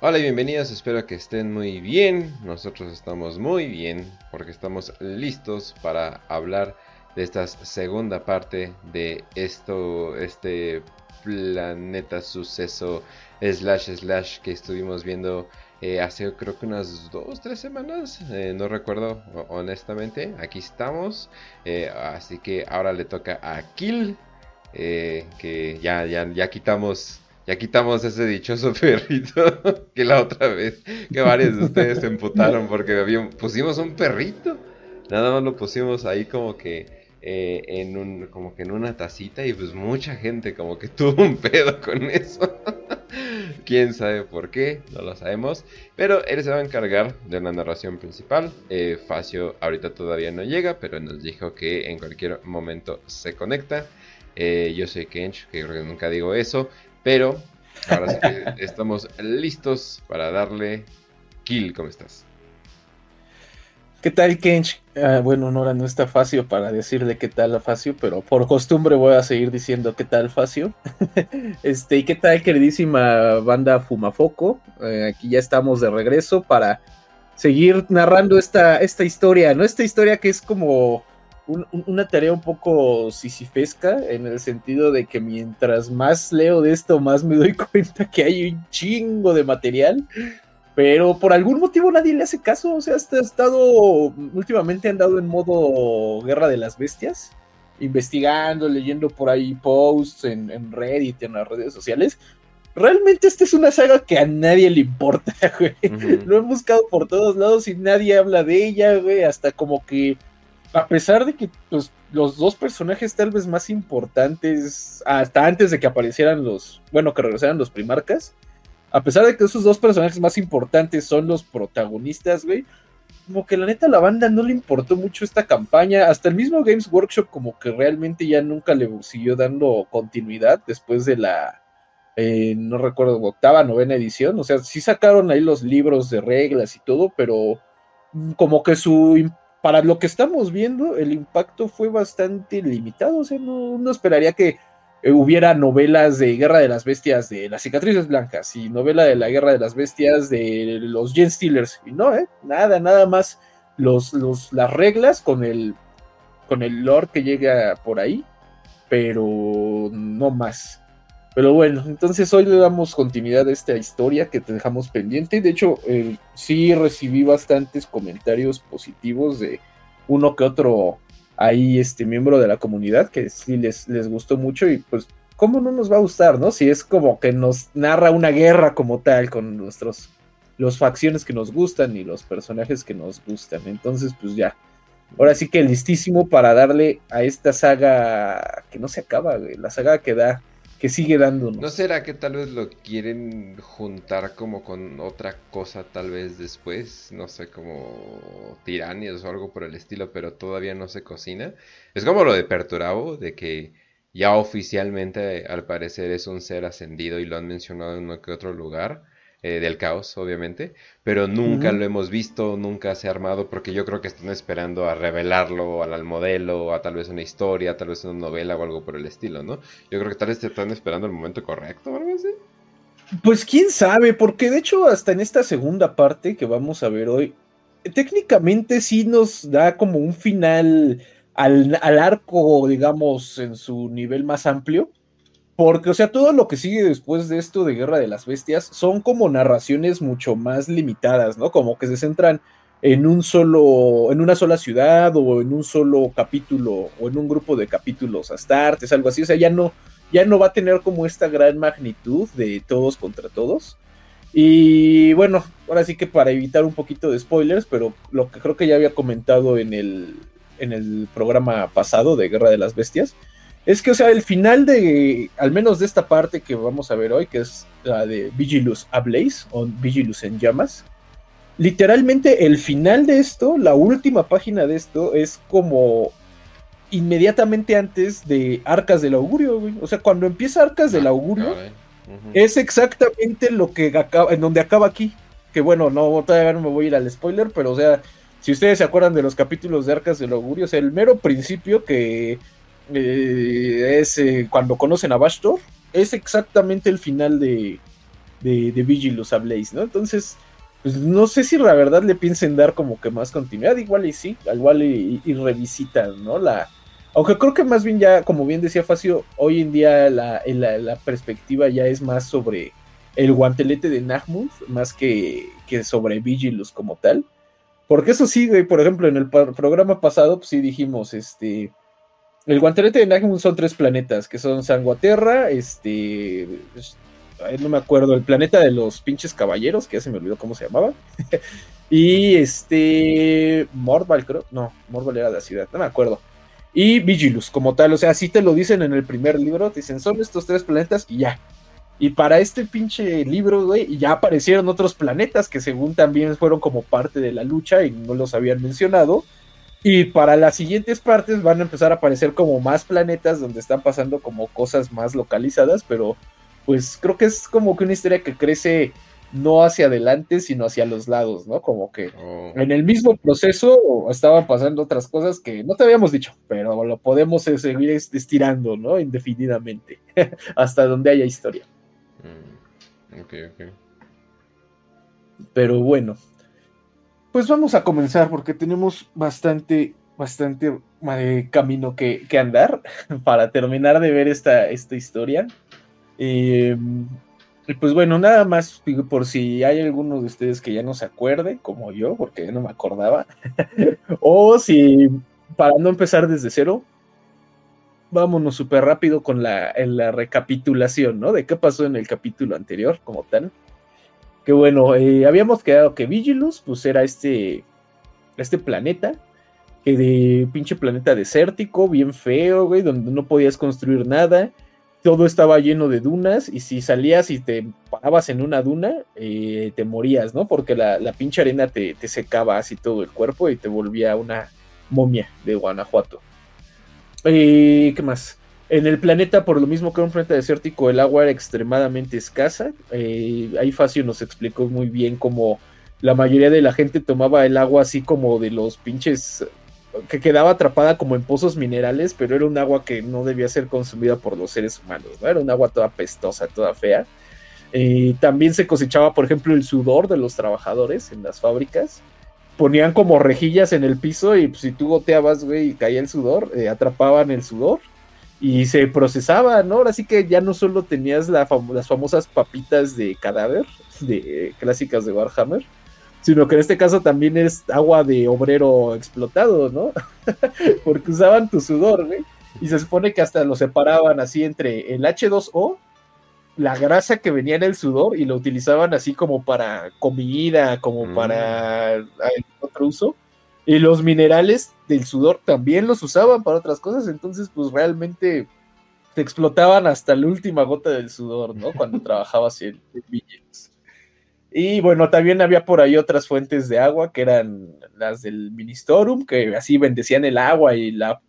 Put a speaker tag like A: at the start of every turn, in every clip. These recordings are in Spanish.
A: Hola y bienvenidos, espero que estén muy bien. Nosotros estamos muy bien porque estamos listos para hablar de esta segunda parte de esto, este planeta suceso slash slash que estuvimos viendo eh, hace creo que unas dos, tres semanas, eh, no recuerdo honestamente. Aquí estamos, eh, así que ahora le toca a Kill, que ya, ya, ya quitamos ya quitamos ese dichoso perrito que la otra vez, que varios de ustedes se emputaron porque pusimos un perrito. Nada más lo pusimos ahí como que en un, como que en una tacita y pues mucha gente como que tuvo un pedo con eso. Quién sabe por qué, no lo sabemos. Pero él se va a encargar de la narración principal. Eh, Facio ahorita todavía no llega, pero nos dijo que en cualquier momento se conecta. Eh, yo soy Kench, que creo que nunca digo eso. Pero ahora sí que estamos listos para darle kill. ¿Cómo estás?
B: ¿Qué tal, Kench? Ah, bueno, Nora no está fácil para decirle qué tal a Facio, pero por costumbre voy a seguir diciendo qué tal Facio. este, ¿y qué tal, queridísima banda Fumafoco? Eh, aquí ya estamos de regreso para seguir narrando esta, esta historia, ¿no? Esta historia que es como una tarea un poco sisifesca en el sentido de que mientras más leo de esto, más me doy cuenta que hay un chingo de material. Pero por algún motivo nadie le hace caso. O sea, ha estado. Últimamente han dado en modo guerra de las bestias. Investigando, leyendo por ahí posts en, en Reddit, en las redes sociales. Realmente esta es una saga que a nadie le importa, güey. Lo he buscado por todos lados y nadie habla de ella, güey. Hasta como que a pesar de que pues, los dos personajes tal vez más importantes, hasta antes de que aparecieran los, bueno, que regresaran los primarcas, a pesar de que esos dos personajes más importantes son los protagonistas, güey, como que la neta la banda no le importó mucho esta campaña, hasta el mismo Games Workshop como que realmente ya nunca le siguió dando continuidad después de la, eh, no recuerdo, octava, novena edición, o sea, sí sacaron ahí los libros de reglas y todo, pero como que su para lo que estamos viendo, el impacto fue bastante limitado. O sea, no, esperaría que hubiera novelas de Guerra de las Bestias de las cicatrices blancas y novela de la Guerra de las Bestias de los Gen Stealers. Y no, ¿eh? Nada, nada más los, los, las reglas con el, con el lore que llega por ahí, pero no más. Pero bueno, entonces hoy le damos continuidad a esta historia que te dejamos pendiente. De hecho, eh, sí recibí bastantes comentarios positivos de uno que otro ahí, este miembro de la comunidad, que sí les, les gustó mucho y pues, ¿cómo no nos va a gustar, no? Si es como que nos narra una guerra como tal con nuestros, los facciones que nos gustan y los personajes que nos gustan. Entonces, pues ya. Ahora sí que listísimo para darle a esta saga que no se acaba, la saga que da que sigue dándonos.
A: ¿No será que tal vez lo quieren juntar como con otra cosa tal vez después? No sé, como tiranios o algo por el estilo, pero todavía no se cocina. Es como lo de Perturabo, de que ya oficialmente al parecer es un ser ascendido y lo han mencionado en uno que otro lugar eh, del caos, obviamente, pero nunca lo hemos visto, nunca se ha armado, porque yo creo que están esperando a revelarlo al, modelo, a tal vez una historia, tal vez una novela o algo por el estilo, ¿no? Yo creo que tal vez están esperando el momento correcto o algo así.
B: Pues quién sabe, porque de hecho hasta en esta segunda parte que vamos a ver hoy, técnicamente sí nos da como un final al, al arco, digamos, en su nivel más amplio porque, o sea, todo lo que sigue después de esto de Guerra de las Bestias son como narraciones mucho más limitadas, ¿no? Como que se centran en un solo, en una sola ciudad o en un solo capítulo o en un grupo de capítulos astartes, algo así. O sea, ya no, ya no va a tener como esta gran magnitud de todos contra todos. Y bueno, ahora sí que para evitar un poquito de spoilers, pero lo que creo que ya había comentado en el, en el programa pasado de Guerra de las Bestias, es que, o sea, el final de, al menos de esta parte que vamos a ver hoy, que es la de Vigilus Ablaze o Vigilus en llamas, literalmente el final de esto, la última página de esto, es como inmediatamente antes de Arcas del Augurio, güey. O sea, cuando empieza Arcas del ah, Augurio, es exactamente lo que acaba, en donde acaba aquí. Que bueno, no, todavía no me voy a ir al spoiler, pero o sea, si ustedes se acuerdan de los capítulos de Arcas del Augurio, el mero principio que eh, es eh, cuando conocen a Bastor, es exactamente el final de, de, de Vigilus a Blaze, ¿no? Entonces, pues no sé si la verdad le piensen dar como que más continuidad, igual y sí, igual y, revisitan, ¿no? La, aunque creo que más bien ya, como bien decía Facio, hoy en día la, la, perspectiva ya es más sobre el guantelete de Nahmuth, más que, que sobre Vigilus como tal. Porque eso sí, por ejemplo, en el programa pasado, pues sí dijimos, este, el guantelete de Nahmuth son tres planetas, que son Sanguaterra, este, no me acuerdo, el planeta de los pinches caballeros, que ya se me olvidó cómo se llamaba. y este, Morval, creo, no, Morval era de la ciudad, no me acuerdo. Y Vigilus, como tal, o sea, así te lo dicen en el primer libro, te dicen, son estos tres planetas y ya. Y para este pinche libro, güey, ya aparecieron otros planetas que según también fueron como parte de la lucha y no los habían mencionado. Y para las siguientes partes van a empezar a aparecer como más planetas donde están pasando como cosas más localizadas, pero pues creo que es como que una historia que crece no hacia adelante, sino hacia los lados, ¿no? Como que oh. en el mismo proceso estaban pasando otras cosas que no te habíamos dicho, pero lo podemos seguir estirando, ¿no? Indefinidamente, hasta donde haya historia. Mm, ok, ok. Pero bueno, pues vamos a comenzar porque tenemos bastante, bastante eh, camino que, que, andar para terminar de ver esta, esta historia. Em, y pues bueno, nada más por si hay alguno de ustedes que ya no se acuerde, como yo, porque no me acordaba, o si para no empezar desde cero, vámonos súper rápido con la, la recapitulación, ¿no? De qué pasó en el capítulo anterior, como tal. Que bueno, eh, habíamos quedado que Vigilus, pues era este, este planeta, que de pinche planeta desértico, bien feo, güey, donde no podías construir nada todo estaba lleno de dunas y si salías y te parabas en una duna, eh, te morías, ¿no? Porque la, pinche arena te, secaba así todo el cuerpo y te volvía una momia de Guanajuato. Eh, ¿Qué más? En el planeta, por lo mismo que era un planeta desértico, el agua era extremadamente escasa. Eh, ahí Facio nos explicó muy bien cómo la mayoría de la gente tomaba el agua así como de los pinches que quedaba atrapada como en pozos minerales, pero era un agua que no debía ser consumida por los seres humanos, ¿no? Era un agua toda pestosa, toda fea. Eh, también se cosechaba, por ejemplo, el sudor de los trabajadores en las fábricas. Ponían como rejillas en el piso y pues, si tú goteabas, güey, y caía el sudor, eh, atrapaban el sudor y se procesaba, ¿no? Ahora sí que ya no solo tenías las famosas papitas de cadáver, de clásicas de Warhammer, sino que en este caso también es agua de obrero explotado, ¿no? Porque usaban tu sudor, güey. Y se supone que hasta lo separaban así entre el H2O, la grasa que venía en el sudor, y lo utilizaban así como para comida, como mm. para otro uso. Y los minerales del sudor también los usaban para otras cosas, entonces pues realmente te explotaban hasta la última gota del sudor, ¿no? Cuando trabajabas en, en y bueno, también había por ahí otras fuentes de agua que eran las del Ministorum, que así bendecían el agua y la,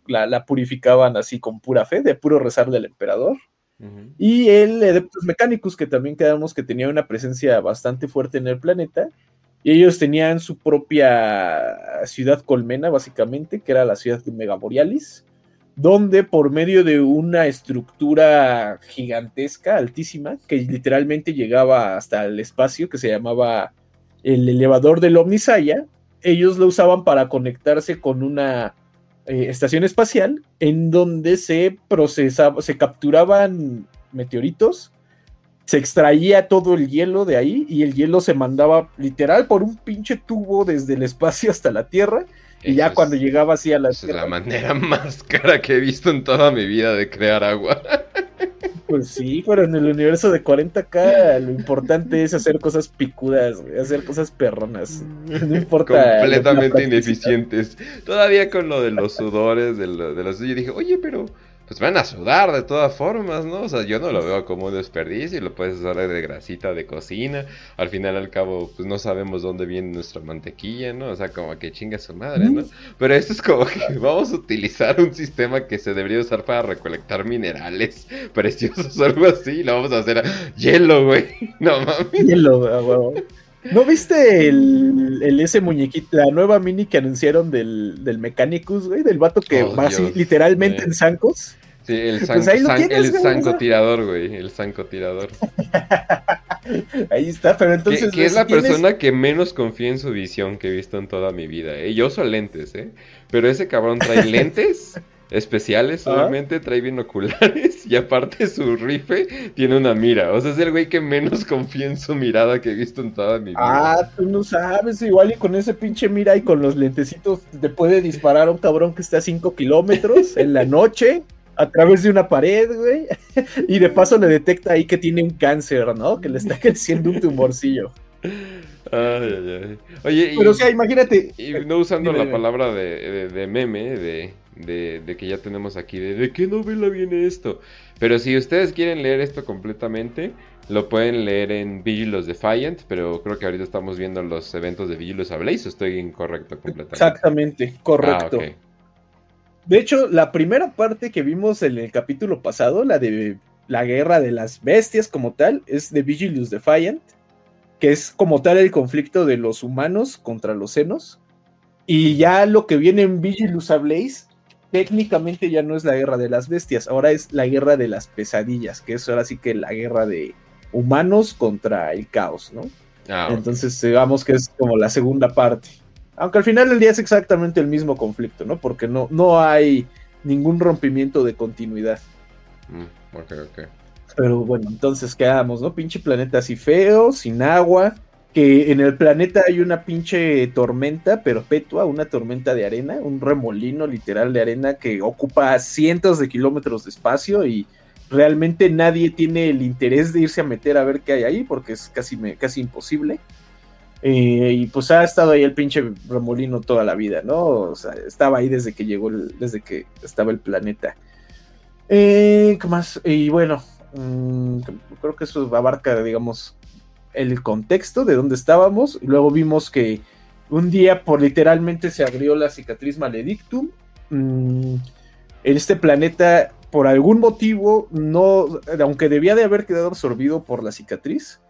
B: purificaban así con pura fe, de puro rezar del emperador. Y el Adeptus Mechanicus, que también quedamos que tenía una presencia bastante fuerte en el planeta. Y ellos tenían su propia ciudad colmena, básicamente, que era la ciudad de Megaborealis donde por medio de una estructura gigantesca, altísima, que literalmente llegaba hasta el espacio, que se llamaba el elevador del Omnisaya, ellos lo usaban para conectarse con una eh, estación espacial en donde se procesaba, se capturaban meteoritos, se extraía todo el hielo de ahí y el hielo se mandaba literal por un pinche tubo desde el espacio hasta la Tierra y ya cuando llegaba así a la...
A: Es la manera más cara que he visto en toda mi vida de crear agua.
B: Pues sí, pero en el universo de 40k lo importante es hacer cosas picudas, hacer cosas perronas. No importa.
A: Completamente ineficientes. Todavía con lo de los sudores, de, de los... Yo dije, oye, pero pues van a sudar de todas formas, ¿no? O sea, yo no lo veo como un desperdicio, lo puedes usar de grasita de cocina, al final al cabo, pues no sabemos dónde viene nuestra mantequilla, ¿no? O sea, como que chinga su madre, ¿no? Pero esto es como que vamos a utilizar un sistema que se debería usar para recolectar minerales preciosos o algo así, y lo vamos a hacer a hielo, güey, no mames.
B: Hielo, güey. ¿No viste el, el, ese muñequito, la nueva mini que anunciaron del, del Mechanicus, güey? Del vato que oh, va así literalmente en zancos.
A: Sí, el, pues zanco tirador, güey. El zanco tirador.
B: ahí está, pero entonces.
A: Que, es la persona que menos confía en su visión que he visto en toda mi vida. ¿eh? Yo uso lentes, ¿eh? Pero ese cabrón trae lentes especiales, obviamente, trae binoculares y aparte su rifle tiene una mira. O sea, es el güey que menos confía en su mirada que he visto en toda mi vida.
B: Ah, tú no sabes, igual y con ese pinche mira y con los lentecitos te puede disparar a un cabrón que está a 5 kilómetros en la noche a través de una pared, güey. Y de paso le detecta ahí que tiene un cáncer, ¿no? Que le está creciendo un tumorcillo.
A: Ay, ay, ay. Oye,
B: pero o sea, imagínate.
A: Y no usando la palabra de, meme, de, que ya tenemos aquí, de, de qué novela viene esto. Pero si ustedes quieren leer esto completamente, lo pueden leer en Vigilus Defiant, pero creo que ahorita estamos viendo los eventos de Vigilus Ablaze, estoy incorrecto completamente.
B: Exactamente, correcto. Ah, de hecho, la primera parte que vimos en el capítulo pasado, la de la guerra de las bestias como tal, es de Vigilus Defiant, que es como tal el conflicto de los humanos contra los senos. Y ya lo que viene en Vigilus Ablaze, técnicamente ya no es la guerra de las bestias, ahora es la guerra de las pesadillas, que es ahora sí que la guerra de humanos contra el caos, ¿no? Ah, Entonces, digamos que es como la segunda parte. Aunque al final del día es exactamente el mismo conflicto, ¿no? Porque no, no hay ningún rompimiento de continuidad.
A: Mm, ok, ok.
B: Pero bueno, entonces quedamos, ¿no? Pinche planeta así feo, sin agua. Que en el planeta hay una pinche tormenta perpetua, una tormenta de arena, un remolino literal de arena que ocupa cientos de kilómetros de espacio y realmente nadie tiene el interés de irse a meter a ver qué hay ahí porque es casi, casi imposible. Eh, y pues ha estado ahí el pinche remolino toda la vida, ¿no? O sea, estaba ahí desde que llegó, desde que estaba el planeta. Eh, ¿Qué más? Y bueno, mm, creo que eso abarca, digamos, el contexto de dónde estábamos. Luego vimos que un día, por literalmente, se abrió la cicatriz maledictum. Mm, en este planeta, por algún motivo, no, aunque debía de haber quedado absorbido por la cicatriz,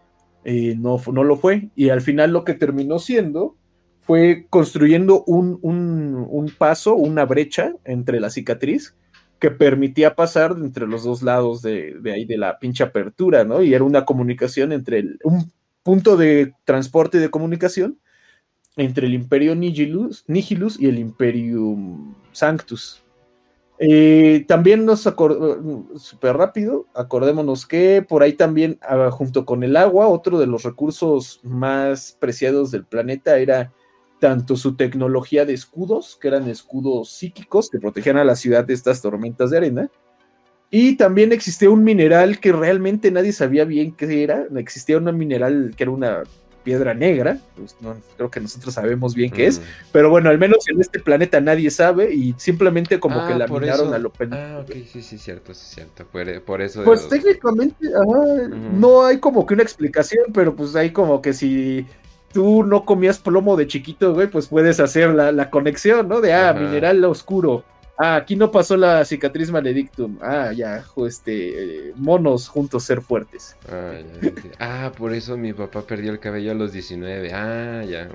B: eh, no, no lo fue. Y al final lo que terminó siendo fue construyendo un, paso, una brecha entre la cicatriz que permitía pasar entre los dos lados de, ahí de la pinche apertura, ¿no? Y era una comunicación entre un punto de transporte y de comunicación entre el Imperio Nihilus, Nihilus y el Imperium Sanctus. Eh, también nos súper rápido, acordémonos que por ahí también, ah, junto con el agua, otro de los recursos más preciados del planeta era tanto su tecnología de escudos, que eran escudos psíquicos que protegían a la ciudad de estas tormentas de arena, y también existía un mineral que realmente nadie sabía bien qué era, existía un mineral que era una piedra negra, pues no, creo que nosotros sabemos bien qué es, mm. pero bueno, al menos en este planeta nadie sabe y simplemente como que ah, la minaron a lo
A: Ah, ok, sí, sí, cierto, sí, cierto, por, eso...
B: Pues técnicamente no hay como que una explicación, pero pues hay como que si tú no comías plomo de chiquito, güey, pues puedes hacer la, conexión, ¿no? De, ah, mineral oscuro, Ah, aquí no pasó la cicatriz maledictum. Ah, ya, este, monos juntos ser fuertes.
A: Ah, ya, ah, por eso mi papá perdió el cabello a los 19. Ah, ya.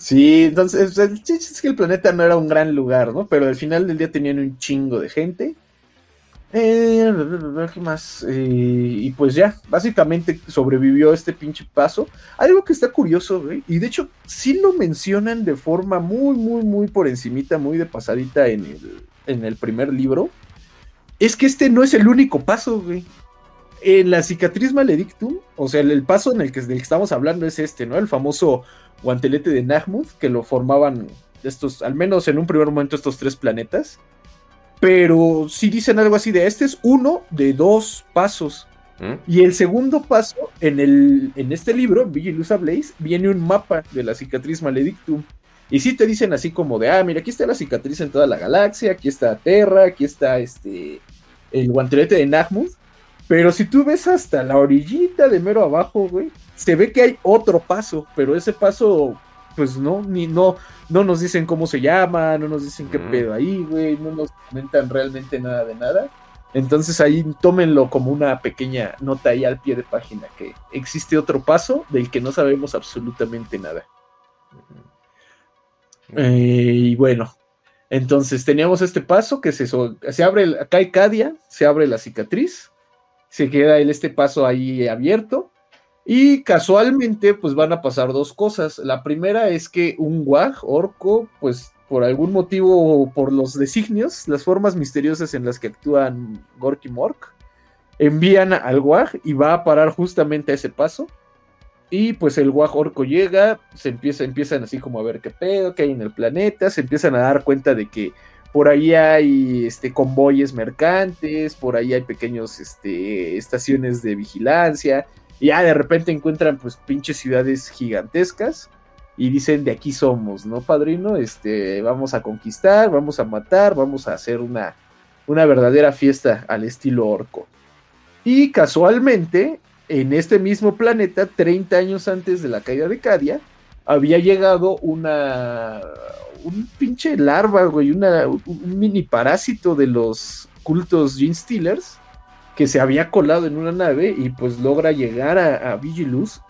B: sí, entonces el chiste es que el planeta no era un gran lugar, ¿no? Pero al final del día tenían un chingo de gente. Eh, ¿Qué más? Eh, y pues ya, básicamente sobrevivió este pinche paso. Algo que está curioso, güey, y de hecho sí lo mencionan de forma muy, muy, muy por encimita, muy de pasadita en el, en el primer libro, es que este no es el único paso, güey. En la cicatriz maledictum, o sea, el, paso en el que, estamos hablando es este, ¿no? El famoso guantelete de Nahmuth, que lo formaban estos, al menos en un primer momento, estos tres planetas pero si dicen algo así de este es uno de dos pasos. ¿Mm? Y el segundo paso, en, el, en este libro, Vigilusa Blaze, viene un mapa de la cicatriz maledictum. Y sí te dicen así como de, ah, mira, aquí está la cicatriz en toda la galaxia, aquí está Terra, aquí está este el guantelete de Nahmuth. Pero si tú ves hasta la orillita de mero abajo, güey, se ve que hay otro paso, pero ese paso pues no, ni no, no nos dicen cómo se llama, no nos dicen qué pedo ahí, güey, no nos comentan realmente nada de nada. Entonces ahí tómenlo como una pequeña nota ahí al pie de página, que existe otro paso del que no sabemos absolutamente nada. Eh, y bueno, entonces teníamos este paso que se, se abre, acá hay Cadia, se abre la cicatriz, se queda el, este paso ahí abierto. Y casualmente, pues van a pasar dos cosas. La primera es que un guaj, orco, pues por algún motivo, por los designios, las formas misteriosas en las que actúan Gork y Mork, envían al Wag y va a parar justamente a ese paso. Y pues el Wag orco llega, se empieza, empiezan así como a ver qué pedo, que hay en el planeta, se empiezan a dar cuenta de que por ahí hay este, convoyes mercantes, por ahí hay pequeños este, estaciones de vigilancia, y ya de repente encuentran pues pinches ciudades gigantescas y dicen de aquí somos, ¿no, padrino? Este, vamos a conquistar, vamos a matar, vamos a hacer una, una verdadera fiesta al estilo orco. Y casualmente, en este mismo planeta, 30 años antes de la caída de Cadia, había llegado una un pinche larva, güey, una, un mini parásito de los cultos Gene Stealers que se había colado en una nave y pues logra llegar a, a Vigilus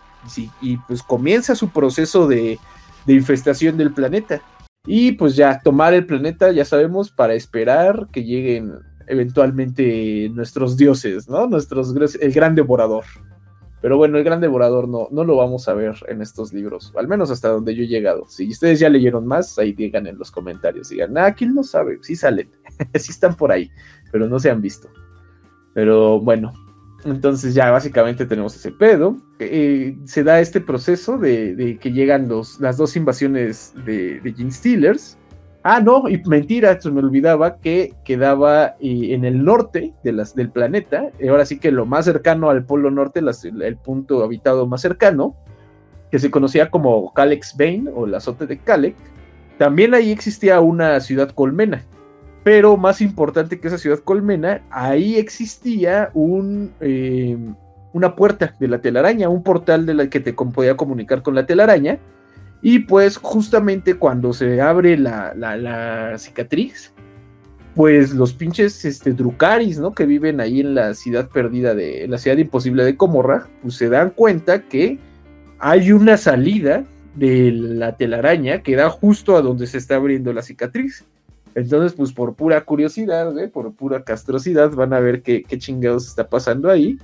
B: y pues comienza su proceso de, infestación del planeta. Y pues ya tomar el planeta, ya sabemos, para esperar que lleguen eventualmente nuestros dioses, ¿no? Nuestros, el gran devorador. Pero bueno, el gran devorador no, no lo vamos a ver en estos libros, al menos hasta donde yo he llegado. Si ustedes ya leyeron más, ahí digan en los comentarios, digan, ah, ¿quién no sabe? Sí salen, sí están por ahí, pero no se han visto. Pero bueno, entonces ya básicamente tenemos ese pedo. Eh, se da este proceso de, que llegan los, las dos invasiones de, de Gene Steelers. Ah, no, y mentira, se me olvidaba que quedaba eh, en el norte del planeta. Ahora sí que lo más cercano al polo norte, el punto habitado más cercano, que se conocía como Calex Bane o el azote de Kalek. También ahí existía una ciudad colmena, pero más importante que esa ciudad colmena, ahí existía un, eh, una puerta de la telaraña, un portal de la que te podía comunicar con la telaraña. Y pues justamente cuando se abre la, cicatriz, pues los pinches este, Drucaris, ¿no? Que viven ahí en la ciudad perdida de, la ciudad imposible de Comorra, pues se dan cuenta que hay una salida de la telaraña que da justo a donde se está abriendo la cicatriz. Entonces, pues por pura curiosidad, por pura castrosidad, van a ver qué, chingados está pasando ahí.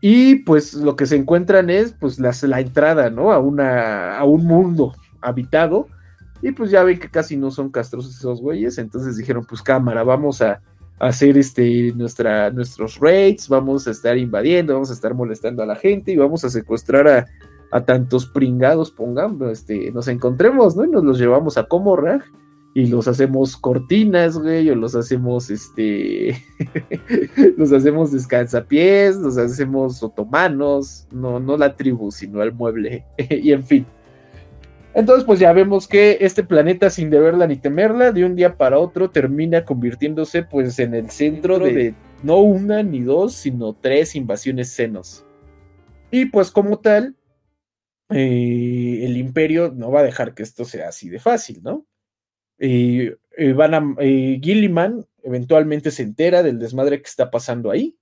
B: Y pues lo que se encuentran es pues la entrada, ¿no? A, una, a un mundo habitado. Y pues ya ven que casi no son castrosos esos güeyes. Entonces dijeron, pues cámara, vamos a, hacer este, nuestra, nuestros raids, vamos a estar invadiendo, vamos a estar molestando a la gente y vamos a secuestrar a, a tantos pringados, pongamos, este, nos encontremos, ¿no? Y nos los llevamos a Comorrag y los hacemos cortinas, güey, o los hacemos, este, los hacemos descansapiés, los hacemos otomanos, no, no la tribu, sino el mueble, y en fin. Entonces, pues ya vemos que este planeta, sin deberla ni temerla, de un día para otro termina convirtiéndose, pues, en el centro de no una ni dos, sino tres invasiones senos. Y pues como tal, eh, el imperio no va a dejar que esto sea así de fácil, ¿no? Y van a, Gilliman eventualmente se entera del desmadre que está pasando ahí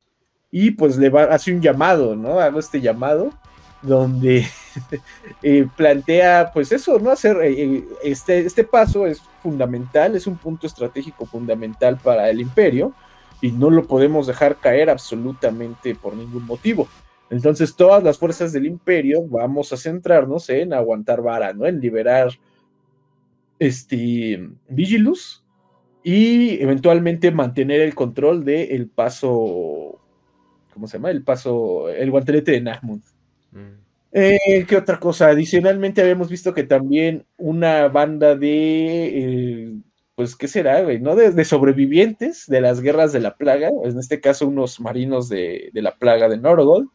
B: y pues le va, hace un llamado, ¿no? Hago este llamado donde eh, plantea pues eso, ¿no? Hacer eh, eh, este, este paso es fundamental, es un punto estratégico fundamental para el imperio y no lo podemos dejar caer absolutamente por ningún motivo. Entonces todas las fuerzas del imperio vamos a centrarnos en aguantar vara, ¿no? En liberar este, Vigilus y eventualmente mantener el control del el paso, ¿cómo se llama? El paso, el guantelete de Nahmund. Mm. Eh, ¿Qué otra cosa? Adicionalmente habíamos visto que también una banda de, eh, pues, ¿qué será, ¿No? De, sobrevivientes de las guerras de la plaga, en este caso unos marinos de, de la plaga de Norgol,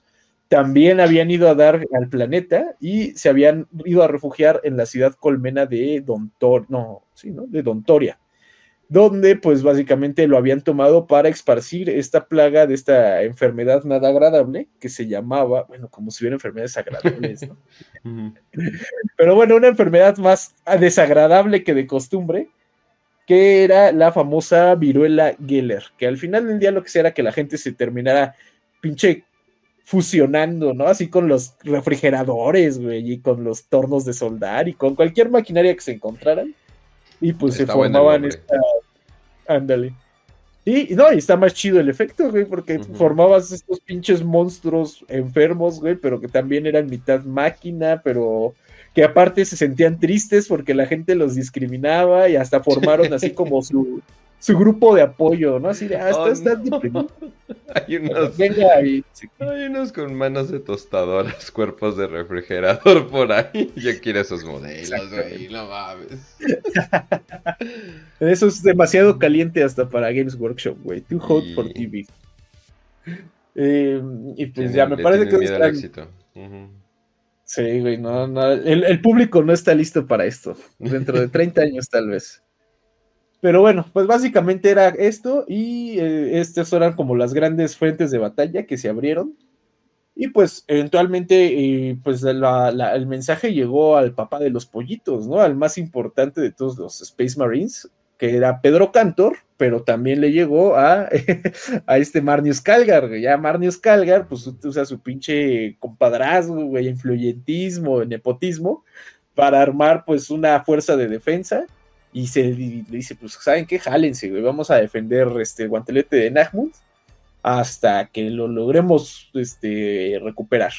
B: también habían ido a dar al planeta y se habían ido a refugiar en la ciudad colmena de Dontor, no, sí, ¿no? De Dontoria, donde pues básicamente lo habían tomado para esparcir esta plaga de esta enfermedad nada agradable que se llamaba, bueno, como si hubiera enfermedades agradables, ¿no? Pero bueno, una enfermedad más desagradable que de costumbre, que era la famosa viruela Geller, que al final del día lo que sea era que la gente se terminara pinche fusionando, ¿no? Así con los refrigeradores, güey, y con los tornos de soldar y con cualquier maquinaria que se encontraran. Y pues se formaban esta. Ándale. Y no, y está más chido el efecto, güey, porque formabas estos pinches monstruos enfermos, güey, pero que también eran mitad máquina, pero que aparte se sentían tristes porque la gente los discriminaba y hasta formaron así como su, su grupo de apoyo, ¿no? Así de, ah, oh, están
A: Hay unos, hay unos con manos de tostadoras, cuerpos de refrigerador por ahí. Yo quiero esos modelos, güey, no mames.
B: Eso es demasiado caliente hasta para Games Workshop, güey. Too hot for TV. Eh, y pues ya me parece que es éxito. Sí, güey, no, no, el, el, público no está listo para esto. Dentro de 30 años, tal vez. Pero bueno, pues básicamente era esto y eh, estas eran como las grandes fuentes de batalla que se abrieron. Y pues eventualmente eh, pues el mensaje llegó al papá de los pollitos, ¿no? Al más importante de todos los Space Marines, que era Pedro Cantor, pero también le llegó a, a este Marnius Calgar, Ya Marnius Calgar, pues usa su pinche compadrazgo, güey, influyentismo, nepotismo, para armar pues una fuerza de defensa y se le dice, pues, ¿saben qué? Jálense, güey, vamos a defender este guantelete de Nahmund hasta que lo logremos este, recuperar.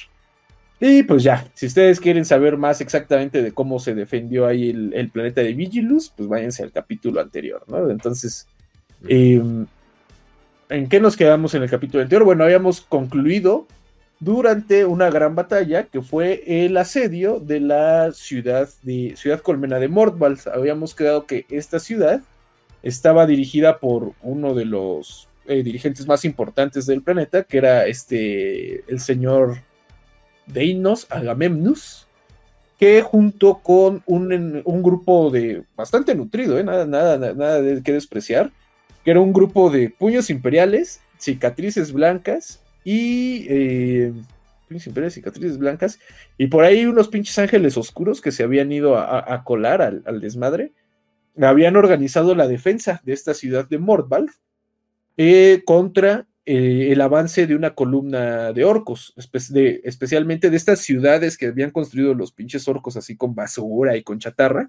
B: Y pues ya, si ustedes quieren saber más exactamente de cómo se defendió ahí el, planeta de Vigilus, pues váyanse al capítulo anterior, ¿no? Entonces, em, ¿en qué nos quedamos en el capítulo anterior? Bueno, habíamos concluido durante una gran batalla que fue el asedio de la ciudad de Ciudad Colmena de Mordvals. Habíamos quedado que esta ciudad estaba dirigida por uno de los eh, dirigentes más importantes del planeta, que era este el señor Deinos Agamemnus, que junto con un, grupo de bastante nutrido, eh, nada, nada, nada de que despreciar, que era un grupo de puños imperiales, cicatrices blancas y eh, cicatrices blancas, y por ahí unos pinches ángeles oscuros que se habían ido a, colar al, desmadre, habían organizado la defensa de esta ciudad de Mordval eh, contra eh, el avance de una columna de orcos, especialmente de estas ciudades que habían construido los pinches orcos así con basura y con chatarra,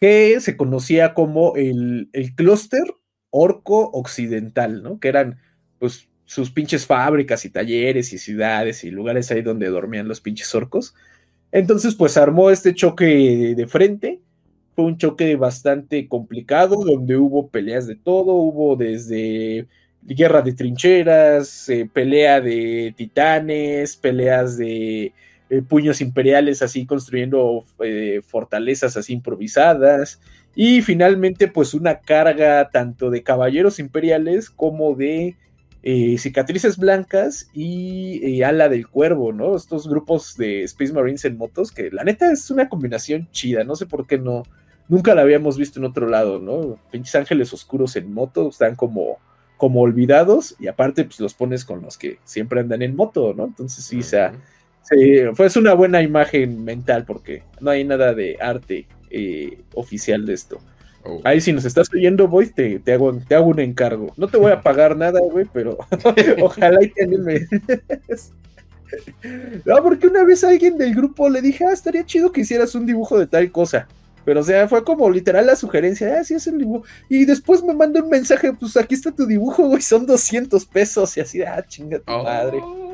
B: que se conocía como el, el clúster orco occidental, ¿no? Que eran pues sus pinches fábricas y talleres y ciudades y lugares ahí donde dormían los pinches orcos. Entonces, pues armó este choque de frente. Fue un choque bastante complicado, donde hubo peleas de todo, hubo desde guerra de trincheras, eh, pelea de titanes, peleas de eh, puños imperiales así construyendo eh, fortalezas así improvisadas y finalmente pues una carga tanto de caballeros imperiales como de eh, cicatrices blancas y eh, ala del cuervo, ¿no? Estos grupos de Space Marines en motos, que la neta es una combinación chida, no sé por qué no, nunca la habíamos visto en otro lado, ¿no? Pinches ángeles oscuros en moto, están como, como olvidados y aparte pues los pones con los que siempre andan en moto, ¿no? Entonces sí, o sea, fue una buena imagen mental porque no hay nada de arte eh, oficial de esto. Oh. Ahí si nos estás oyendo, voy, te, te, hago, te hago un encargo. No te voy a pagar nada, güey, pero ojalá y te animes. no, porque una vez alguien del grupo le dije, ah, estaría chido que hicieras un dibujo de tal cosa. Pero, o sea, fue como literal la sugerencia, ah, sí, es el dibujo. Y después me mandó un mensaje, pues aquí está tu dibujo, güey, son 200 pesos. Y así, ah, chinga tu madre. Oh.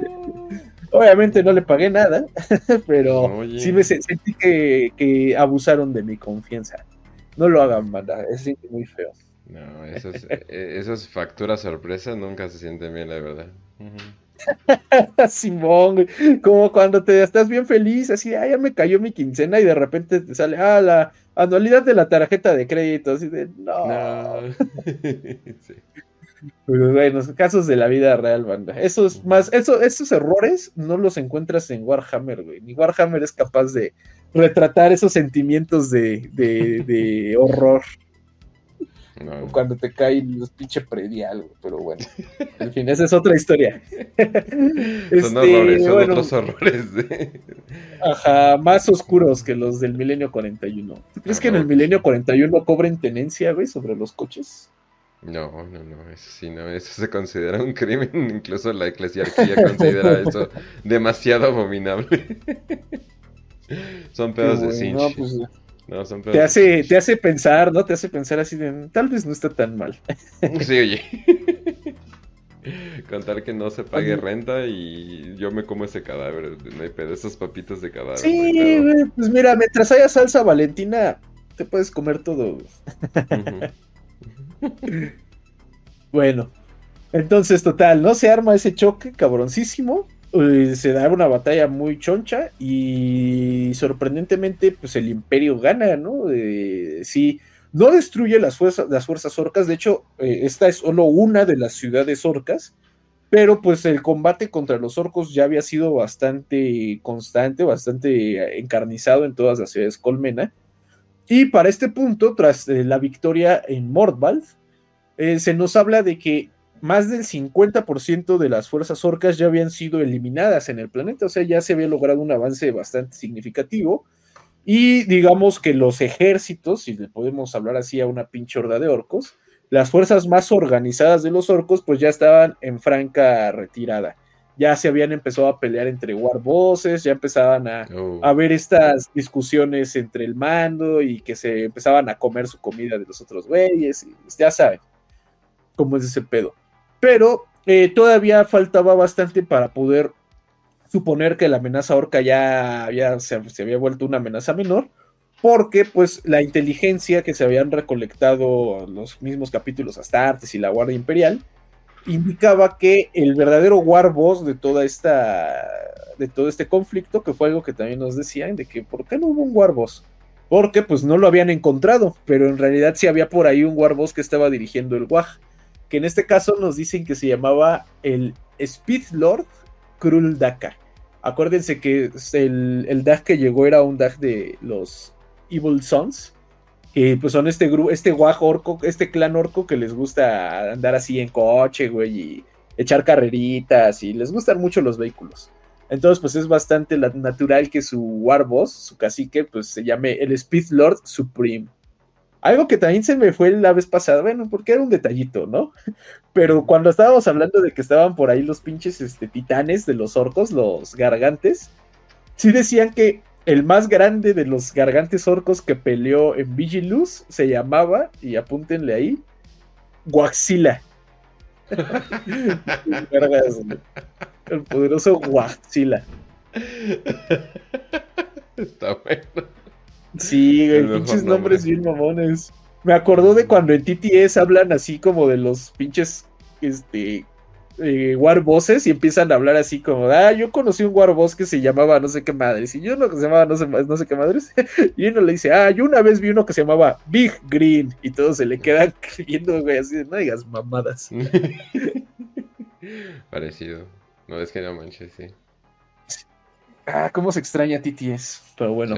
B: Obviamente no le pagué nada, pero sí me sentí que, que abusaron de mi confianza. No lo hagan, banda. Es muy feo.
A: No, esos, e, esas facturas sorpresa nunca se sienten bien, la verdad.
B: Simón, como cuando te estás bien feliz, así, ah, ya me cayó mi quincena y de repente te sale, ah, la anualidad de la tarjeta de crédito, así de, no. sí. Pero bueno, casos de la vida real, banda. Esos más, eso, esos errores no los encuentras en Warhammer, güey. Ni Warhammer es capaz de retratar esos sentimientos de, horror. cuando te caen los pinche predial, pero bueno. En fin, esa es otra historia.
A: son este, horrores, son otros horrores.
B: Ajá, más oscuros que los del Milenio 41. ¿Tú crees que en el Milenio 41 cobren tenencia, güey, sobre los coches?
A: No, no, no, eso sí, no, eso se considera un crimen, incluso la eclesiarquía considera eso demasiado abominable. son pedos de cinch. Pues,
B: no, son te, hace, te hace pensar, ¿no? Te hace pensar así de, tal vez no está tan mal.
A: sí, oye. Contar que no se pague renta y yo me como ese cadáver, no hay pedo, esos papitos de cadáver.
B: Sí, pues mira, mientras haya salsa valentina, te puedes comer todo. bueno, entonces total, ¿no? Se arma ese choque cabroncísimo eh, se da una batalla muy choncha y sorprendentemente pues el imperio gana, ¿no? sí, no destruye las fuerzas, las fuerzas orcas, de hecho eh, esta es solo una de las ciudades orcas, pero pues el combate contra los orcos ya había sido bastante constante, bastante encarnizado en todas las ciudades colmena. Y para este punto, tras eh, la victoria en Mordvald, se nos habla de que más del 50% de las fuerzas orcas ya habían sido eliminadas en el planeta, o sea, ya se había logrado un avance bastante significativo. Y digamos que los ejércitos, si le podemos hablar así a una pinche horda de orcos, las fuerzas más organizadas de los orcos, pues ya estaban en franca retirada. Ya se habían empezado a pelear entre warbosses, ya empezaban a, oh. a ver estas discusiones entre el mando y que se empezaban a comer su comida de los otros güeyes, y ya saben cómo es ese pedo pero eh, todavía faltaba bastante para poder suponer que la amenaza orca ya, se, había vuelto una amenaza menor, porque pues la inteligencia que se habían recolectado los mismos capítulos Astartes y la Guardia Imperial indicaba que el verdadero war boss de toda esta de todo este conflicto, que fue algo que también nos decían, de que ¿por qué no hubo un war boss? Porque pues no lo habían encontrado, pero en realidad sí había por ahí un war boss que estaba dirigiendo el WAG que en este caso nos dicen que se llamaba el Speed Lord Krul Daka. Acuérdense que el, el DAG que llegó era un DAG de los Evil Sons, que pues son este grupo, este guaj orco, este clan orco que les gusta andar así en coche, güey, y echar carreritas, y les gustan mucho los vehículos. Entonces, pues es bastante natural que su Warboss, su cacique, pues se llame el Speed Lord Supreme. Algo que también se me fue la vez pasada, bueno, porque era un detallito, ¿no? Pero cuando estábamos hablando de que estaban por ahí los pinches este, titanes de los orcos, los gargantes, sí decían que el más grande de los gargantes orcos que peleó en Vigilus se llamaba, y apúntenle ahí, Guaxila. el poderoso Guaxila.
A: Está bueno.
B: Sí, güey, pinches nombres bien mamones. Me acordó de cuando en TTS hablan así como de los pinches este eh, warbosses y empiezan a hablar así como, ah, yo conocí un warboss que se llamaba no sé qué madres, y yo uno que se llamaba no sé, no sé qué madres, y uno le dice, ah, yo una vez vi uno que se llamaba Big Green, y todos se le quedan creyendo, güey, así de, no digas mamadas.
A: Parecido. No, es que no manches, sí.
B: Ah, cómo se extraña TTS, pero bueno.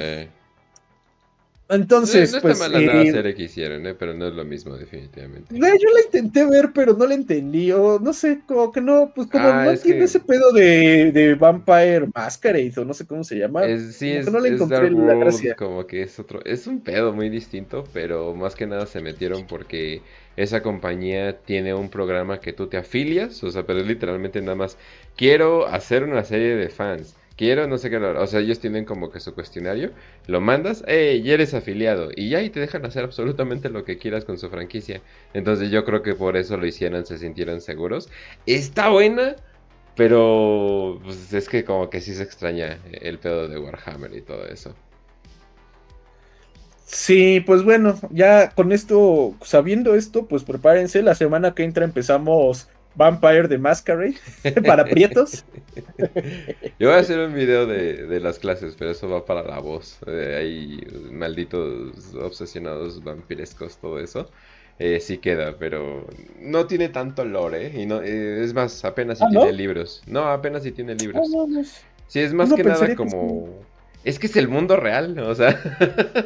B: Entonces,
A: no,
B: no
A: pues. Está la eh, serie que hicieron, ¿eh? pero no es lo mismo, definitivamente.
B: yo la intenté ver, pero no la entendí. O no sé, como que no, pues como ah, no tiene ese pedo de, de, Vampire Masquerade, o no sé cómo se llama.
A: Es, sí, es, no le encontré la gracia. Como que es otro. Es un pedo muy distinto, pero más que nada se metieron porque esa compañía tiene un programa que tú te afilias, o sea, pero es literalmente nada más. Quiero hacer una serie de fans quiero, no sé qué, o sea, ellos tienen como que su cuestionario, lo mandas, hey, ya eres afiliado, y ya y te dejan hacer absolutamente lo que quieras con su franquicia. Entonces yo creo que por eso lo hicieron, se sintieron seguros. Está buena, pero pues, es que como que sí se extraña el pedo de Warhammer y todo eso.
B: Sí, pues bueno, ya con esto, sabiendo esto, pues prepárense, la semana que entra empezamos Vampire de Masquerade para prietos.
A: Yo voy a hacer un video de, las clases, pero eso va para la voz. hay malditos obsesionados vampirescos, todo eso. Eh, sí queda, pero no tiene tanto lore. Y no, eh, es más, apenas si ah, tiene libros. No, apenas si tiene libros. Ah, sí, es más que nada como... Es que es el mundo real, o sea.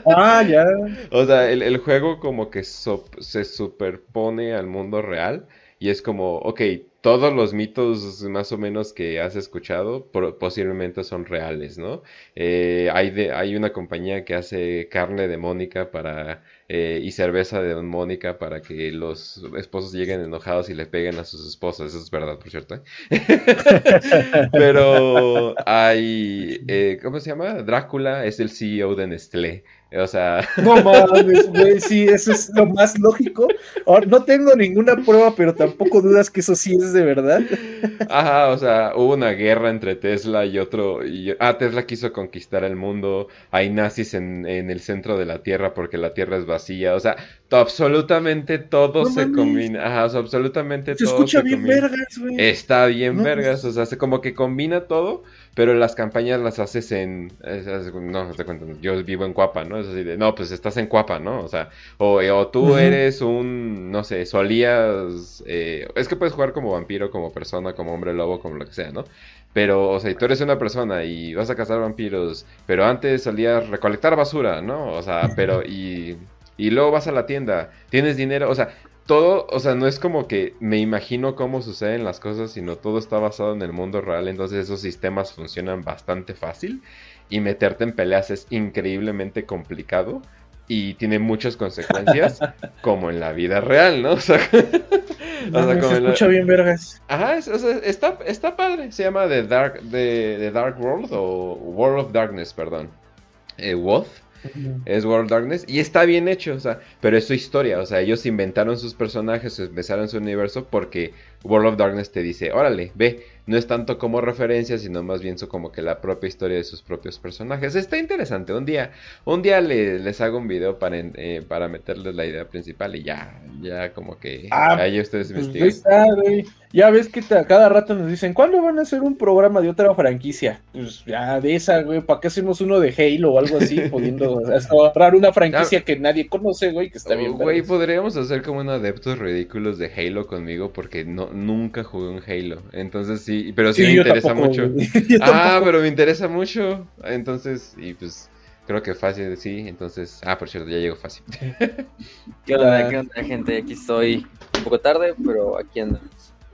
B: Ah, ya.
A: o sea, el, juego como que se superpone al mundo real y es como, ok, todos los mitos más o menos que has escuchado posiblemente son reales, ¿no? Eh, hay, de, hay una compañía que hace carne de Mónica para eh, y cerveza de Mónica para que los esposos lleguen enojados y le peguen a sus esposas. Eso es verdad, por cierto. ¿eh? Pero hay, ¿cómo se llama? Drácula es el CEO de Nestlé. O sea.
B: No mames, güey, sí, eso es lo más lógico. Ahora, no tengo ninguna prueba, pero tampoco dudas que eso sí es de verdad.
A: Ajá, o sea, hubo una guerra entre Tesla y otro. Y, ah, Tesla quiso conquistar el mundo. Hay nazis en, en el centro de la Tierra porque la Tierra es vacía. O sea, absolutamente todo se combina. Ajá, o sea, absolutamente
B: se
A: todo.
B: Escucha bien vergas, güey.
A: Está bien vergas, o sea, se como que combina todo pero las campañas las haces en... No, te cuento, yo vivo en Cuapa, ¿no? Es así de, no, pues estás en Cuapa, ¿no? O sea, o, eh, tú eres un, no sé, solías... Eh, es que puedes jugar como vampiro, como persona, como hombre lobo, como lo que sea, ¿no? Pero, o sea, tú eres una persona y vas a cazar vampiros, pero antes solías recolectar basura, ¿no? O sea, pero y... Y luego vas a la tienda, tienes dinero, o sea, todo, o sea, no es como que me imagino cómo suceden las cosas, sino todo está basado en el mundo real, entonces esos sistemas funcionan bastante fácil y meterte en peleas es increíblemente complicado y tiene muchas consecuencias como en la vida real, ¿no? O sea,
B: se escucha bien vergas.
A: Ajá, está, está padre, se llama The Dark, The, Dark World o World of Darkness, perdón. Eh, Wolf es World of Darkness y está bien hecho, o sea, pero es su historia, o sea, ellos inventaron sus personajes, empezaron su universo porque World of Darkness te dice, órale, ve, no es tanto como referencia, sino más bien como que la propia historia de sus propios personajes. Está interesante. Un día, un día les hago un video para, eh, para meterles la idea principal y ya, ya como que
B: ah,
A: ahí ustedes
B: pues investiguen. Ya ves que cada rato nos dicen, ¿cuándo van a hacer un programa de otra franquicia? Pues ya de esa, güey, ¿para qué hacemos uno de Halo o algo así? pudiendo agarrar una franquicia que nadie conoce, güey, que está bien.
A: Güey, podríamos hacer como un adeptos ridículos de Halo conmigo porque no, nunca jugué un Halo. Entonces sí, pero sí, me interesa mucho. ah, pero me interesa mucho. Entonces, y pues creo que fácil, sí. Entonces, ah, por cierto, ya llego fácil.
C: ¿Qué onda, qué onda, gente? Aquí estoy un poco tarde, pero aquí andamos.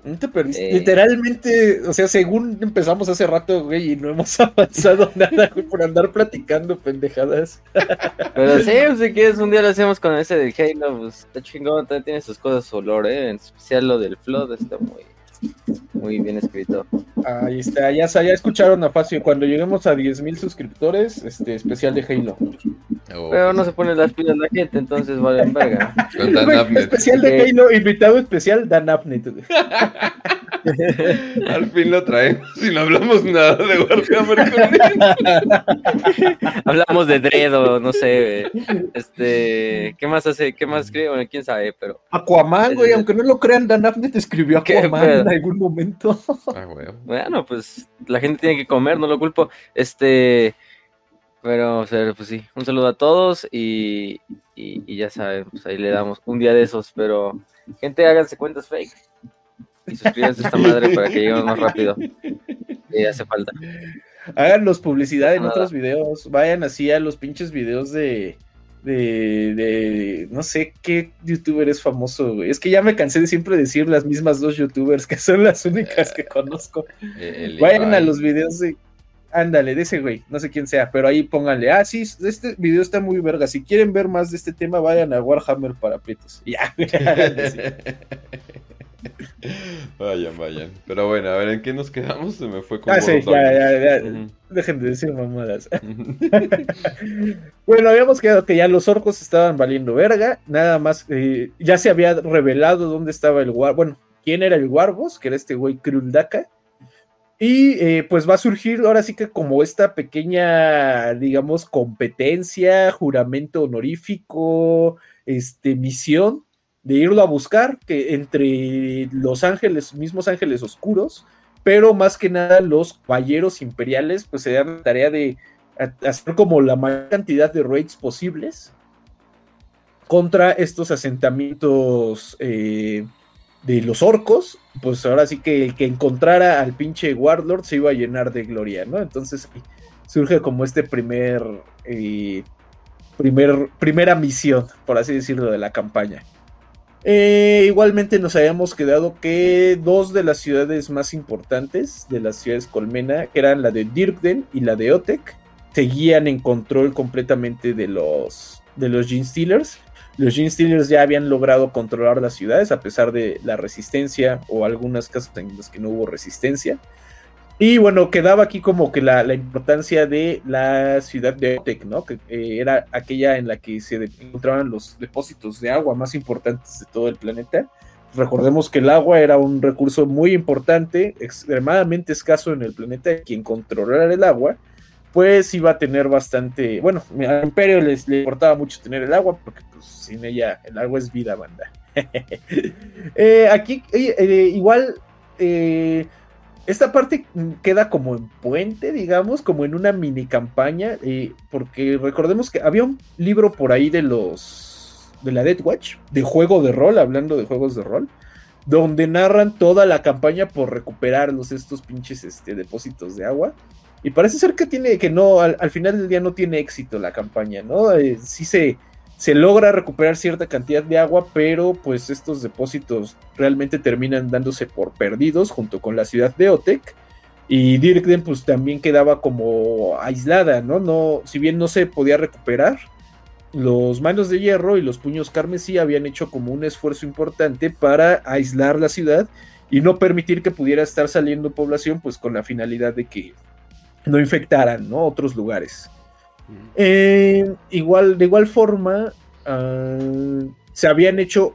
B: No te perdiste. Eh, Literalmente, o sea, según empezamos hace rato, güey, y no hemos avanzado nada, güey, por andar platicando pendejadas.
C: Pero sí, pues, si quieres, un día lo hacemos con ese del Halo, pues está chingón, también tiene sus cosas olor, ¿eh? En especial lo del Flood está muy, muy bien escrito.
B: Ahí está, ya, ya escucharon a Facio. Cuando lleguemos a 10.000 suscriptores, este especial de Halo.
C: Oh. Pero no se pone las pilas la gente, entonces vale en verga.
B: especial de Halo, invitado especial, Dan Abnett.
A: Al fin lo traemos y no hablamos nada de Warhammer
C: Hablamos de Dredo, no sé. Este, ¿qué más hace? ¿Qué más escribe? Bueno, quién sabe, pero.
B: Aquaman, güey, aunque no lo crean, Dan Abnett escribió Aquaman en algún momento.
C: Ah, bueno, pues la gente tiene que comer, no lo culpo. Este. Pero, o sea, pues sí, un saludo a todos y, y, ya saben, pues ahí le damos un día de esos, pero gente, háganse cuentas fake y suscríbanse a esta madre para que lleguemos más rápido. Y hace falta.
B: Háganos publicidad en otros videos. Vayan así a los pinches videos de, de, de, no sé qué youtuber es famoso, güey. Es que ya me cansé de siempre decir las mismas dos youtubers, que son las únicas que conozco. Vayan a los videos de... Ándale, de ese güey, no sé quién sea, pero ahí pónganle, ah, sí, este video está muy verga. Si quieren ver más de este tema, vayan a Warhammer para Prietos. Ya,
A: Vayan, vayan. Pero bueno, a ver, ¿en qué nos quedamos? Se me fue
B: como. Ah, sí, ya, ya, ya. Dejen de decir mamadas. bueno, habíamos quedado que ya los orcos estaban valiendo verga. Nada más, eh, ya se había revelado dónde estaba el War. Bueno, quién era el Wargos, que era este güey Kruldaka. Y eh, pues va a surgir ahora sí que como esta pequeña, digamos, competencia, juramento honorífico, este, misión de irlo a buscar, que entre los ángeles, mismos ángeles oscuros, pero más que nada los caballeros imperiales, pues se dan la tarea de hacer como la mayor cantidad de raids posibles contra estos asentamientos eh, de los orcos, pues ahora sí que el que encontrara al pinche Warlord se iba a llenar de gloria, ¿no? Entonces surge como este primer, eh, primer, primera misión, por así decirlo, de la campaña. Eh, igualmente nos habíamos quedado que dos de las ciudades más importantes de las ciudades colmena, que eran la de Dirkden y la de Otek, seguían en control completamente de los, de los Gene Stealers. Los Gene Stealers ya habían logrado controlar las ciudades a pesar de la resistencia o algunas casas en las que no hubo resistencia. Y bueno, quedaba aquí como que la, importancia de la ciudad de Otec, ¿no? Que eh, era aquella en la que se encontraban los depósitos de agua más importantes de todo el planeta. Recordemos que el agua era un recurso muy importante, extremadamente escaso en el planeta. Quien controlara el agua, pues iba a tener bastante. Bueno, al Imperio les, le importaba mucho tener el agua, porque pues, sin ella el agua es vida, banda. Eh, aquí, eh, igual esta parte queda como en puente, digamos, como en una mini campaña, eh, porque recordemos que había un libro por ahí de los de la Dead Watch, de juego de rol, hablando de juegos de rol, donde narran toda la campaña por recuperar los estos pinches este, depósitos de agua. Y parece ser que tiene, que no, al, final del día no tiene éxito la campaña, ¿no? Eh, sí se, se logra recuperar cierta cantidad de agua, pero pues estos depósitos realmente terminan dándose por perdidos junto con la ciudad de Otec. Y Dirkden pues también quedaba como aislada, ¿no? no si bien no se podía recuperar, los manos de hierro y los puños carmesí habían hecho como un esfuerzo importante para aislar la ciudad y no permitir que pudiera estar saliendo población pues con la finalidad de que no infectaran, ¿no? Otros lugares. Eh, igual, de igual forma, ah, se habían hecho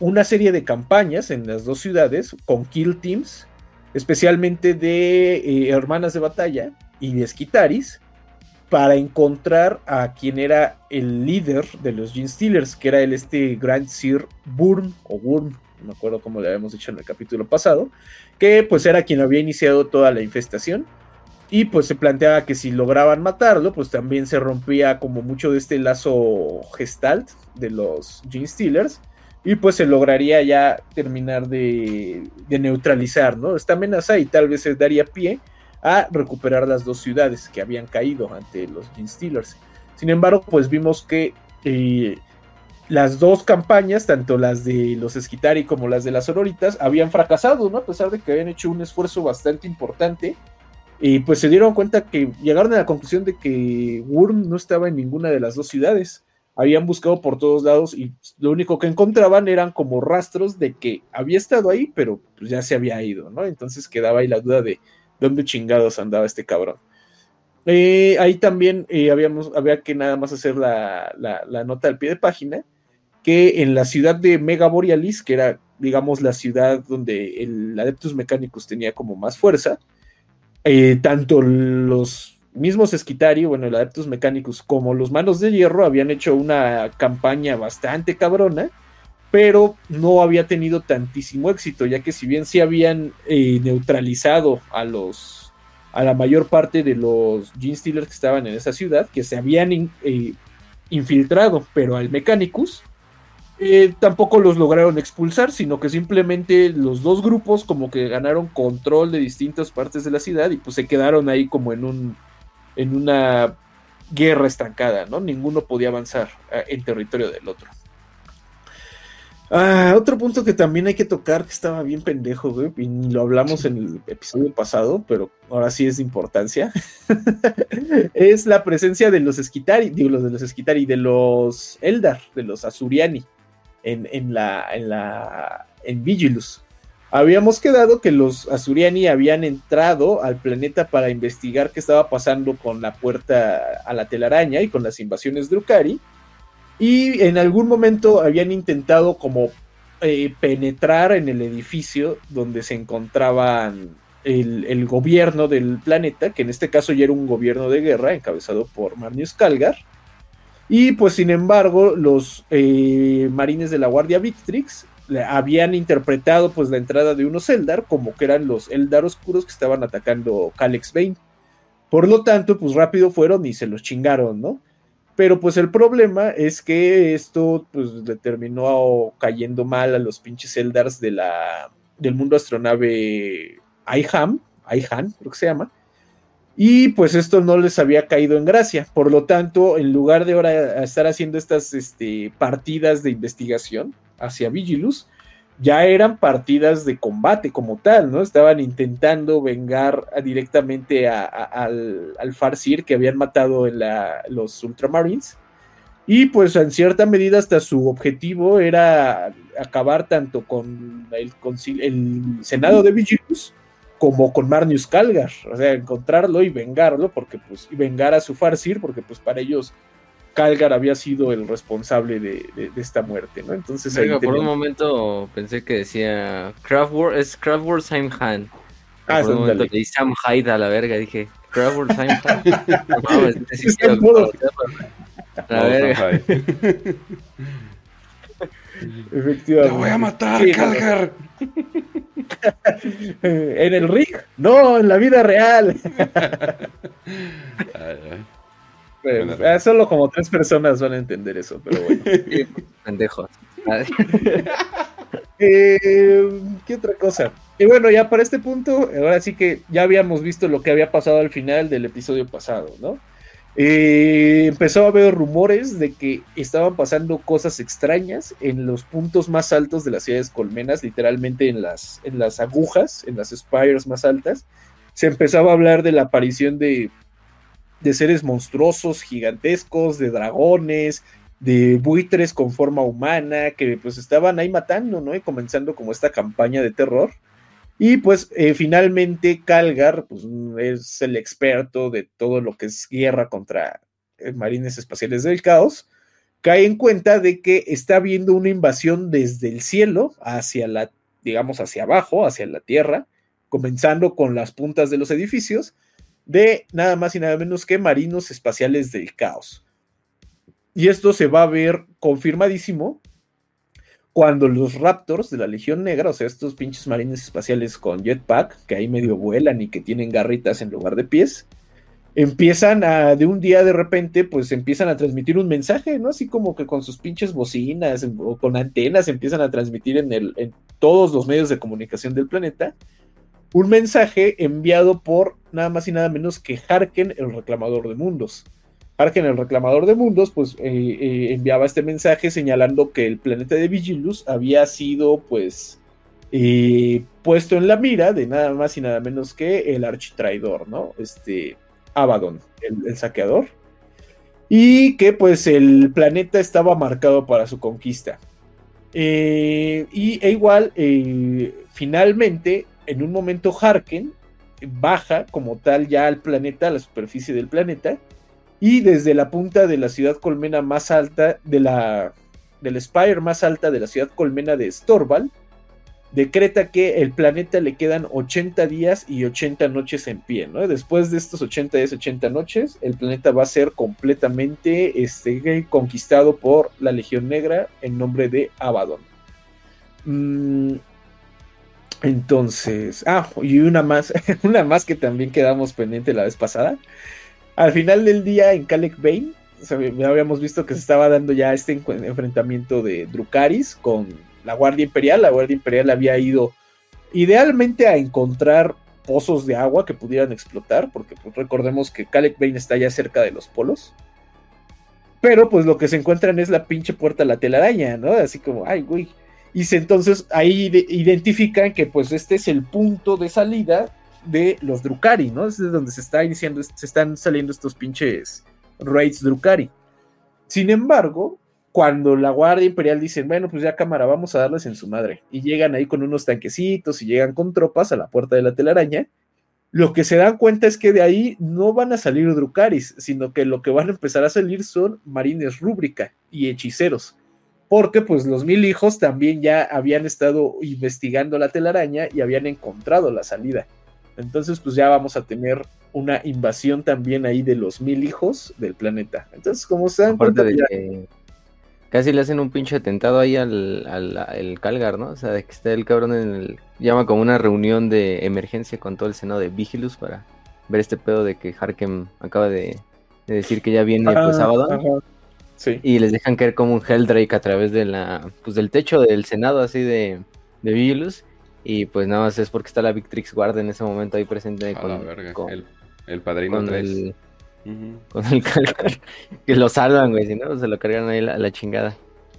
B: una serie de campañas en las dos ciudades con kill teams, especialmente de eh, hermanas de batalla y de Skitaris, para encontrar a quien era el líder de los Gene Stealers, que era el este Grand Sir Burn o Burn, no me acuerdo cómo le habíamos dicho en el capítulo pasado, que pues era quien había iniciado toda la infestación y pues se planteaba que si lograban matarlo, pues también se rompía como mucho de este lazo gestalt de los Gene Stealers. Y pues se lograría ya terminar de, neutralizar ¿no? esta amenaza y tal vez se daría pie a recuperar las dos ciudades que habían caído ante los Gene Stealers. Sin embargo, pues vimos que eh, las dos campañas, tanto las de los Esquitari como las de las Sororitas, habían fracasado, ¿no? A pesar de que habían hecho un esfuerzo bastante importante y pues se dieron cuenta que llegaron a la conclusión de que Wurm no estaba en ninguna de las dos ciudades. Habían buscado por todos lados y lo único que encontraban eran como rastros de que había estado ahí, pero pues ya se había ido, ¿no? Entonces quedaba ahí la duda de dónde chingados andaba este cabrón. Eh, ahí también eh, habíamos, había que nada más hacer la, nota al pie de página, que en la ciudad de Mega Borealis, que era, digamos, la ciudad donde el Adeptus Mechanicus tenía como más fuerza, eh, tanto los mismos Esquitari, bueno, el Adeptus Mecánicos, como los Manos de Hierro habían hecho una campaña bastante cabrona, pero no había tenido tantísimo éxito, ya que si bien sí habían eh, neutralizado a los a la mayor parte de los Gene Stealers que estaban en esa ciudad, que se habían eh, infiltrado, pero al Mechanicus, eh, tampoco los lograron expulsar, sino que simplemente los dos grupos como que ganaron control de distintas partes de la ciudad y pues se quedaron ahí como en un en una guerra estancada, ¿no? Ninguno podía avanzar eh, en territorio del otro. Ah, otro punto que también hay que tocar, que estaba bien pendejo, güey, y lo hablamos en el episodio pasado, pero ahora sí es de importancia, es la presencia de los Esquitari, digo, los de los Esquitari, de los Eldar, de los Azuriani en, la, en, la, en Vigilus. Habíamos quedado que los Azuriani habían entrado al planeta para investigar qué estaba pasando con la puerta a la telaraña y con las invasiones de Ukari. Y en algún momento habían intentado como eh, penetrar en el edificio donde se encontraban el, el, gobierno del planeta, que en este caso ya era un gobierno de guerra encabezado por Marnius Calgar. Y pues sin embargo, los eh, marines de la Guardia Victrix habían interpretado pues la entrada de unos Eldar como que eran los Eldar oscuros que estaban atacando Calex Bane. Por lo tanto, pues rápido fueron y se los chingaron, ¿no? Pero pues el problema es que esto pues le terminó cayendo mal a los pinches Eldars de la, del mundo astronave IHAM, IHAN creo que se llama, Y pues esto no les había caído en gracia. Por lo tanto, en lugar de ahora estar haciendo estas este, partidas de investigación hacia Vigilus, ya eran partidas de combate como tal, ¿no? Estaban intentando vengar directamente al, al Farsir que habían matado en los Ultramarines. Y pues en cierta medida hasta su objetivo era acabar tanto con el, el Senado de Vigilus como con Marnius Calgar, o sea, encontrarlo y vengarlo, porque pues, y vengar a su Farsir, porque pues para ellos Calgar había sido el responsable de, esta muerte, ¿no? Entonces
C: por un momento pensé que decía Kraftwerk, es Kraftwerk Heimhan. Ah, por un momento leí Sam Hyde a la verga, dije, Kraftwerk Heimhan. no,
A: a la verga.
B: Efectivamente.
A: Te voy a matar, Calgar.
B: en el ring, no, en la vida real. Ah, solo como tres personas van a entender eso, pero bueno.
C: Pendejos.
B: Eh, ¿Qué otra cosa? Y bueno, ya para este punto, ahora sí que ya habíamos visto lo que había pasado al final del episodio pasado, ¿no? Eh, a haber rumores de que estaban pasando cosas extrañas en los puntos más altos de las ciudades colmenas, literalmente en las, en las agujas, en las spires más altas. Se empezaba a hablar de la aparición de, de seres monstruosos, gigantescos, de dragones, de buitres con forma humana, que pues estaban ahí matando, ¿no? Y comenzando como esta campaña de terror. Y pues eh, finalmente Calgar pues, es el experto de todo lo que es guerra contra eh, marines espaciales del caos. Cae en cuenta de que está habiendo una invasión desde el cielo hacia la, digamos, hacia abajo, hacia la tierra, comenzando con las puntas de los edificios, de nada más y nada menos que marinos espaciales del caos. Y esto se va a ver confirmadísimo cuando los Raptors de la Legión Negra, o sea, estos pinches marines espaciales con jetpack, que ahí medio vuelan y que tienen garritas en lugar de pies, empiezan a, de un día de repente, pues empiezan a transmitir un mensaje, ¿no? Así como que con sus pinches bocinas o con antenas empiezan a transmitir en, todos los medios de comunicación del planeta un mensaje enviado por nada más y nada menos que Harken, el reclamador de mundos. Argen, el reclamador de mundos, pues eh, eh, enviaba este mensaje señalando que el planeta de Vigilus había sido, pues, eh, puesto en la mira de nada más y nada menos que el architraidor, ¿no? Este, Abaddon, el, saqueador. Y que, pues, el planeta estaba marcado para su conquista. y e igual, finalmente, en un momento, Harken baja como tal ya al planeta, a la superficie del planeta y desde la punta de la ciudad colmena más alta, de la, del spire más alta de la ciudad colmena de Storval, decreta que el planeta le quedan 80 días y 80 noches en pie, ¿no? Después de estos 80 días, 80 noches, el planeta va a ser completamente este, conquistado por la Legión Negra en nombre de Abaddon. Mm, entonces, ah, y una más, una más que también quedamos pendiente la vez pasada, al final del día en Kalek Bane, habíamos visto que se estaba dando ya este enfrentamiento de Drukaris con la Guardia Imperial. La Guardia Imperial había ido idealmente a encontrar pozos de agua que pudieran explotar, porque pues, recordemos que Kalek Bane está ya cerca de los polos. Pero pues lo que se encuentran es la pinche puerta a la telaraña, ¿no? Así como, ay, güey. Y entonces ahí identifican que pues este es el punto de salida de los Drukari, ¿no? Es donde se está iniciando, se están saliendo estos pinches raids Drukari. Sin embargo, cuando la Guardia Imperial dice, bueno, pues ya cámara, vamos a darles en su madre, y llegan ahí con unos tanquecitos y llegan con tropas a la puerta de la telaraña, lo que se dan cuenta es que de ahí no van a salir Drukaris, sino que lo que van a empezar a salir son marines rúbrica y hechiceros. Porque pues los mil hijos también ya habían estado investigando la telaraña y habían encontrado la salida. Entonces, pues ya vamos a tener una invasión también ahí de los mil hijos del planeta. Entonces, como se dan cuenta,
C: casi le hacen un pinche atentado ahí al, al, Calgar, ¿no? O sea, de que está el cabrón en el. llama como una reunión de emergencia con todo el senado de Vigilus para ver este pedo de que Harkem acaba de, decir que ya viene pues sábado. Sí. Y les dejan caer como un Helldrake a través de la, pues, del techo del senado así de, de Vigilus y pues nada más es porque está la Victrix Guard en ese momento ahí presente con,
A: El Padrino 3.
C: Con el que lo salvan, güey, si no, se lo cargan ahí a la, chingada.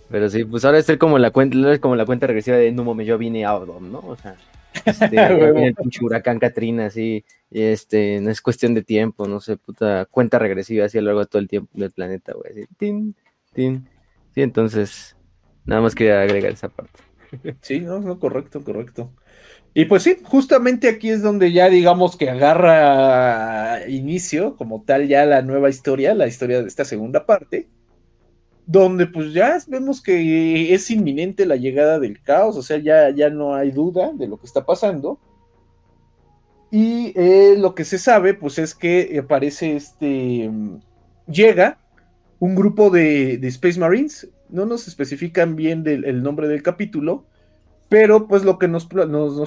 C: Pero sí, pues ahora es como la cuenta, como la cuenta regresiva de no mames, yo vine a Abdom, ¿no? O sea, este, viene el pinche huracán Katrina, así, y este, no es cuestión de tiempo, no sé, puta, cuenta regresiva así a lo largo de todo el tiempo del planeta, güey, así, tin, tin. Sí, entonces, nada más quería agregar esa parte.
B: Sí, no, no, correcto, correcto. Y pues sí, justamente aquí es donde ya digamos que agarra inicio como tal ya la nueva historia, la historia de esta segunda parte, donde pues ya vemos que es inminente la llegada del caos, o sea, ya, ya no hay duda de lo que está pasando. Y eh, lo que se sabe pues es que aparece este, llega un grupo de, Space Marines, no nos especifican bien el nombre del capítulo, pero pues lo que nos,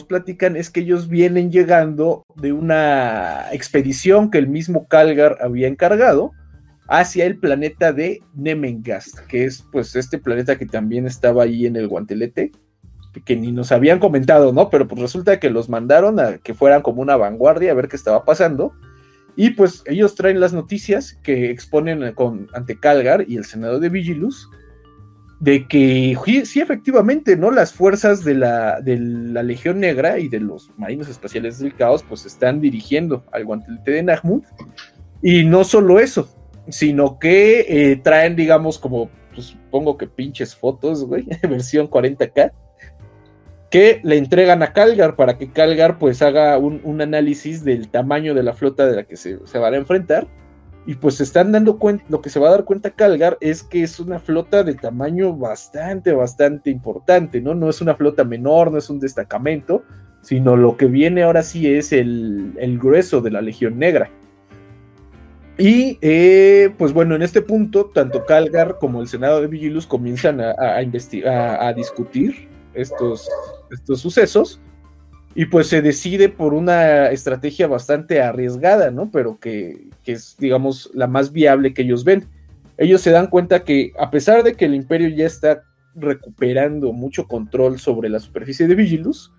B: platican es que ellos vienen llegando de una expedición que el mismo Calgar había encargado hacia el planeta de Nemengast, que es pues este planeta que también estaba ahí en el guantelete, que, ni nos habían comentado, ¿no? Pero pues resulta que los mandaron a que fueran como una vanguardia a ver qué estaba pasando. Y pues ellos traen las noticias que exponen ante Calgar y el Senado de Vigilus de que sí, efectivamente, ¿no? Las fuerzas de la, de la Legión Negra y de los marinos espaciales del caos, pues están dirigiendo al guantelete de Nahmud. Y no solo eso, sino que eh, traen, digamos, como, pues supongo que pinches fotos, güey, versión 40K, que le entregan a Calgar para que Calgar, pues, haga un, análisis del tamaño de la flota de la que se, se van a enfrentar y pues se están dando cuenta, lo que se va a dar cuenta Calgar es que es una flota de tamaño bastante, bastante importante, ¿no? No es una flota menor, no es un destacamento, sino lo que viene ahora sí es el, grueso de la Legión Negra. Y eh, pues bueno, en este punto, tanto Calgar como el Senado de Vigilus comienzan a, investigar, a, discutir estos, estos sucesos y pues se decide por una estrategia bastante arriesgada, ¿no? Pero que, es, digamos, la más viable que ellos ven. Ellos se dan cuenta que a pesar de que el imperio ya está recuperando mucho control sobre la superficie de Vigilus,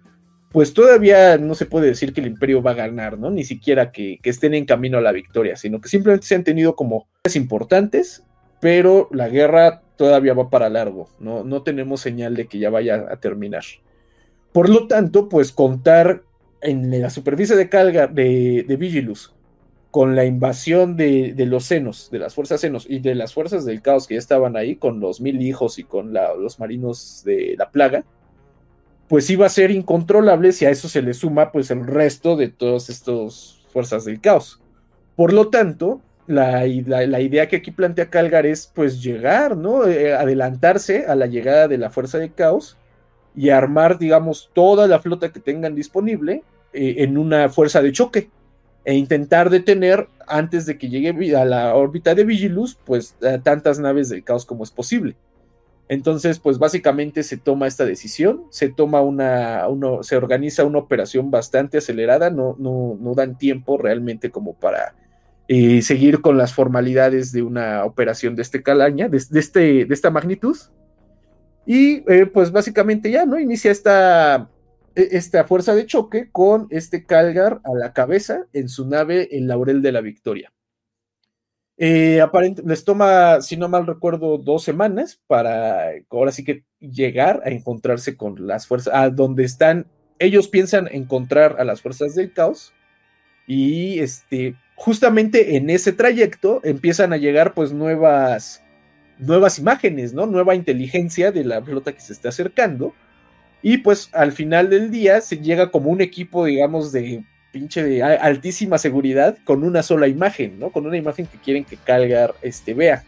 B: pues todavía no se puede decir que el imperio va a ganar, ¿no? Ni siquiera que, que estén en camino a la victoria, sino que simplemente se han tenido como importantes, pero la guerra todavía va para largo, ¿no? No tenemos señal de que ya vaya a terminar. Por lo tanto, pues contar en la superficie de Calgar de, Vigilus con la invasión de, los senos, de las fuerzas senos y de las fuerzas del caos que ya estaban ahí, con los mil hijos y con los marinos de la plaga, pues iba a ser incontrolable si a eso se le suma pues el resto de todas estas fuerzas del caos. Por lo tanto, la, la, idea que aquí plantea Calgar es pues llegar, ¿no? Eh, adelantarse a la llegada de la fuerza del caos y armar, digamos, toda la flota que tengan disponible eh, en una fuerza de choque e intentar detener antes de que llegue a la órbita de Vigilus, pues tantas naves del caos como es posible. Entonces, pues básicamente se toma esta decisión, se toma una, uno, se organiza una operación bastante acelerada, no, no, no dan tiempo realmente como para eh, seguir con las formalidades de una operación de este calaña, de, este, de esta magnitud. Y eh, pues básicamente ya, ¿no? Inicia esta, e, esta fuerza de choque con este Calgar a la cabeza en su nave el Laurel de la Victoria. Eh, les toma, si no mal recuerdo, dos semanas para ahora sí que llegar a encontrarse con las fuerzas, a donde están, ellos piensan encontrar a las fuerzas del caos y este, justamente en ese trayecto empiezan a llegar pues nuevas nuevas imágenes, ¿no? Nueva inteligencia de la flota que se está acercando. Y pues al final del día se llega como un equipo, digamos, de pinche de altísima seguridad con una sola imagen, ¿no? Con una imagen que quieren que Calgar este, vea.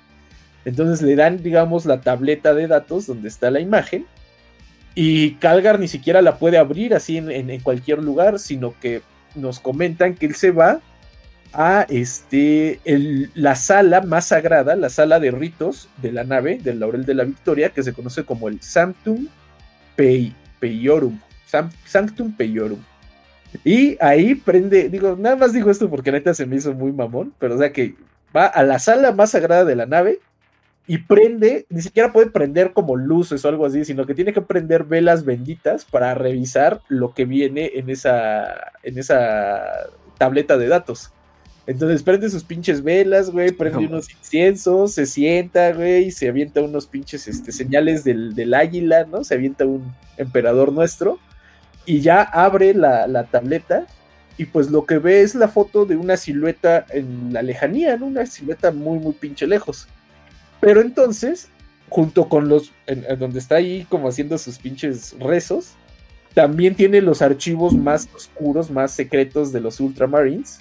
B: Entonces le dan, digamos, la tableta de datos donde está la imagen. Y Calgar ni siquiera la puede abrir así en cualquier lugar, sino que nos comentan que él se va a este, la sala más sagrada, la sala de ritos de la nave del Laurel de la Victoria, que se conoce como el Sanctum Peiorum. Sanctum Peiorum. Y ahí prende, digo, nada más digo esto porque neta se me hizo muy mamón, pero o sea que va a la sala más sagrada de la nave y prende, ni siquiera puede prender como luces o algo así, sino que tiene que prender velas benditas para revisar lo que viene en esa, en esa tableta de datos. Entonces prende sus pinches velas, güey, prende unos inciensos, se sienta, güey, y se avienta unos pinches este, señales del, del, águila, ¿no? Se avienta un emperador nuestro y ya abre la, la, tableta y pues lo que ve es la foto de una silueta en la lejanía, ¿no? Una silueta muy, muy pinche lejos. Pero entonces, junto con los, en, donde está ahí como haciendo sus pinches rezos, también tiene los archivos más oscuros, más secretos de los Ultramarines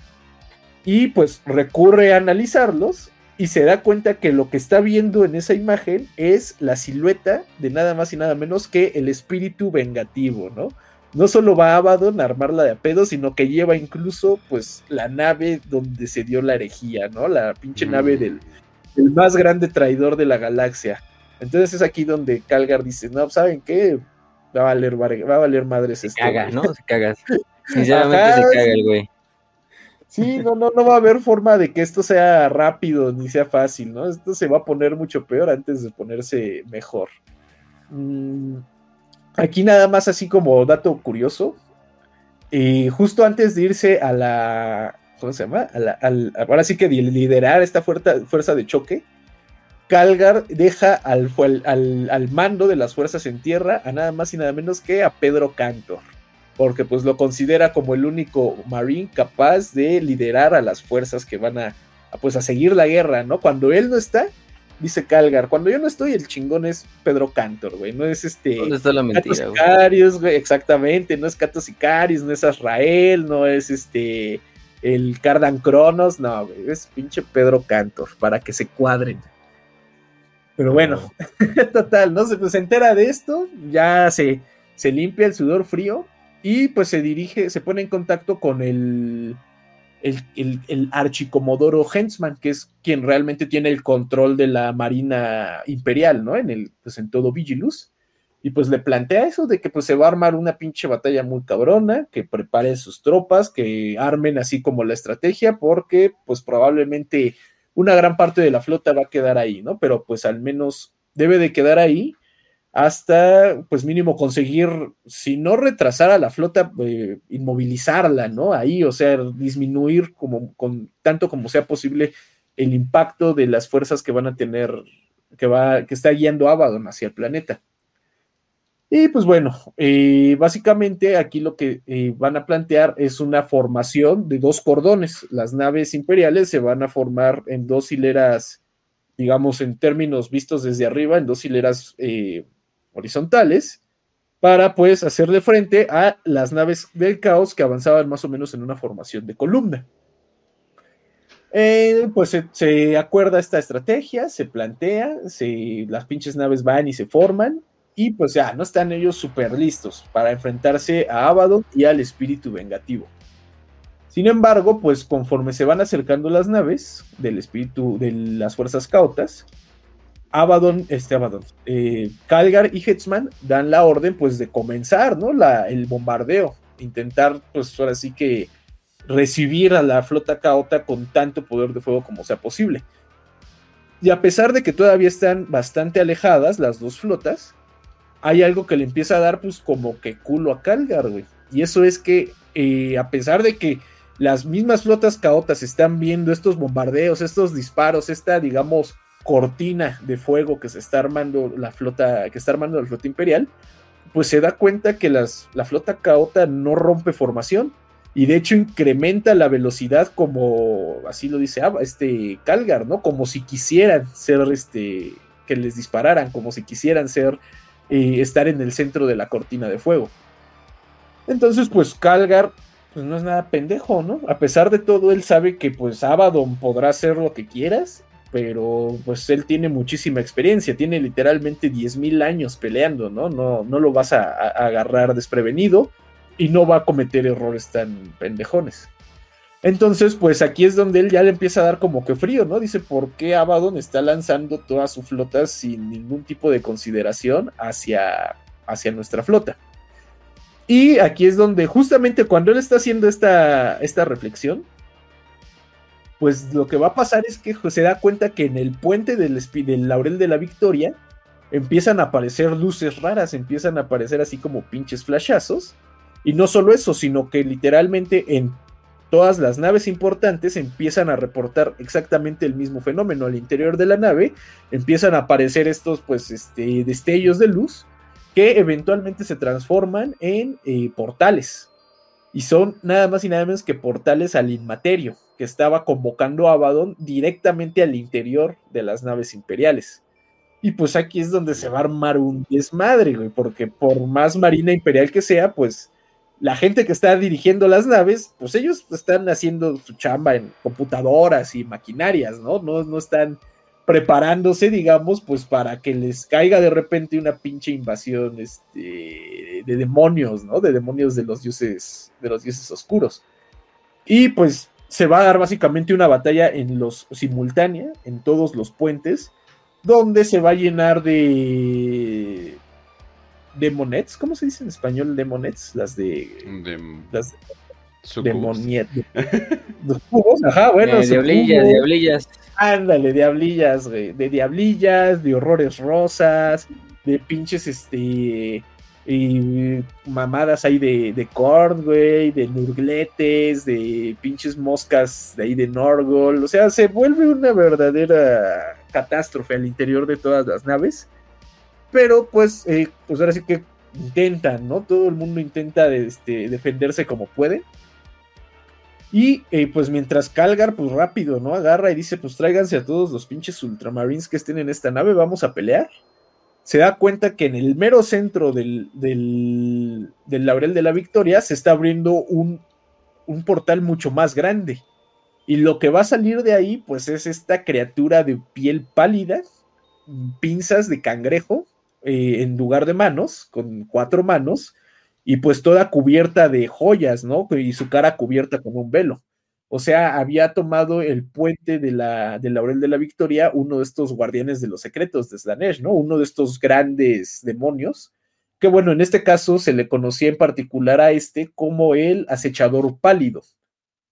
B: y pues recurre a analizarlos y se da cuenta que lo que está viendo en esa imagen es la silueta de nada más y nada menos que el espíritu vengativo, ¿no? No solo va a Abaddon a armarla de a pedo, sino que lleva incluso pues la nave donde se dio la herejía, ¿no? La pinche mm. nave del, más grande traidor de la galaxia. Entonces es aquí donde Calgar dice, no, ¿saben qué? Va a valer, va a valer madres
C: se Caga, ¿no? Se cagas. Sinceramente se caga el güey.
B: Sí, no, no, no va a haber forma de que esto sea rápido ni sea fácil, ¿no? Esto se va a poner mucho peor antes de ponerse mejor. Mm, aquí nada más así como dato curioso. Y justo antes de irse a la. ¿Cómo se llama? ahora sí que liderar esta fuerza, fuerza de choque. Calgar deja al, al, al, mando de las fuerzas en tierra a nada más y nada menos que a Pedro Cantor porque pues lo considera como el único Marine capaz de liderar a las fuerzas que van a, pues a seguir la guerra, ¿no? Cuando él no está, dice Calgar, cuando yo no estoy, el chingón es Pedro Cantor, güey, no es este...
C: ¿Dónde está la mentira,
B: güey? Exactamente, no es Catos Icarius, no es Azrael, no es este... El Cardan Cronos, no, güey, es pinche Pedro Cantor, para que se cuadren. Pero bueno, total, ¿no? Se, pues, se entera de esto, ya se, se limpia el sudor frío y pues se dirige, se pone en contacto con el, el, el, archicomodoro Hensman, que es quien realmente tiene el control de la Marina Imperial, ¿no? En el, pues en todo Vigilus. Y pues le plantea eso de que pues se va a armar una pinche batalla muy cabrona, que preparen sus tropas, que armen así como la estrategia, porque pues probablemente una gran parte de la flota va a quedar ahí, ¿no? Pero pues al menos debe de quedar ahí hasta, pues mínimo conseguir, si no retrasar a la flota, eh, inmovilizarla, ¿no? Ahí, o sea, disminuir como, con, tanto como sea posible el impacto de las fuerzas que van a tener, que, va, que está guiando Abaddon hacia el planeta. Y pues bueno, eh, básicamente aquí lo que eh, van a plantear es una formación de dos cordones. Las naves imperiales se van a formar en dos hileras, digamos, en términos vistos desde arriba, en dos hileras horizontales para pues hacerle frente a las naves del caos que avanzaban más o menos en una formación de columna. Eh, pues se, acuerda esta estrategia, se plantea, las pinches naves van y se forman y pues ya no están ellos súper listos para enfrentarse a Abaddon y al espíritu vengativo. Sin embargo, pues conforme se van acercando las naves del espíritu de las fuerzas cautas, Abaddon, este Abaddon, eh, Calgar y Hetzman dan la orden pues de comenzar, ¿no? La, el bombardeo, intentar pues ahora sí que recibir a la flota caota con tanto poder de fuego como sea posible. Y a pesar de que todavía están bastante alejadas las dos flotas, hay algo que le empieza a dar pues como que culo a Calgar, güey. Y eso es que eh, a pesar de que las mismas flotas caotas están viendo estos bombardeos, estos disparos, esta digamos cortina de fuego que se está armando la flota, que está armando la flota imperial, pues se da cuenta que las, la flota caota no rompe formación y de hecho incrementa la velocidad como, así lo dice este Calgar, ¿no? Como si quisieran ser, este, que les dispararan, como si quisieran ser, eh, estar en el centro de la cortina de fuego. Entonces, pues Calgar, pues no es nada pendejo, ¿no? A pesar de todo, él sabe que pues Abaddon podrá hacer lo que quieras pero pues él tiene muchísima experiencia, tiene literalmente 10.000 años peleando, ¿no? ¿no? No lo vas a, agarrar desprevenido y no va a cometer errores tan pendejones. Entonces, pues aquí es donde él ya le empieza a dar como que frío, ¿no? Dice, ¿por qué Abaddon está lanzando toda su flota sin ningún tipo de consideración hacia, hacia nuestra flota? Y aquí es donde justamente cuando él está haciendo esta, esta reflexión, pues lo que va a pasar es que se da cuenta que en el puente del, del Laurel de la Victoria empiezan a aparecer luces raras, empiezan a aparecer así como pinches flashazos. Y no solo eso, sino que literalmente en todas las naves importantes empiezan a reportar exactamente el mismo fenómeno. Al interior de la nave empiezan a aparecer estos pues este, destellos de luz que eventualmente se transforman en eh, portales. Y son nada más y nada menos que portales al inmaterio, que estaba convocando a Abaddon directamente al interior de las naves imperiales. Y pues aquí es donde se va a armar un desmadre, güey, porque por más marina imperial que sea, pues la gente que está dirigiendo las naves, pues ellos están haciendo su chamba en computadoras y maquinarias, ¿no? No, no están preparándose, digamos, pues para que les caiga de repente una pinche invasión este, de demonios, ¿no? De demonios de los dioses, de los dioses oscuros. Y pues se va a dar básicamente una batalla en los simultánea, en todos los puentes, donde se va a llenar de demonets, ¿cómo se dice en español demonets? Las de las
C: de, los cubos, ajá, bueno, eh, diablillas, diablillas.
B: Ándale, diablillas, güey, de diablillas, de horrores rosas, de pinches este y mamadas ahí de, de corn, güey, de nurgletes, de pinches moscas de ahí de Norgol. O sea, se vuelve una verdadera catástrofe al interior de todas las naves. Pero pues, eh, pues ahora sí que intentan, ¿no? Todo el mundo intenta este, defenderse como puede. Y eh, pues mientras Calgar, pues rápido, ¿no? Agarra y dice, pues tráiganse a todos los pinches ultramarines que estén en esta nave, vamos a pelear se da cuenta que en el mero centro del, del, Laurel de la Victoria se está abriendo un, un, portal mucho más grande. Y lo que va a salir de ahí, pues es esta criatura de piel pálida, pinzas de cangrejo, eh, en lugar de manos, con cuatro manos, y pues toda cubierta de joyas, ¿no? Y su cara cubierta con un velo. O sea, había tomado el puente de la, de Laurel de la Victoria, uno de estos guardianes de los secretos de Slanesh, ¿no? Uno de estos grandes demonios, que bueno, en este caso se le conocía en particular a este como el acechador pálido,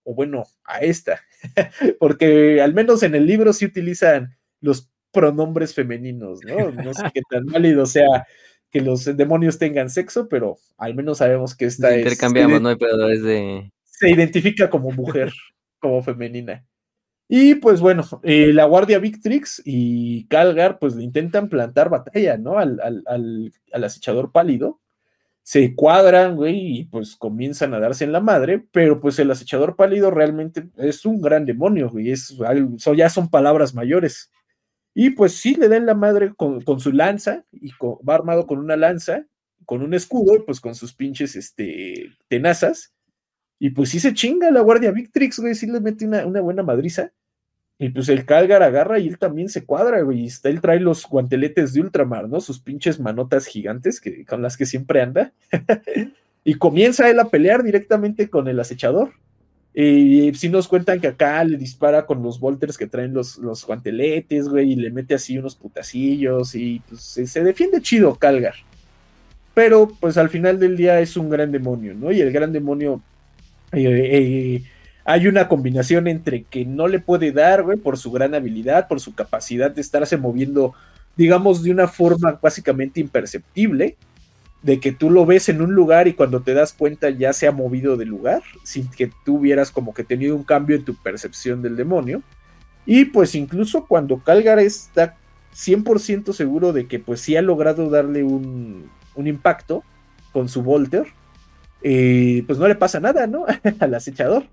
B: o bueno, a esta, porque al menos en el libro sí utilizan los pronombres femeninos, ¿no? No sé qué tan válido sea que los demonios tengan sexo, pero al menos sabemos que esta
C: es... Intercambiamos, no hay pedo, es de
B: se identifica como mujer, como femenina. Y pues bueno, eh, la Guardia Victrix y Calgar pues le intentan plantar batalla, ¿no? Al, al, acechador pálido. Se cuadran, güey, y pues comienzan a darse en la madre, pero pues el acechador pálido realmente es un gran demonio, güey, es, ya son palabras mayores. Y pues sí, le dan la madre con, su lanza, y va armado con una lanza, con un escudo, y pues con sus pinches este, tenazas y pues sí se chinga la Guardia Victrix, güey, sí le mete una, buena madriza. Y pues el Calgar agarra y él también se cuadra, güey. Y él trae los guanteletes de ultramar, ¿no? Sus pinches manotas gigantes que, con las que siempre anda. y comienza él a pelear directamente con el acechador. Y si nos cuentan que acá le dispara con los volters que traen los, los guanteletes, güey, y le mete así unos putacillos. Y pues se defiende chido Calgar. Pero pues al final del día es un gran demonio, ¿no? Y el gran demonio eh, hay una combinación entre que no le puede dar, güey, por su gran habilidad, por su capacidad de estarse moviendo, digamos, de una forma básicamente imperceptible, de que tú lo ves en un lugar y cuando te das cuenta ya se ha movido de lugar, sin que tú hubieras como que tenido un cambio en tu percepción del demonio. Y pues incluso cuando Calgar está 100% seguro de que pues sí ha logrado darle un, un impacto con su Volter, y pues no le pasa nada, ¿no? Al acechador.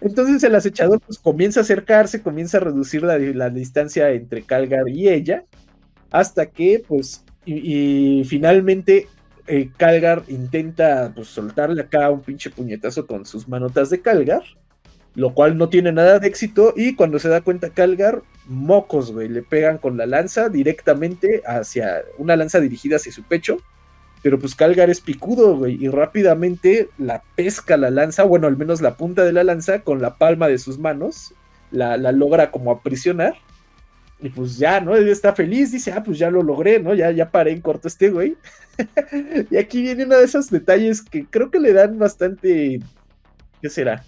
B: Entonces el acechador pues comienza a acercarse, comienza a reducir la, distancia entre Calgar y ella, hasta que pues y, finalmente eh, Calgar intenta pues soltarle acá un pinche puñetazo con sus manotas de Calgar, lo cual no tiene nada de éxito y cuando se da cuenta Calgar, mocos, güey, le pegan con la lanza directamente hacia una lanza dirigida hacia su pecho pero pues Calgar es picudo, güey, y rápidamente la pesca la lanza, bueno, al menos la punta de la lanza, con la palma de sus manos, la, logra como aprisionar. Y pues ya, ¿no? Él está feliz, dice, ah, pues ya lo logré, ¿no? Ya, ya paré en corto este güey. y aquí viene uno de esos detalles que creo que le dan bastante. ¿Qué será?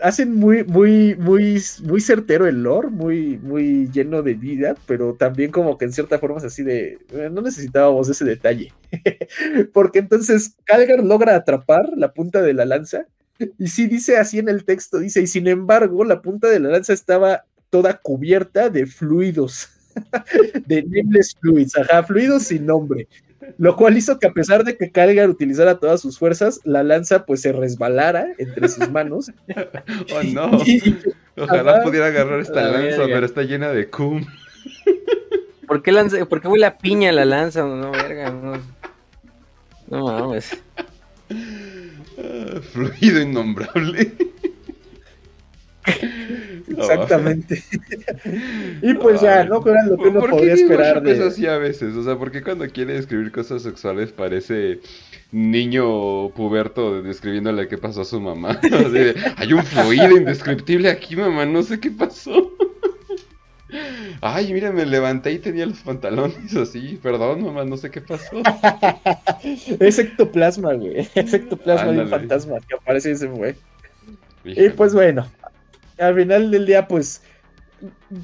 B: hacen muy, muy, muy, muy certero el lore, muy, muy lleno de vida, pero también como que en cierta forma es así de, eh, no necesitábamos ese detalle. Porque entonces Calgar logra atrapar la punta de la lanza Y sí dice así en el texto, dice, y sin embargo, la punta de la lanza estaba toda cubierta de fluidos, de nameless fluids, ajá, fluidos sin nombre. Lo cual hizo que a pesar de que Calgar utilizara todas sus fuerzas, la lanza pues se resbalara entre sus manos.
A: oh no. Ojalá pudiera agarrar esta lanza, pero está llena de cum.
C: ¿Por qué, lanza, ¿Por qué huele a piña la lanza? No, verga. No, no mames.
A: fluido innombrable.
B: Exactamente. y pues ya, ¿no? Pero lo que uno podría esperar
A: de. así a veces, o sea, porque cuando quiere escribir cosas sexuales parece niño puberto describiéndole qué pasó a su mamá. Hay un fluido indescriptible aquí, mamá, no sé qué pasó. Ay, mira, me levanté y tenía los pantalones así. Perdón, mamá, no sé qué pasó.
B: es ectoplasma, güey. Es ectoplasma de un fantasma que aparece y se fue. Y pues bueno, al final del día, pues,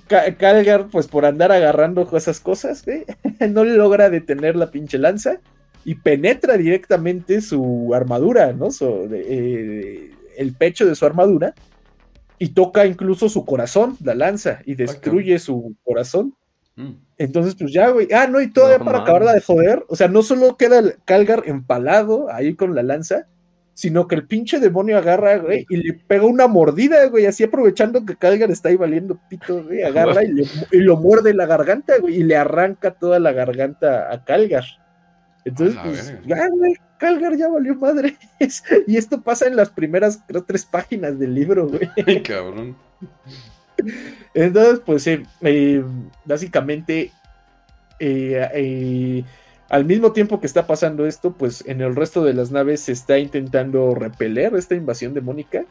B: Calgar, pues por andar agarrando esas cosas, güey, no logra detener la pinche lanza y penetra directamente su armadura, ¿no? Eh, el pecho de su armadura y toca incluso su corazón, la lanza, y destruye su corazón. Mm. Entonces, pues ya, güey. Ah, no, y todavía para acabarla de joder. O sea, no solo queda el Calgar empalado ahí con la lanza, sino que el pinche demonio agarra, güey, y le pega una mordida, güey, así aprovechando que Calgar está ahí valiendo pito, güey, agarra y, lo muerde la garganta, güey, y le arranca toda la garganta a Calgar. Entonces, pues, ya, güey, Calgar ya valió madre. y esto pasa en las primeras, creo, tres páginas del libro, güey.
A: Ay, cabrón.
B: Entonces, pues, eh, básicamente, eh, eh, al mismo tiempo que está pasando esto, pues en el resto de las naves se está intentando repeler esta invasión demónica.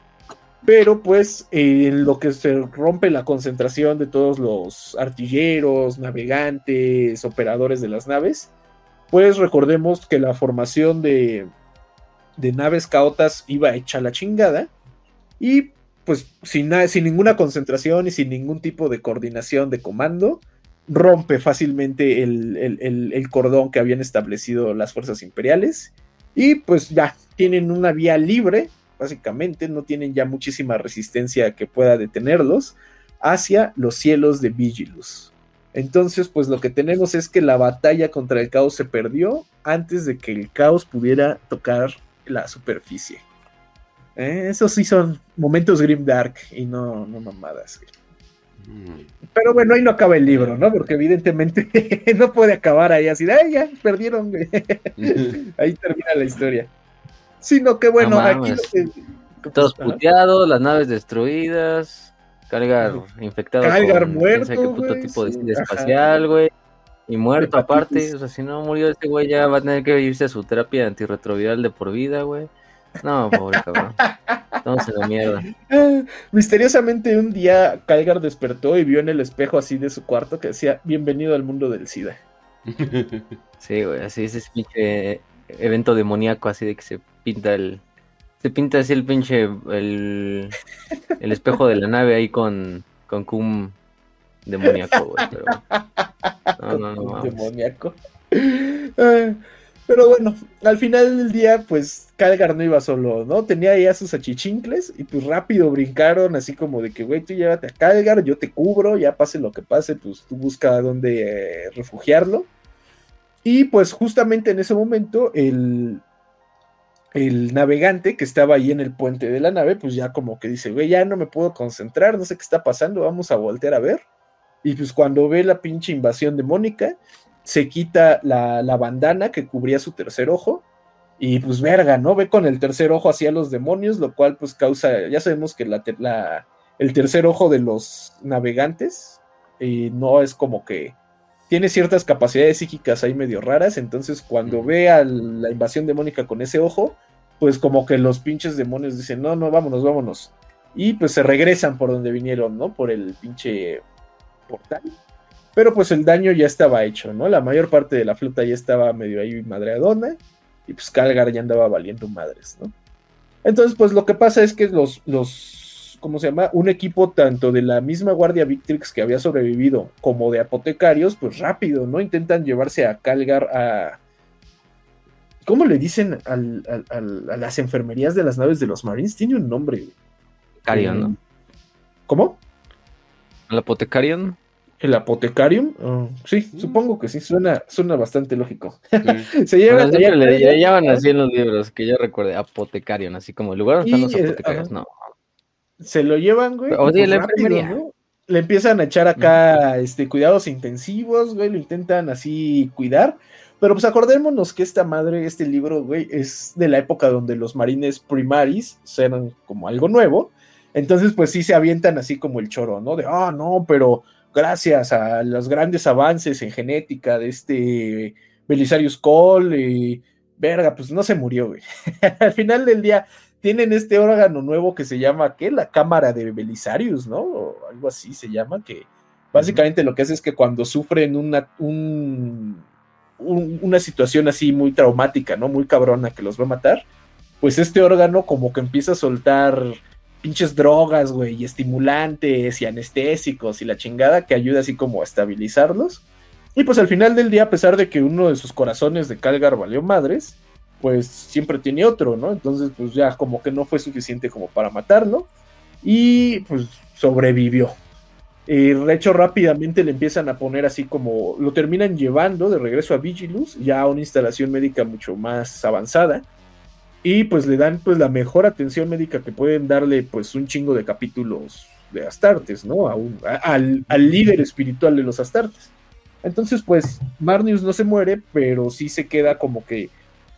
B: Pero pues en lo que se rompe la concentración de todos los artilleros, navegantes, operadores de las naves, pues recordemos que la formación de, de naves caotas iba hecha la chingada. Y pues sin, sin ninguna concentración y sin ningún tipo de coordinación de comando, rompe fácilmente el, cordón que habían establecido las fuerzas imperiales y pues ya tienen una vía libre, básicamente, no tienen ya muchísima resistencia que pueda detenerlos hacia los cielos de Vigilus. Entonces, pues lo que tenemos es que la batalla contra el caos se perdió antes de que el caos pudiera tocar la superficie. Eh, esos sí son momentos grimdark y no, no mamadas. Pero bueno, ahí no acaba el libro, ¿no? Porque evidentemente no puede acabar ahí así, ay, ya, perdieron, ahí termina la historia. Sino que bueno, aquí...
C: Todos puteados, las naves destruidas, Calgar infectado.
B: Calgar muerto.
C: qué puto tipo de espacial, güey. Y muerto aparte, o sea, si no murió este güey ya va a tener que irse a su terapia antirretroviral de por vida, güey. No, pobre cabrón. Estamos en la mierda.
B: Misteriosamente un día Calgar despertó y vio en el espejo así de su cuarto que decía, bienvenido al mundo del SIDA.
C: Sí, güey, así es ese pinche evento demoníaco, así de que se pinta el... Se pinta así el pinche... El, el espejo de la nave ahí con, con cum demoníaco, güey. Pero...
B: No, no, no. Demoníaco. Pero bueno, al final del día, pues Calgar no iba solo, ¿no? Tenía ya sus achichincles y pues rápido brincaron, así como de que, güey, tú llévate a Calgar, yo te cubro, ya pase lo que pase, pues tú busca dónde eh, refugiarlo. Y pues justamente en ese momento, el, el navegante que estaba ahí en el puente de la nave, pues ya como que dice, güey, ya no me puedo concentrar, no sé qué está pasando, vamos a voltear a ver. Y pues cuando ve la pinche invasión de Mónica, se quita la, bandana que cubría su tercer ojo. Y pues verga, ¿no? Ve con el tercer ojo hacia los demonios, lo cual pues causa, ya sabemos que la, el tercer ojo de los navegantes y no es como que tiene ciertas capacidades psíquicas ahí medio raras, entonces cuando ve a la invasión demónica con ese ojo, pues como que los pinches demonios dicen, no, no, vámonos, vámonos. Y pues se regresan por donde vinieron, ¿no? Por el pinche portal. Pero pues el daño ya estaba hecho, ¿no? La mayor parte de la flota ya estaba medio ahí madreadona. Y pues Calgar ya andaba valiendo madres, ¿no? Entonces, pues lo que pasa es que los, los, ¿cómo se llama? Un equipo tanto de la misma Guardia Victrix que había sobrevivido como de apotecarios, pues rápido, ¿no? Intentan llevarse a Calgar a, ¿Cómo le dicen al, al, al, a las enfermerías de las naves de los Marines? Tiene un nombre.
C: Carion, ¿no?
B: ¿Cómo?
C: ¿El apotecarion?
B: ¿El apotecarium? Oh, sí, mm. supongo que sí, suena, suena bastante lógico.
C: Sí. se lleva, bueno, se le, le, llaman así en los libros, que yo recuerde, apotecarium, así como el lugar donde están los apotecarios, no.
B: Se lo llevan, güey.
C: O sea, la enfermería. ¿no?
B: Le empiezan a echar acá este, cuidados intensivos, güey, lo intentan así cuidar. Pero pues acordémonos que esta madre, este libro, güey, es de la época donde los marines primaris eran como algo nuevo. Entonces, pues sí se avientan así como el choro, ¿no? De, ah, no, pero gracias a los grandes avances en genética de este Belisarius Cole, y verga, pues no se murió, güey. Al final del día tienen este órgano nuevo que se llama, ¿qué? La cámara de Belisarius, ¿no? O algo así se llama, que básicamente lo que hace es que cuando sufren una, un, un, una situación así muy traumática, ¿no? Muy cabrona que los va a matar, pues este órgano como que empieza a soltar pinches drogas, güey, y estimulantes y anestésicos y la chingada que ayuda así como a estabilizarlos. Y pues al final del día, a pesar de que uno de sus corazones de Calgar valió madres, pues siempre tiene otro, ¿no? Entonces pues ya como que no fue suficiente como para matarlo y pues sobrevivió. Y de hecho rápidamente le empiezan a poner así como lo terminan llevando de regreso a Vigilus, ya a una instalación médica mucho más avanzada y pues le dan pues la mejor atención médica que pueden darle pues un chingo de capítulos de Astartes, ¿no? Al, al, líder espiritual de los Astartes. Entonces pues Marnius no se muere, pero sí se queda como que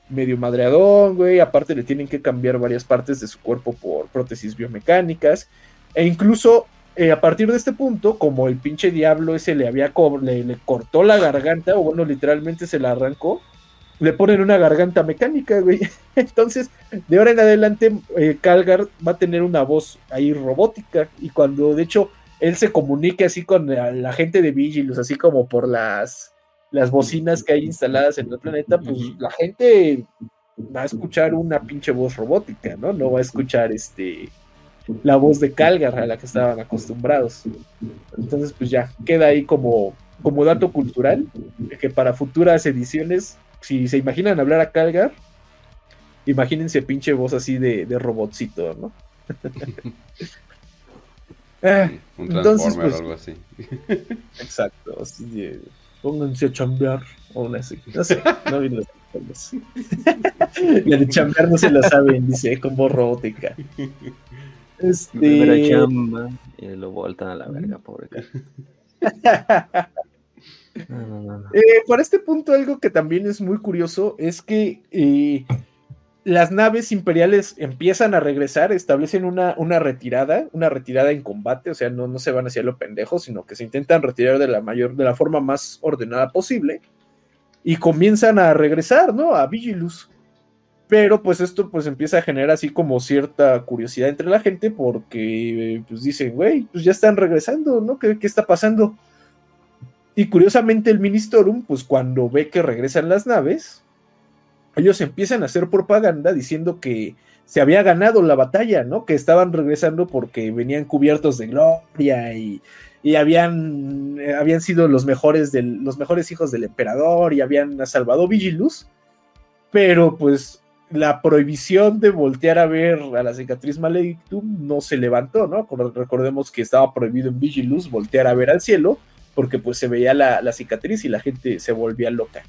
B: medio madreadón, güey, aparte le tienen que cambiar varias partes de su cuerpo por prótesis biomecánicas, e incluso eh, a partir de este punto, como el pinche diablo ese le había le, le cortó la garganta, o bueno, literalmente se la arrancó, le ponen una garganta mecánica, güey. Entonces, de ahora en adelante, eh, Calgar va a tener una voz ahí robótica. Y cuando, de hecho, él se comunique así con la, la gente de Vigilus, así como por las, las bocinas que hay instaladas en el planeta, pues la gente va a escuchar una pinche voz robótica, ¿no? No va a escuchar este la voz de Calgar a la que estaban acostumbrados. Entonces, pues ya queda ahí como, como dato cultural, que para futuras ediciones si se imaginan hablar a Calgar, imagínense pinche voz así de, de robotcito, ¿no?
A: ah, un entonces, pues, o algo así.
B: exacto, así de, pónganse a chambear, o una así, no sé, no vi los La de chambear no se la saben, dice, con voz robótica.
C: Este... Primera chamba, y lo voltan a la verga, pobre.
B: Eh, para este punto, algo que también es muy curioso es que eh, las naves imperiales empiezan a regresar, establecen una, una, retirada, una retirada en combate, o sea, no, no se van hacia lo pendejo, sino que se intentan retirar de la mayor, de la forma más ordenada posible, y comienzan a regresar, ¿no? A Vigilus. Pero pues esto pues empieza a generar así como cierta curiosidad entre la gente porque pues dicen, güey, pues ya están regresando, ¿no? ¿Qué, qué está pasando? Y curiosamente el Ministorum, pues cuando ve que regresan las naves, ellos empiezan a hacer propaganda diciendo que se había ganado la batalla, ¿no? Que estaban regresando porque venían cubiertos de gloria y, y habían, eh, habían sido los mejores, del, los mejores hijos del emperador y habían salvado Vigilus. Pero pues la prohibición de voltear a ver a la cicatriz maledictum no se levantó, ¿no? Recordemos que estaba prohibido en Vigilus voltear a ver al cielo porque pues se veía la, la, cicatriz y la gente se volvía loca.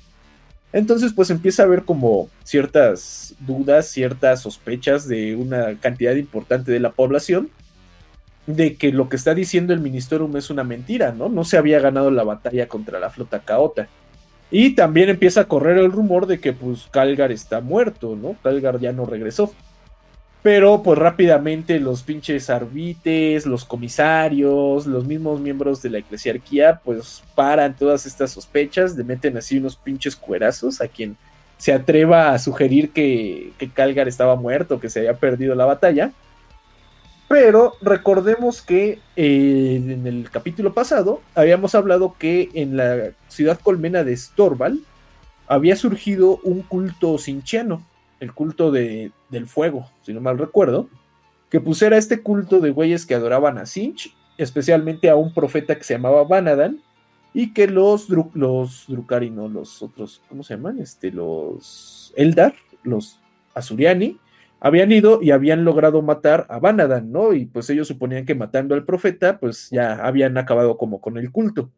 B: Entonces pues empieza a haber como ciertas dudas, ciertas sospechas de una cantidad importante de la población de que lo que está diciendo el Ministerium es una mentira, ¿no? No se había ganado la batalla contra la flota caota. Y también empieza a correr el rumor de que pues Calgar está muerto, ¿no? Calgar ya no regresó. Pero pues rápidamente los pinches arbites, los comisarios, los mismos miembros de la eclesiarquía, pues paran todas estas sospechas, le meten así unos pinches cuerazos a quien se atreva a sugerir que, que Calgar estaba muerto, que se había perdido la batalla. Pero recordemos que eh, en el capítulo pasado habíamos hablado que en la ciudad colmena de Storval había surgido un culto sinchiano el culto de, del fuego, si no mal recuerdo, que pusiera este culto de güeyes que adoraban a Sinch, especialmente a un profeta que se llamaba Vanadan, y que los, los Drukari, no, los otros, ¿cómo se llaman? Este, los Eldar, los Azuriani, habían ido y habían logrado matar a Vanadan, ¿no? Y pues ellos suponían que matando al profeta, pues ya habían acabado como con el culto.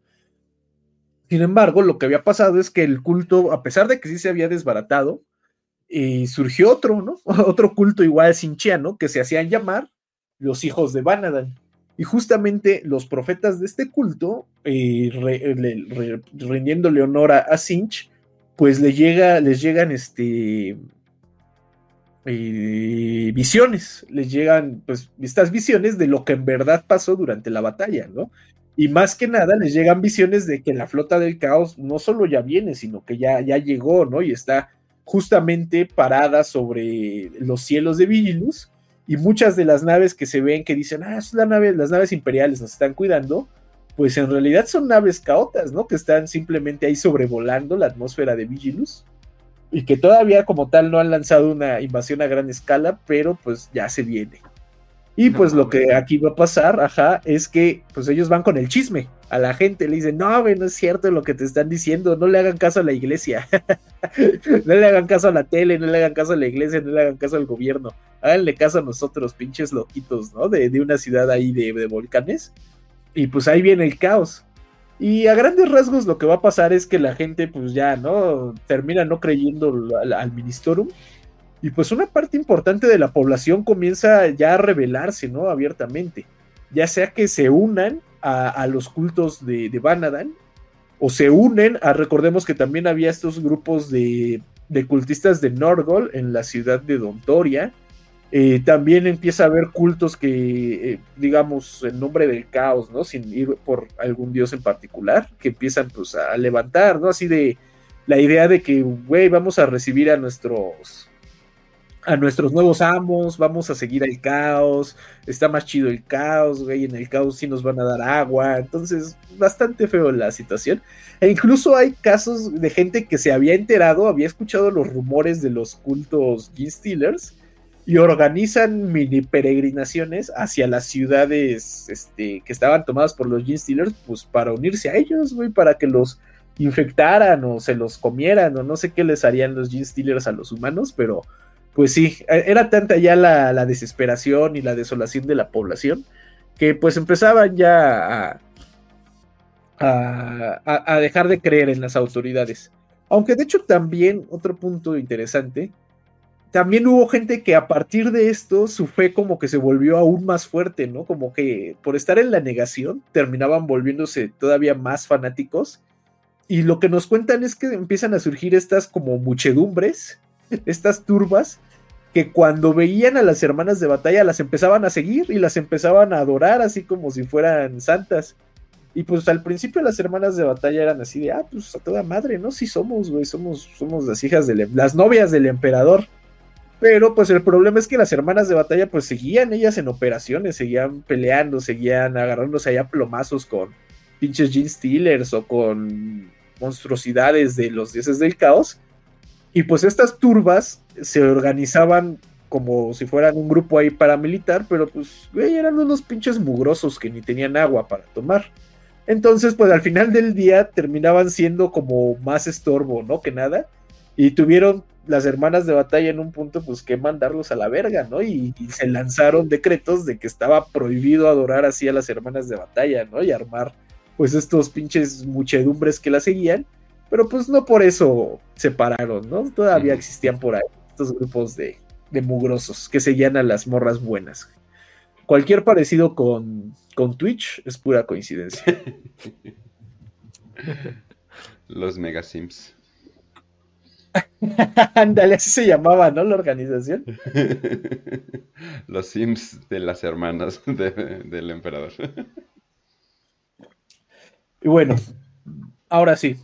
B: Sin embargo, lo que había pasado es que el culto, a pesar de que sí se había desbaratado, y surgió otro, ¿no? Otro culto igual sinchiano que se hacían llamar los hijos de Vanadan. Y justamente los profetas de este culto, eh, rindiéndole honor a, Sinch, pues le llega, les llegan este, eh, visiones, les llegan pues estas visiones de lo que en verdad pasó durante la batalla, ¿no? Y más que nada les llegan visiones de que la flota del caos no solo ya viene, sino que ya, ya llegó, ¿no? Y está justamente parada sobre los cielos de Vigilus y muchas de las naves que se ven que dicen, ah, es la nave, las naves imperiales nos están cuidando, pues en realidad son naves caotas, ¿no? Que están simplemente ahí sobrevolando la atmósfera de Vigilus y que todavía como tal no han lanzado una invasión a gran escala, pero pues ya se viene. Y pues lo que aquí va a pasar, ajá, es que pues ellos van con el chisme a la gente, le dicen, no, no es cierto lo que te están diciendo, no le hagan caso a la iglesia, no le hagan caso a la tele, no le hagan caso a la iglesia, no le hagan caso al gobierno, háganle caso a nosotros, pinches loquitos, ¿no? De, una ciudad ahí de, de, volcanes. Y pues ahí viene el caos. Y a grandes rasgos lo que va a pasar es que la gente pues ya, ¿no? Termina no creyendo al, al Ministorum y pues una parte importante de la población comienza ya a rebelarse, ¿no? Abiertamente. Ya sea que se unan a, los cultos de, de, o se unen a, recordemos que también había estos grupos de, cultistas de Norgol en la ciudad de Dontoria. Eh, también empieza a haber cultos que, eh, digamos, en nombre del caos, ¿no? Sin ir por algún dios en particular, que empiezan pues a levantar, ¿no? Así de la idea de que, güey, vamos a recibir a nuestros a nuestros nuevos amos, vamos a seguir al caos, está más chido el caos, güey, en el caos sí nos van a dar agua, entonces bastante feo la situación. E incluso hay casos de gente que se había enterado, había escuchado los rumores de los cultos Gene Stealers y organizan mini peregrinaciones hacia las ciudades este, que estaban tomadas por los Gene Stealers, pues para unirse a ellos, güey, para que los infectaran o se los comieran o no sé qué les harían los Gene Stealers a los humanos, pero pues sí, e, era tanta ya la, desesperación y la desolación de la población que pues empezaban ya a, a, dejar de creer en las autoridades. Aunque de hecho también, otro punto interesante, también hubo gente que a partir de esto su fe como que se volvió aún más fuerte, ¿no? Como que por estar en la negación terminaban volviéndose todavía más fanáticos. Y lo que nos cuentan es que empiezan a surgir estas como muchedumbres, estas turbas, que cuando veían a las hermanas de batalla las empezaban a seguir y las empezaban a adorar así como si fueran santas. Y pues al principio las hermanas de batalla eran así de, ah, pues a toda madre, ¿no? Sí somos, güey, somos, somos las hijas de, las novias del emperador. Pero pues el problema es que las hermanas de batalla pues seguían ellas en operaciones, seguían peleando, seguían agarrándose allá plomazos con pinches Gene Stealers o con monstruosidades de los dioses del caos. Y pues estas turbas se organizaban como si fueran un grupo ahí paramilitar, pero pues, güey, eran unos pinches mugrosos que ni tenían agua para tomar. Entonces, pues al final del día terminaban siendo como más estorbo, ¿no? Que nada. Y tuvieron las hermanas de batalla en un punto, pues que mandarlos a la verga, ¿no? Y, se lanzaron decretos de que estaba prohibido adorar así a las hermanas de batalla, ¿no? Y armar, pues, estos pinches muchedumbres que la seguían. Pero pues no por eso se pararon, ¿no? Todavía existían por ahí estos grupos de, de mugrosos que seguían a las morras buenas. Cualquier parecido con, con Twitch es pura coincidencia.
A: Los Mega Sims.
B: Ándale, así se llamaba, ¿no? La organización.
A: Los Sims de las hermanas del emperador.
B: Y bueno, ahora sí,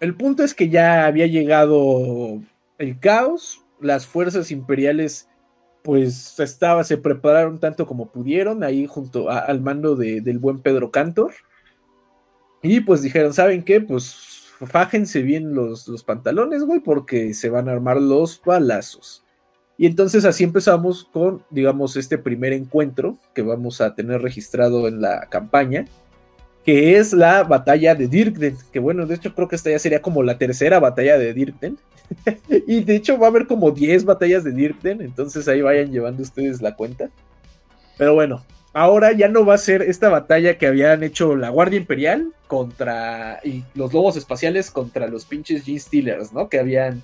B: el punto es que ya había llegado el caos, las fuerzas imperiales pues estaba, se prepararon tanto como pudieron ahí junto al mando del buen Pedro Cantor. Y pues dijeron, ¿saben qué? Pues fájense bien los, los pantalones, güey, porque se van a armar los balazos. Y entonces así empezamos con, digamos, este primer encuentro que vamos a tener registrado en la campaña que es la batalla de Dirkden, que bueno, de hecho creo que esta ya sería como la tercera batalla de Dirkden. y de hecho va a haber como 10 batallas de Dirkden, entonces ahí vayan llevando ustedes la cuenta. Pero bueno, ahora ya no va a ser esta batalla que habían hecho la Guardia Imperial contra y los lobos espaciales contra los pinches G-Stealers, ¿no? Que habían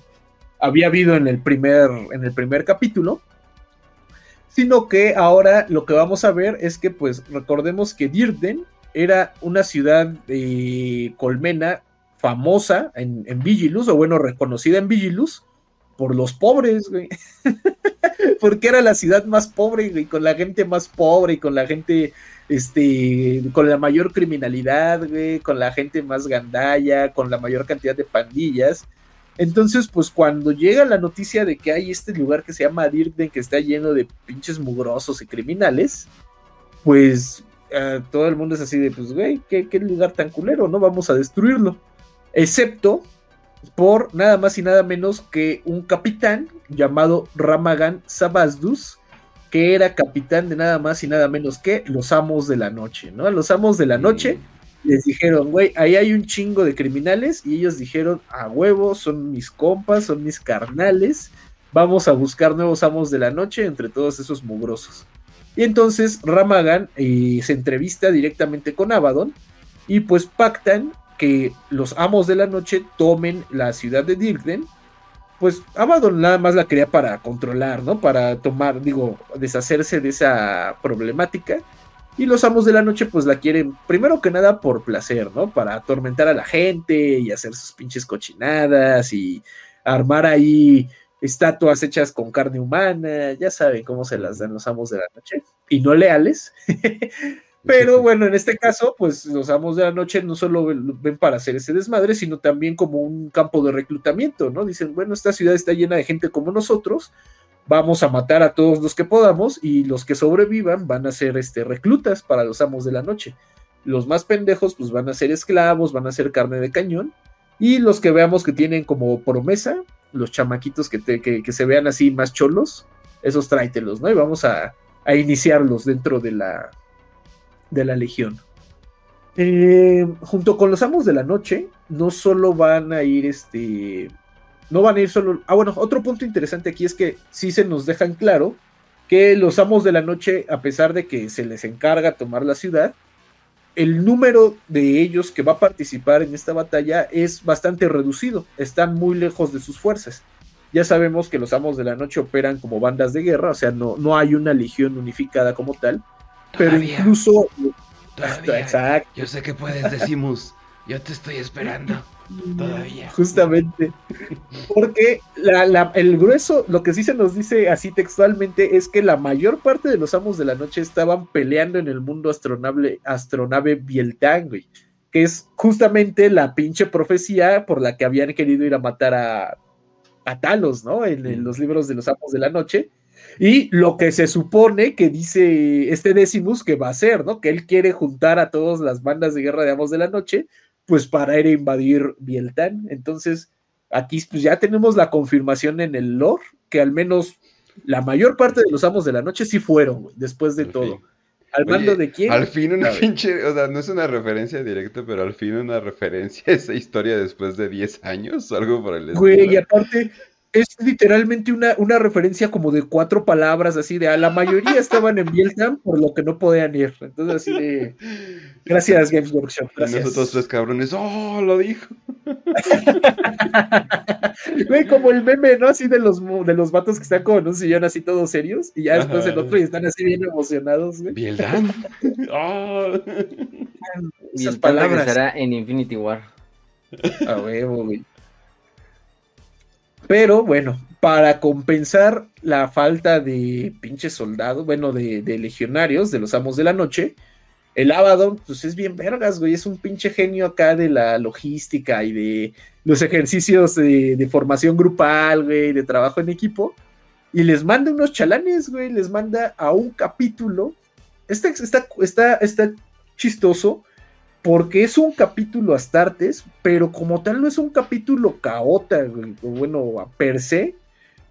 B: había habido en el primer en el primer capítulo. Sino que ahora lo que vamos a ver es que pues recordemos que Dirkden era una ciudad de colmena famosa en, Vigilus, o bueno, reconocida en Vigilus, por los pobres, güey. Porque era la ciudad más pobre, güey, con la gente más pobre y con la gente, este, con la mayor criminalidad, güey, con la gente más gandalla, con la mayor cantidad de pandillas. Entonces, pues cuando llega la noticia de que hay este lugar que se llama Dirden, que está lleno de pinches mugrosos y criminales, pues todo el mundo es así de, pues, güey, ¿qué, lugar tan culero, ¿no? Vamos a destruirlo. Excepto por nada más y nada menos que un capitán llamado Ramagan Sabazdus, que era capitán de nada más y nada menos que los amos de la noche, ¿no? Los amos de la noche les dijeron, güey, ahí hay un chingo de criminales y ellos dijeron, a huevo, son mis compas, son mis carnales, vamos a buscar nuevos amos de la noche entre todos esos mugrosos. Y entonces Ramagan eh, se entrevista directamente con Abaddon y pues pactan que los amos de la noche tomen la ciudad de Dirkden. Pues Abaddon nada más la quería para controlar, ¿no? Para tomar, digo, deshacerse de esa problemática. Y los amos de la noche pues la quieren primero que nada por placer, ¿no? Para atormentar a la gente y hacer sus pinches cochinadas y armar ahí estatuas hechas con carne humana, ya saben cómo se las dan los amos de la noche, y no leales. Pero bueno, en este caso, pues los amos de la noche no solo ven para hacer ese desmadre, sino también como un campo de reclutamiento, ¿no? Dicen, bueno, esta ciudad está llena de gente como nosotros, vamos a matar a todos los que podamos y los que sobrevivan van a ser este, reclutas para los amos de la noche. Los más pendejos, pues van a ser esclavos, van a ser carne de cañón, y los que veamos que tienen como promesa, los chamaquitos que, que, se vean así más cholos, esos tráetelos, ¿no? Y vamos a, iniciarlos dentro de la, de la legión. Eh, junto con los amos de la noche, no solo van a ir este. No van a ir solo. Ah, bueno, otro punto interesante aquí es que sí se nos dejan claro que los amos de la noche, a pesar de que se les encarga tomar la ciudad, el número de ellos que va a participar en esta batalla es bastante reducido, están muy lejos de sus fuerzas. Ya sabemos que los amos de la noche operan como bandas de guerra, o sea, no, no hay una legión unificada como tal, pero incluso...
A: Exacto. Yo sé que puedes, decimos, yo te estoy esperando. Todavía.
B: Justamente. Porque el grueso, lo que sí se nos dice así textualmente es que la mayor parte de los amos de la noche estaban peleando en el mundo astronave, astronave Bieltán, güey. Que es justamente la pinche profecía por la que habían querido ir a matar a, a Talos, ¿no? En, en, los libros de los amos de la noche. Y lo que se supone que dice este Decimus que va a ser, ¿no? Que él quiere juntar a todas las bandas de guerra de amos de la noche pues para ir a invadir Bieltan. Entonces, aquí pues ya tenemos la confirmación en el lore que al menos la mayor parte de los amos de la noche sí fueron, después de todo. ¿Al mando de quién?
A: Al fin una pinche, o sea, no es una referencia directa, pero al fin una referencia a esa historia después de 10 años, algo por el estilo.
B: Güey, y aparte, es literalmente una, una referencia como de cuatro palabras, así de a la mayoría estaban en Vietnam por lo que no podían ir. Entonces, así de. Gracias, Games Workshop. Gracias.
A: Nosotros tres cabrones, ¡oh! Lo dijo.
B: Güey, como el meme, ¿no? Así de los, de los vatos que están como en un sillón así todos serios y ya después el otro y están así bien emocionados, güey.
A: ¿Vietnam? ¡Oh!
C: Esas palabras. será en Infinity War.
B: A huevo, güey. Pero bueno, para compensar la falta de pinches soldados, bueno, de, legionarios, de los amos de la noche, el Abaddon, pues es bien vergas, güey, es un pinche genio acá de la logística y de los ejercicios de, formación grupal, güey, de trabajo en equipo, y les manda unos chalanes, güey, les manda a un capítulo. Este está, está, está chistoso porque es un capítulo Astartes, pero como tal no es un capítulo caota, bueno, per se,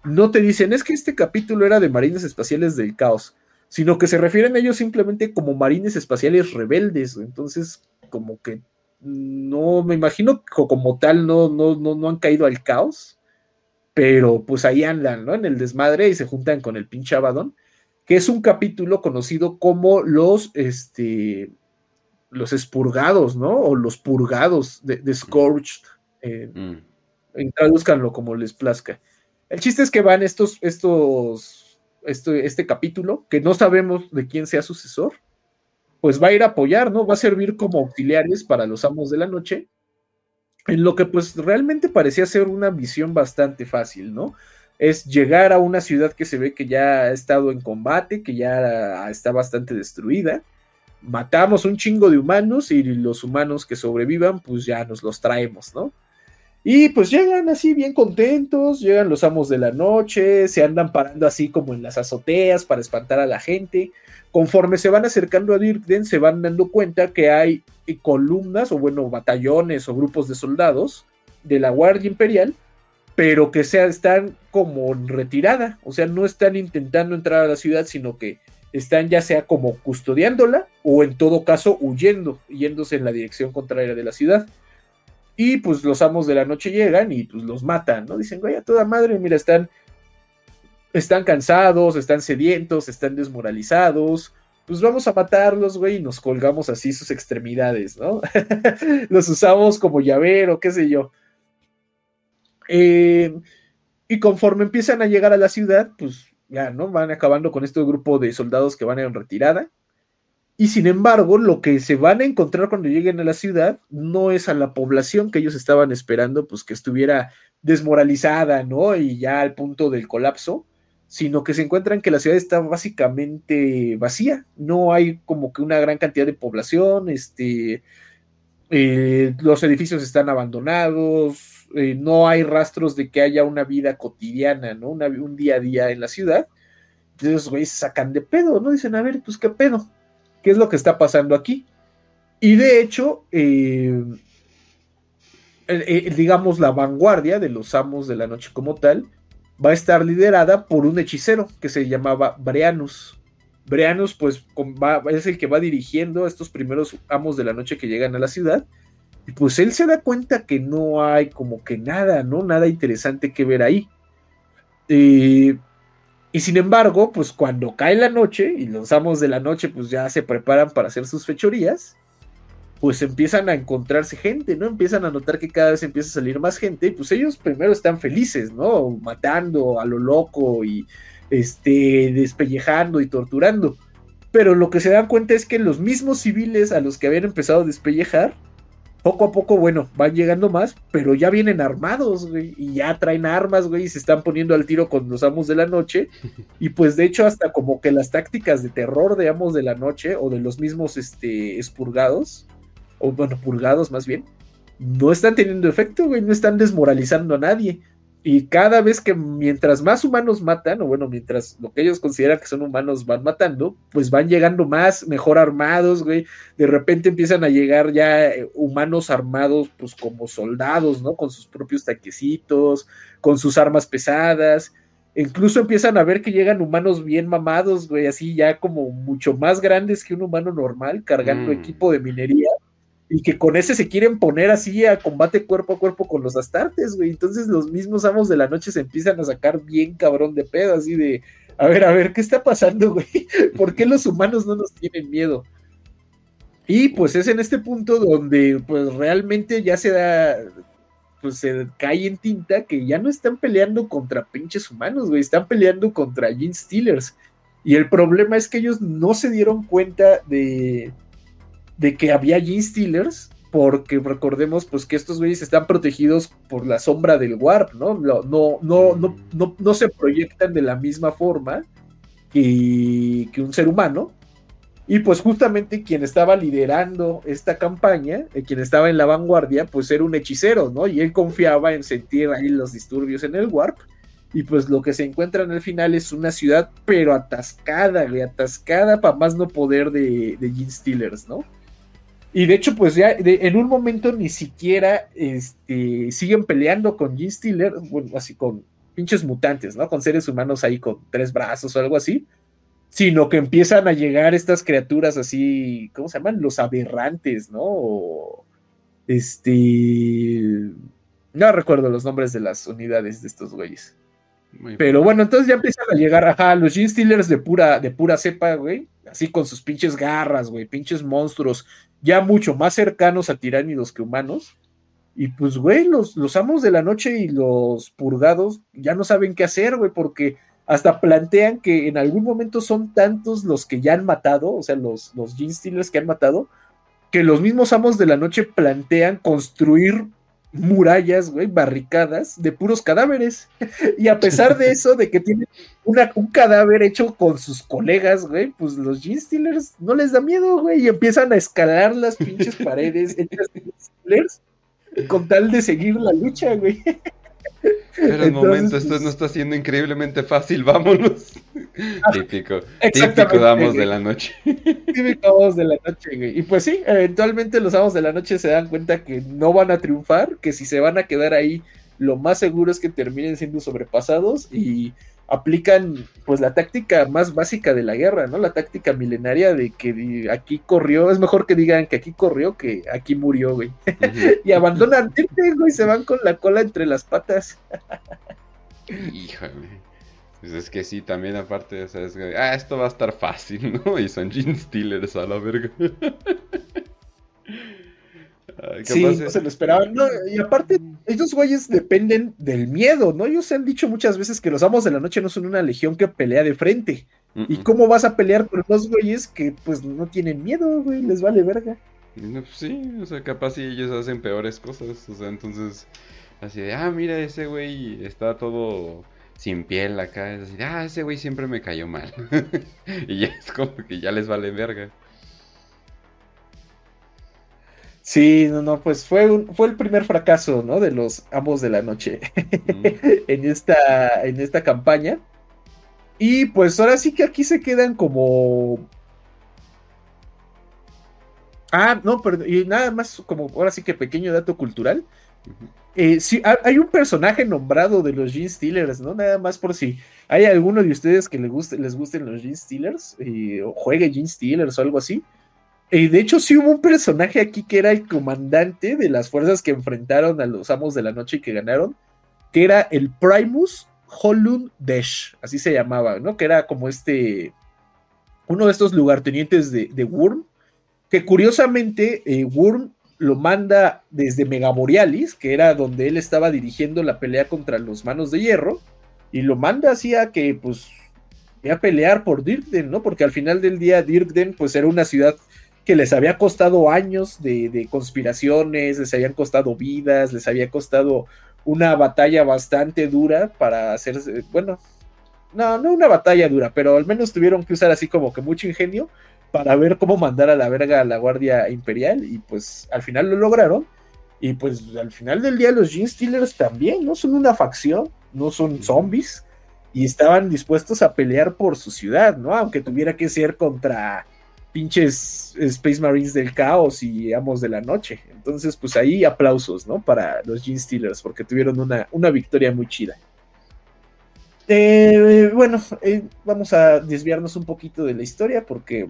B: no te dicen, es que este capítulo era de Marines Espaciales del Caos, sino que se refieren a ellos simplemente como marines espaciales rebeldes. Entonces, como que no me imagino que como tal no, no, no, no han caído al caos, pero pues ahí andan, ¿no? En el desmadre y se juntan con el pinche Abaddon, que es un capítulo conocido como los, este, los expurgados, ¿no? O los purgados de, Scorched. Eh, mm. Traduzcanlo como les plazca. El chiste es que van estos, estos, este, este capítulo, que no sabemos de quién sea sucesor, pues va a ir a apoyar, ¿no? Va a servir como auxiliares para los amos de la noche, en lo que pues realmente parecía ser una visión bastante fácil, ¿no? Es llegar a una ciudad que se ve que ya ha estado en combate, que ya está bastante destruida, matamos un chingo de humanos y los humanos que sobrevivan, pues ya nos los traemos, ¿no? Y pues llegan así bien contentos, llegan los amos de la noche, se andan parando así como en las azoteas para espantar a la gente. Conforme se van acercando a Dirkden, se van dando cuenta que hay columnas o bueno, batallones o grupos de soldados de la Guardia Imperial, pero que se están como en retirada, o sea, no están intentando entrar a la ciudad, sino que están ya sea como custodiándola o en todo caso huyendo, yéndose en la dirección contraria de la ciudad. Y pues los amos de la noche llegan y pues los matan, ¿no? Dicen, güey, a toda madre, mira, están, están cansados, están sedientos, están desmoralizados. Pues vamos a matarlos, güey, y nos colgamos así sus extremidades, ¿no? los usamos como llavero, qué sé yo. Eh, y conforme empiezan a llegar a la ciudad, pues ya, ¿no? Van acabando con este grupo de soldados que van en retirada. Y sin embargo, lo que se van a encontrar cuando lleguen a la ciudad no es a la población que ellos estaban esperando, pues que estuviera desmoralizada, ¿no? Y ya al punto del colapso, sino que se encuentran que la ciudad está básicamente vacía, no hay como que una gran cantidad de población, este, eh, los edificios están abandonados, eh, no hay rastros de que haya una vida cotidiana, ¿no? un día a día en la ciudad. Entonces, güey, se sacan de pedo, ¿no? Dicen, a ver, pues qué pedo qué es lo que está pasando aquí. Y de hecho, eh, digamos, la vanguardia de los amos de la noche como tal va a estar liderada por un hechicero que se llamaba Breanus. Breanus, pues, es el que va dirigiendo a estos primeros amos de la noche que llegan a la ciudad. Y pues él se da cuenta que no hay como que nada, ¿no? Nada interesante que ver ahí. Eh, y sin embargo, pues cuando cae la noche y los amos de la noche pues ya se preparan para hacer sus fechorías, pues empiezan a encontrarse gente, ¿no? Empiezan a notar que cada vez empieza a salir más gente y pues ellos primero están felices, ¿no? Matando a lo loco y este despellejando y torturando. Pero lo que se dan cuenta es que los mismos civiles a los que habían empezado a despellejar poco a poco, bueno, van llegando más, pero ya vienen armados, güey, y ya traen armas, güey, y se están poniendo al tiro con los amos de la noche. Y pues de hecho, hasta como que las tácticas de terror de amos de la noche o de los mismos este, expurgados, o bueno, purgados más bien, no están teniendo efecto, güey, no están desmoralizando a nadie. Y cada vez que mientras más humanos matan, o bueno, mientras lo que ellos consideran que son humanos van matando, pues van llegando más, mejor armados, güey. De repente empiezan a llegar ya eh, humanos armados, pues como soldados, ¿no? Con sus propios taquecitos, con sus armas pesadas. Incluso empiezan a ver que llegan humanos bien mamados, güey, así ya como mucho más grandes que un humano normal, cargando mm. equipo de minería y que con ese se quieren poner así a combate cuerpo a cuerpo con los astartes, güey. Entonces los mismos amos de la noche se empiezan a sacar bien cabrón de pedo, así de, a ver, a ver, ¿qué está pasando, güey? ¿Por qué los humanos no nos tienen miedo? Y pues es en este punto donde pues realmente ya se da, pues se cae en tinta que ya no están peleando contra pinches humanos, güey, están peleando contra Gene Stealers. Y el problema es que ellos no se dieron cuenta de, de que había Gene Stealers, porque recordemos pues que estos güeyes están protegidos por la sombra del Warp, ¿no? No, no, no, no, no se proyectan de la misma forma que, que, un ser humano. Y pues justamente quien estaba liderando esta campaña, eh, quien estaba en la vanguardia, pues era un hechicero, ¿no? Y él confiaba en sentir ahí los disturbios en el Warp. Y pues lo que se encuentra en el final es una ciudad, pero atascada, güey, atascada para más no poder de, de Gene Stealers, ¿no? Y de hecho, pues ya en un momento ni siquiera este, siguen peleando con Gene Stealer, bueno, así con pinches mutantes, ¿no? Con seres humanos ahí con tres brazos o algo así. sino que empiezan a llegar estas criaturas así, ¿cómo se llaman? Los aberrantes, ¿no? este... No recuerdo los nombres de las unidades de estos güeyes. Pero bueno, entonces ya empiezan a llegar, ajá, los Gene Stealers de pura, de pura cepa, güey. Así con sus pinches garras, güey, pinches monstruos, ya mucho más cercanos a tiránidos que humanos. Y pues, güey, los, los amos de la noche y los purgados ya no saben qué hacer, güey, porque hasta plantean que en algún momento son tantos los que ya han matado, o sea, los, los Gene Stealers que han matado, que los mismos amos de la noche plantean construir murallas, güey, barricadas de puros cadáveres. Y a pesar de eso, de que tienen una, un cadáver hecho con sus colegas, güey, pues los Gene Stealers no les da miedo, güey, y empiezan a escalar las pinches paredes hechas de con tal de seguir la lucha, güey.
A: Pero un momento, esto no está siendo increíblemente fácil, vámonos. Ah, típico, típico damos de la noche.
B: Típico damos de la noche, güey. Y pues sí, eventualmente los amos de la noche se dan cuenta que no van a triunfar, que si se van a quedar ahí, lo más seguro es que terminen siendo sobrepasados y aplican pues la táctica más básica de la guerra, ¿no? La táctica milenaria de que aquí corrió, es mejor que digan que aquí corrió que aquí murió, güey. y abandonan güey, se van con la cola entre las patas.
A: Híjole. Pues es que sí, también aparte, ¿sabes? Ah, esto va a estar fácil, ¿no? Y son Gene Steelers a la verga.
B: sí, no se lo esperaban. y aparte, estos güeyes dependen del miedo, ¿no? Ellos se han dicho muchas veces que los amos de la noche no son una legión que pelea de frente. ¿Y cómo vas a pelear con dos güeyes que pues no tienen miedo, güey? Les vale verga.
A: Pues sí, o sea, capaz si ellos hacen peores cosas. O sea, entonces, así de, ah, mira, ese güey está todo sin piel acá. Es así, ah, ese güey siempre me cayó mal. y ya es como que ya les vale verga.
B: Sí, no, no, pues fue, un, fue el primer fracaso, ¿no? De los amos de la noche en, esta, en esta campaña. Y pues ahora sí que aquí se quedan como... Ah, no, pero y nada más como ahora sí que pequeño dato cultural. Eh, hay un personaje nombrado de los Gene Steelers, ¿no? Nada más por si hay alguno de ustedes que les, guste, les gusten los Gene Steelers eh, o juegue Gene Steelers o algo así. Y de hecho, sí hubo un personaje aquí que era el comandante de las fuerzas que enfrentaron a los amos de la noche y que ganaron, que era el Primus Holun Desh, así se llamaba, ¿no? Que era como este, uno de estos lugartenientes de, de Wurm, que curiosamente eh, Wurm lo manda desde Megaborealis, que era donde él estaba dirigiendo la pelea contra los manos de hierro, y lo manda así a que, pues, a pelear por Dirkden, ¿no? Porque al final del día Dirkden, pues, era una ciudad que les había costado años de, conspiraciones, les habían costado vidas, les había costado una batalla bastante dura para hacerse, bueno, no, no una batalla dura, pero al menos tuvieron que usar así como que mucho ingenio para ver cómo mandar a la verga a la Guardia Imperial y pues al final lo lograron. Y pues al final del día los Gene Stealers también, no son una facción, no son zombies y estaban dispuestos a pelear por su ciudad, ¿no? Aunque tuviera que ser contra pinches Space Marines del caos y amos de la noche. Entonces, pues ahí aplausos, ¿no? Para los Gene Steelers, porque tuvieron una, una victoria muy chida. Eh, bueno, eh, vamos a desviarnos un poquito de la historia porque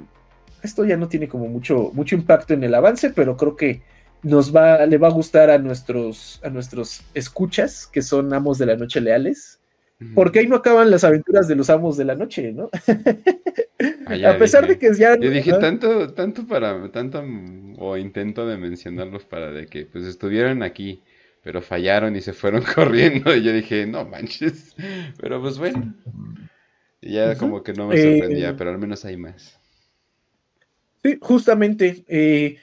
B: esto ya no tiene como mucho, mucho impacto en el avance, pero creo que nos va, le va a gustar a nuestros, a nuestros escuchas, que son amos de la noche leales. Porque ahí no acaban las aventuras de los amos de la noche, ¿no?
A: Ah, a pesar de que ya. Yo dije tanto, tanto para, tanto o intento de mencionarlos para de que pues estuvieron aquí, pero fallaron y se fueron corriendo. Y yo dije, no manches. Pero pues bueno. ya como que no me sorprendía, eh, pero al menos hay más.
B: Sí, justamente. Eh,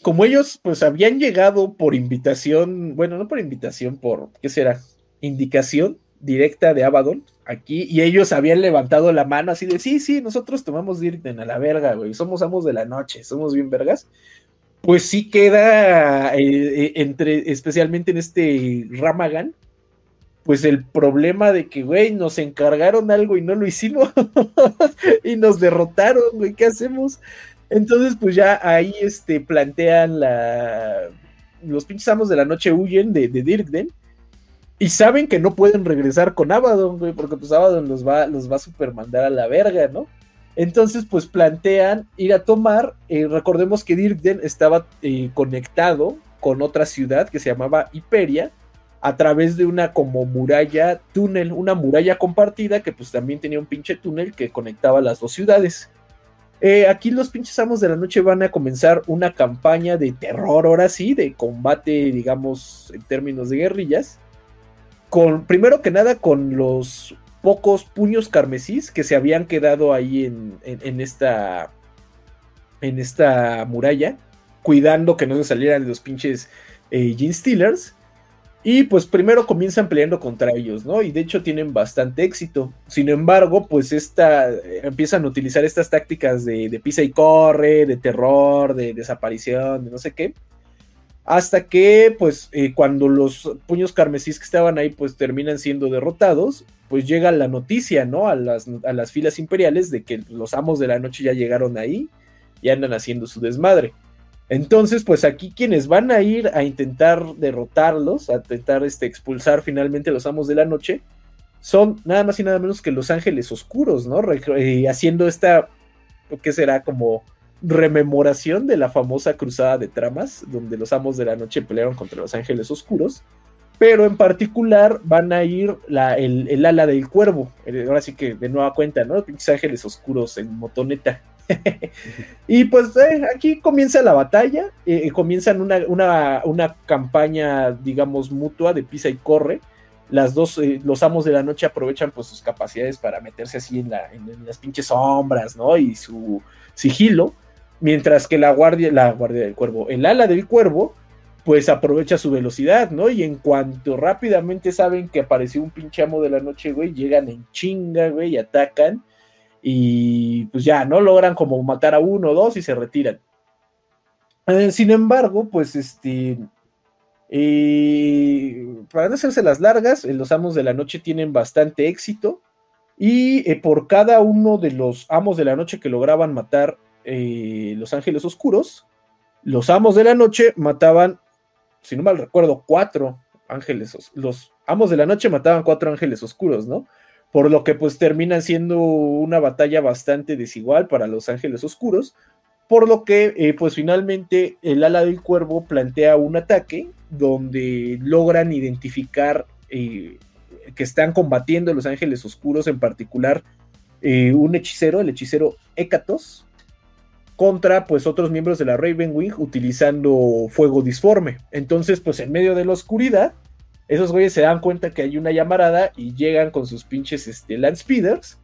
B: como ellos pues habían llegado por invitación, bueno, no por invitación, por, ¿qué será? Indicación directa de Abaddon aquí y ellos habían levantado la mano así de sí, sí, nosotros tomamos Dirten a la verga, güey, somos amos de la noche, somos bien vergas. Pues sí queda eh, eh, entre, especialmente en este Ramagan, pues el problema de que, güey, nos encargaron algo y no lo hicimos y nos derrotaron, güey, ¿qué hacemos? Entonces, pues ya ahí este, plantean la... Los pinches amos de la noche huyen de, de Dirkden y saben que no pueden regresar con Abaddon, güey, porque pues Abaddon los va, los va a supermandar a la verga, ¿no? Entonces, pues plantean ir a tomar. Eh, recordemos que Dirkden estaba eh, conectado con otra ciudad que se llamaba Hiperia a través de una como muralla túnel, una muralla compartida que pues también tenía un pinche túnel que conectaba las dos ciudades. Eh, aquí los pinches amos de la noche van a comenzar una campaña de terror, ahora sí, de combate, digamos, en términos de guerrillas. Con, primero que nada, con los pocos puños carmesís que se habían quedado ahí en, esta. En esta muralla. Cuidando que no se salieran los pinches eh, Gene Stealers. Y pues primero comienzan peleando contra ellos, ¿no? Y de hecho tienen bastante éxito. Sin embargo, pues esta, empiezan a utilizar estas tácticas de, pisa y corre, de terror, de desaparición, de no sé qué. Hasta que, pues, eh, cuando los puños carmesís que estaban ahí, pues terminan siendo derrotados, pues llega la noticia, ¿no? A las, a las filas imperiales de que los amos de la noche ya llegaron ahí y andan haciendo su desmadre. Entonces, pues aquí quienes van a ir a intentar derrotarlos, a intentar este, expulsar finalmente a los amos de la noche, son nada más y nada menos que los ángeles oscuros, ¿no? Eh, haciendo esta, ¿qué será? Como rememoración de la famosa cruzada de tramas, donde los amos de la noche pelearon contra los ángeles oscuros, pero en particular van a ir el, ala del cuervo, ahora sí que de nueva cuenta, ¿no? Pinches ángeles oscuros en motoneta. y pues eh, aquí comienza la batalla, eh, comienzan una, una, campaña, digamos, mutua de pisa y corre. Las dos, eh, los amos de la noche aprovechan pues sus capacidades para meterse así en, la, en, las pinches sombras, ¿no? Y su sigilo, mientras que la guardia, la guardia del cuervo, el ala del cuervo, pues aprovecha su velocidad, ¿no? Y en cuanto rápidamente saben que apareció un pinche amo de la noche, güey, llegan en chinga, güey, y atacan y pues ya, ¿no? Logran como matar a uno o dos y se retiran. Eh, sin embargo, pues este, eh, para no hacerse las largas, eh, los amos de la noche tienen bastante éxito y por cada uno de los amos de la noche que lograban matar los ángeles oscuros, los amos de la noche mataban, si no mal recuerdo, cuatro ángeles, los amos de la noche mataban cuatro ángeles oscuros, ¿no? por lo que pues termina siendo una batalla bastante desigual para los Ángeles Oscuros, por lo que eh, pues finalmente el ala del cuervo plantea un ataque donde logran identificar eh, que están combatiendo los Ángeles Oscuros, en particular eh, un hechicero, el hechicero Hécatos, contra pues otros miembros de la Ravenwing utilizando fuego disforme. Entonces pues en medio de la oscuridad, esos güeyes se dan cuenta que hay una llamarada y llegan con sus pinches este, land speeders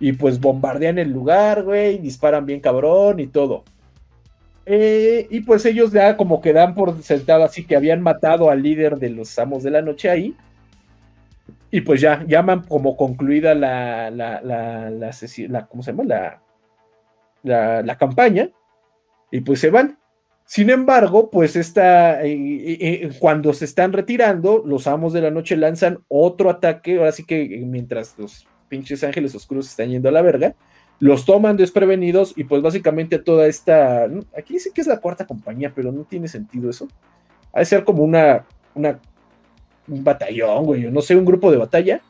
B: y pues bombardean el lugar, güey, disparan bien cabrón y todo. Eh, y pues ellos ya como que dan por sentado así que habían matado al líder de los amos de la noche ahí. Y pues ya llaman como concluida la, la, la, la, ¿cómo se llama? La, la, campaña. Y pues se van. Sin embargo, pues está, eh, eh, eh, cuando se están retirando, los amos de la noche lanzan otro ataque, ahora sí que mientras los pinches ángeles oscuros están yendo a la verga, los toman desprevenidos y pues básicamente toda esta, aquí dice que es la cuarta compañía, pero no tiene sentido eso. Ha de ser como una, una un batallón, güey, no sé, un grupo de batalla,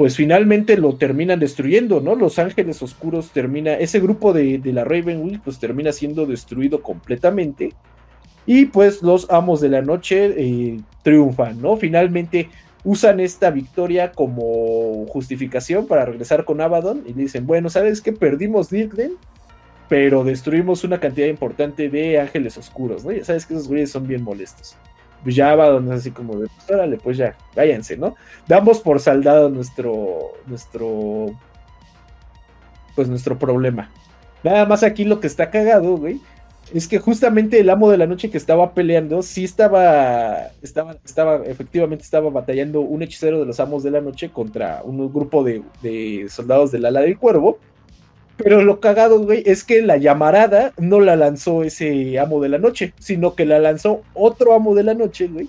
B: pues finalmente lo terminan destruyendo, ¿no? Los Ángeles Oscuros termina, ese grupo de, la Ravenwing pues termina siendo destruido completamente y pues los Amos de la Noche eh, triunfan, ¿no? Finalmente usan esta victoria como justificación para regresar con Abaddon y dicen, bueno, ¿sabes qué? Perdimos Dirkden, pero destruimos una cantidad importante de Ángeles Oscuros, ¿no? Ya sabes que esos güeyes son bien molestos pues ya donde es así como de, pues órale, pues ya, váyanse, ¿no? Damos por saldado nuestro, nuestro, pues nuestro problema. Nada más aquí lo que está cagado, güey, es que justamente el amo de la noche que estaba peleando, sí estaba, estaba, estaba, efectivamente estaba batallando un hechicero de los amos de la noche contra un grupo de soldados del ala del cuervo, pero lo cagado, güey, es que la llamarada no la lanzó ese amo de la noche, sino que la lanzó otro amo de la noche, güey,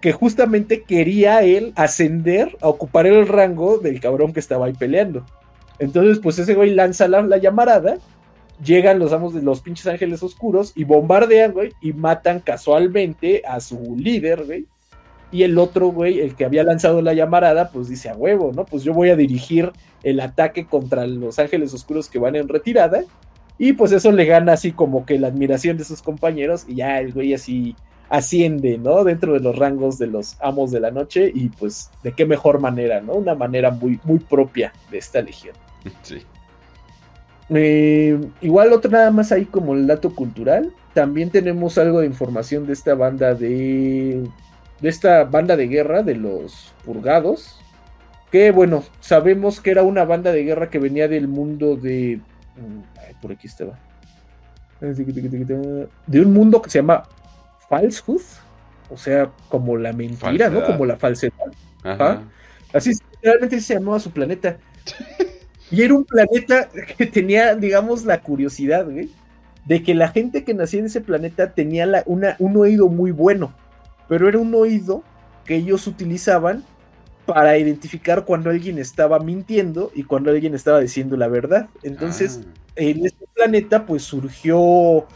B: que justamente quería él ascender a ocupar el rango del cabrón que estaba ahí peleando. Entonces, pues ese güey lanza la, la llamarada, llegan los amos de los pinches ángeles oscuros y bombardean, güey, y matan casualmente a su líder, güey. Y el otro, güey, el que había lanzado la llamarada, pues dice a huevo, ¿no? Pues yo voy a dirigir el ataque contra los ángeles oscuros que van en retirada. Y pues eso le gana así como que la admiración de sus compañeros. Y ya el güey así asciende, ¿no? Dentro de los rangos de los amos de la noche. Y pues de qué mejor manera, ¿no? Una manera muy, muy propia de esta legión.
A: Sí.
B: Eh, igual otro nada más ahí como el dato cultural. También tenemos algo de información de esta banda de de esta banda de guerra de los purgados. Que bueno, sabemos que era una banda de guerra que venía del mundo de. Ay, por aquí estaba. De un mundo que se llama Falsehood. O sea, como la mentira, ¿no? Como la falsedad. Ajá. Así realmente se llamaba su planeta. y era un planeta que tenía, digamos, la curiosidad, güey, de que la gente que nacía en ese planeta tenía la, una, un oído muy bueno pero era un oído que ellos utilizaban para identificar cuando alguien estaba mintiendo y cuando alguien estaba diciendo la verdad. Entonces, ah. en este planeta, pues surgió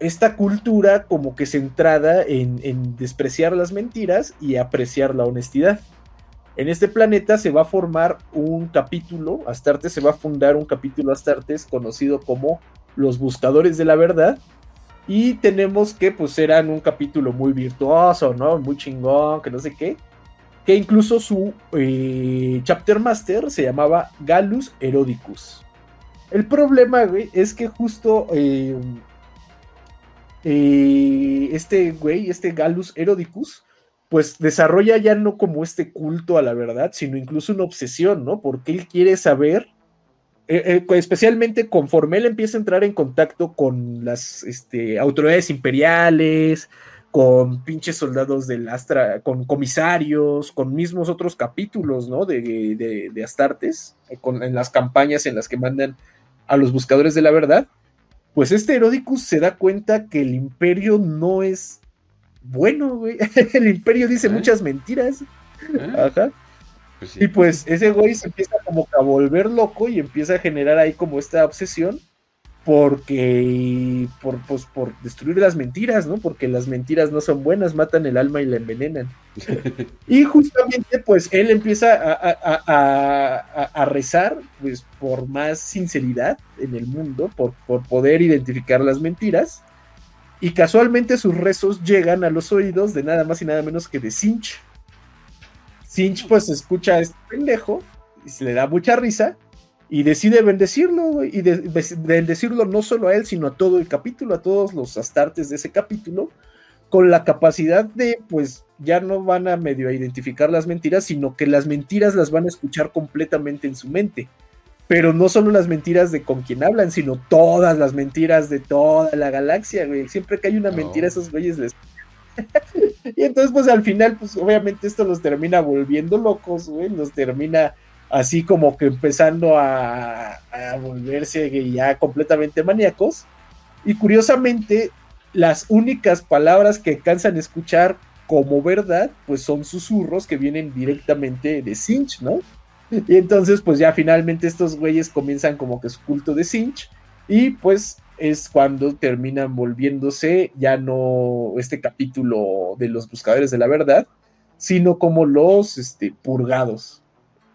B: esta cultura como que centrada en, en, despreciar las mentiras y apreciar la honestidad. En este planeta se va a formar un capítulo, Astartes se va a fundar un capítulo Astartes conocido como los buscadores de la verdad, y tenemos que pues eran un capítulo muy virtuoso, ¿no? Muy chingón, que no sé qué. Que incluso su eh, chapter master se llamaba Galus Herodicus. El problema, güey, es que justo eh, eh, este güey, este Galus Herodicus, pues desarrolla ya no como este culto a la verdad, sino incluso una obsesión, ¿no? Porque él quiere saber eh, eh, especialmente conforme él empieza a entrar en contacto con las este, autoridades imperiales, con pinches soldados del Astra, con comisarios, con mismos otros capítulos, ¿no? De, de, Astartes, eh, en las campañas en las que mandan a los buscadores de la verdad, pues este Herodicus se da cuenta que el imperio no es bueno, güey. El imperio dice muchas mentiras. Ajá. Pues y pues ese güey se empieza como a volver loco y empieza a generar ahí como esta obsesión porque por, pues, por destruir las mentiras, ¿no? Porque las mentiras no son buenas, matan el alma y la envenenan. y justamente pues él empieza a, rezar pues por más sinceridad en el mundo, por, por poder identificar las mentiras. Y casualmente sus rezos llegan a los oídos de nada más y nada menos que de Sinch, Sinch pues escucha a este pendejo y se le da mucha risa y decide bendecirlo, y bendecirlo no solo a él, sino a todo el capítulo, a todos los astartes de ese capítulo, con la capacidad de, pues, ya no van a medio a identificar las mentiras, sino que las mentiras las van a escuchar completamente en su mente. Pero no solo las mentiras de con quien hablan, sino todas las mentiras de toda la galaxia, güey. Siempre que hay una mentira, esos güeyes les y entonces, pues al final, pues obviamente esto los termina volviendo locos, güey, los termina así como que empezando a, volverse ya completamente maníacos. Y curiosamente, las únicas palabras que alcanzan a escuchar como verdad, pues son susurros que vienen directamente de Sinch, ¿no? Y entonces, pues ya finalmente estos güeyes comienzan como que su culto de Sinch. Y pues es cuando terminan volviéndose ya no este capítulo de los buscadores de la verdad, sino como los este, purgados.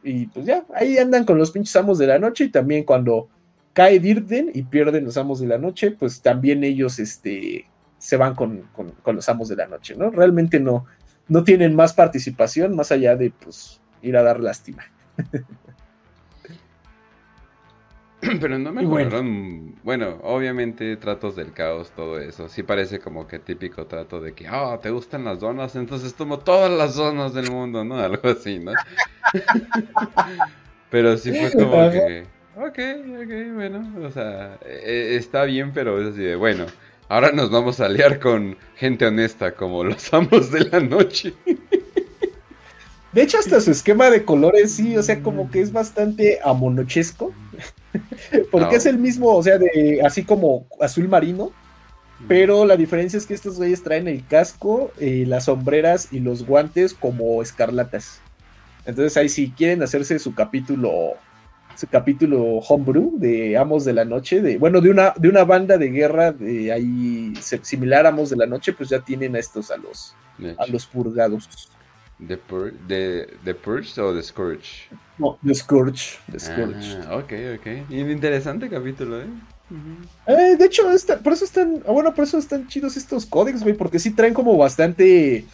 B: Y pues ya, ahí andan con los pinches amos de la noche y también cuando cae Dirden y pierden los amos de la noche, pues también ellos este, se van con, con, los amos de la noche, ¿no? Realmente no, no tienen más participación más allá de pues ir a dar lástima.
A: Pero no me bueno. bueno, obviamente tratos del caos, todo eso. Sí parece como que típico trato de que, oh, ¿te gustan las donas? Entonces tomo todas las zonas del mundo, ¿no? Algo así, ¿no? pero sí fue como que, ok, ok, bueno, o sea, e, e, está bien, pero es así de, bueno, ahora nos vamos a liar con gente honesta como los amos de la noche.
B: De hecho, hasta su esquema de colores, sí, o sea, como que es bastante amonochesco. Porque es el mismo, o sea, de así como azul marino. Pero la diferencia es que estos güeyes traen el casco, eh, las sombreras y los guantes como escarlatas. Entonces ahí si quieren hacerse su capítulo, su capítulo homebrew de Amos de la Noche, de, bueno, de una, de una banda de guerra de ahí similar a Amos de la Noche, pues ya tienen a estos a los, a los purgados.
A: The, Pur de, the Purge o The Scourge?
B: No, The Scourge. The Scourge.
A: Ah, ok, ok. Interesante capítulo, ¿eh?
B: eh de hecho, por eso están, ah, bueno, por eso están chidos estos códex, güey, porque sí traen como bastante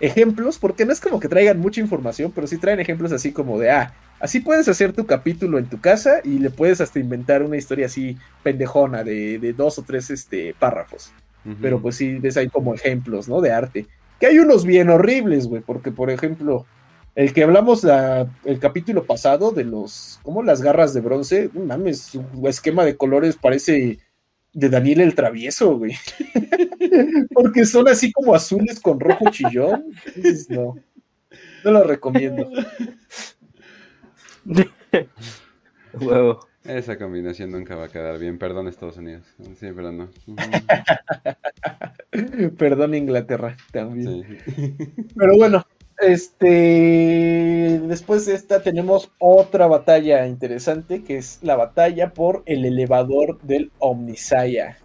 B: ejemplos, porque no es como que traigan mucha información, pero sí traen ejemplos así como de, ah, así puedes hacer tu capítulo en tu casa y le puedes hasta inventar una historia así pendejona de, de dos o tres este, párrafos. Pero pues sí, ves ahí como ejemplos, ¿no? De arte. Hay unos bien horribles, güey, porque por ejemplo, el que hablamos el capítulo pasado de los, como las garras de bronce, mames, su esquema de colores parece de Daniel el Travieso, güey. Porque son así como azules con rojo chillón. no, no lo recomiendo.
C: Huevo.
A: Esa combinación nunca va a quedar bien. Perdón, Estados Unidos. Sí, pero no.
B: Perdón, Inglaterra también. Pero bueno, este. Después de esta tenemos otra batalla interesante que es la batalla por el elevador del Omnisaya.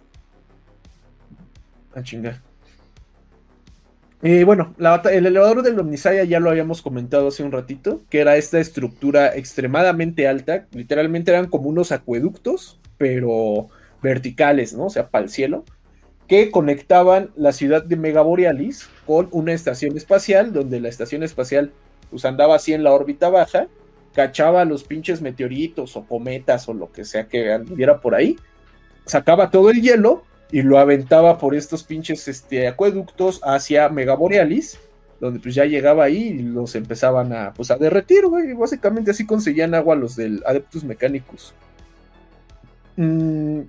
B: Ah, chingar. Eh, bueno, el elevador del Omnisaya ya lo habíamos comentado hace un ratito, que era esta estructura extremadamente alta, literalmente eran como unos acueductos, pero verticales, ¿no? O sea, para el cielo, que conectaban la ciudad de Megaborealis con una estación espacial, donde la estación espacial pues andaba así en la órbita baja, cachaba los pinches meteoritos o cometas o lo que sea que anduviera por ahí, sacaba todo el hielo y lo aventaba por estos pinches este, acueductos hacia Megaborealis, donde pues ya llegaba ahí y los empezaban a, pues, a derretir, güey. Básicamente así conseguían agua los del Adeptus Mechanicus. Mm,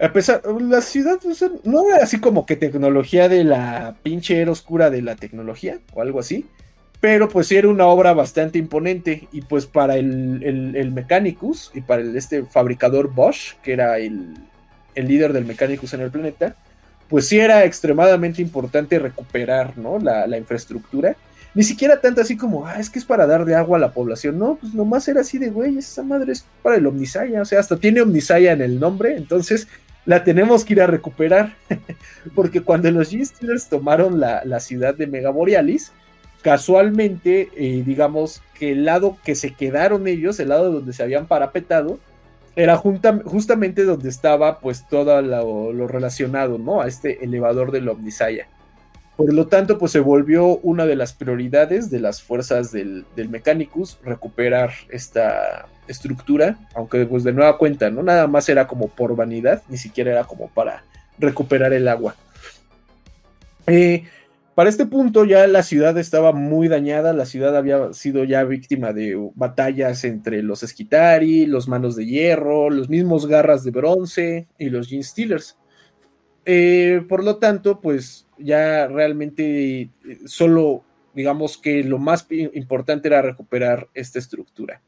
B: a pesar, la ciudad no era así como que tecnología de la pinche era oscura de la tecnología o algo así, pero pues sí era una obra bastante imponente y pues para el, el Mechanicus y para el, este fabricador Bosch, que era el, el líder del Mechanicus en el planeta, pues sí era extremadamente importante recuperar ¿no? la, infraestructura. Ni siquiera tanto así como, ah, es que es para dar de agua a la población. No, pues nomás era así de, güey, esa madre es para el Omnisaya. O sea, hasta tiene Omnisaya en el nombre. Entonces la tenemos que ir a recuperar. Porque cuando los G-Steelers tomaron la, ciudad de Megaborealis, casualmente, eh, digamos que el lado que se quedaron ellos, el lado donde se habían parapetado, era justamente donde estaba pues todo lo, relacionado, ¿no? A este elevador del Omnisaya. Por lo tanto, pues se volvió una de las prioridades de las fuerzas del, del Mechanicus recuperar esta estructura, aunque pues de nueva cuenta, ¿no? Nada más era como por vanidad, ni siquiera era como para recuperar el agua. Eh, para este punto ya la ciudad estaba muy dañada, la ciudad había sido ya víctima de batallas entre los Esquitari, los Manos de Hierro, los mismos Garras de Bronce y los Gene Stealers. Eh, por lo tanto, pues ya realmente eh, solo, digamos que lo más importante era recuperar esta estructura.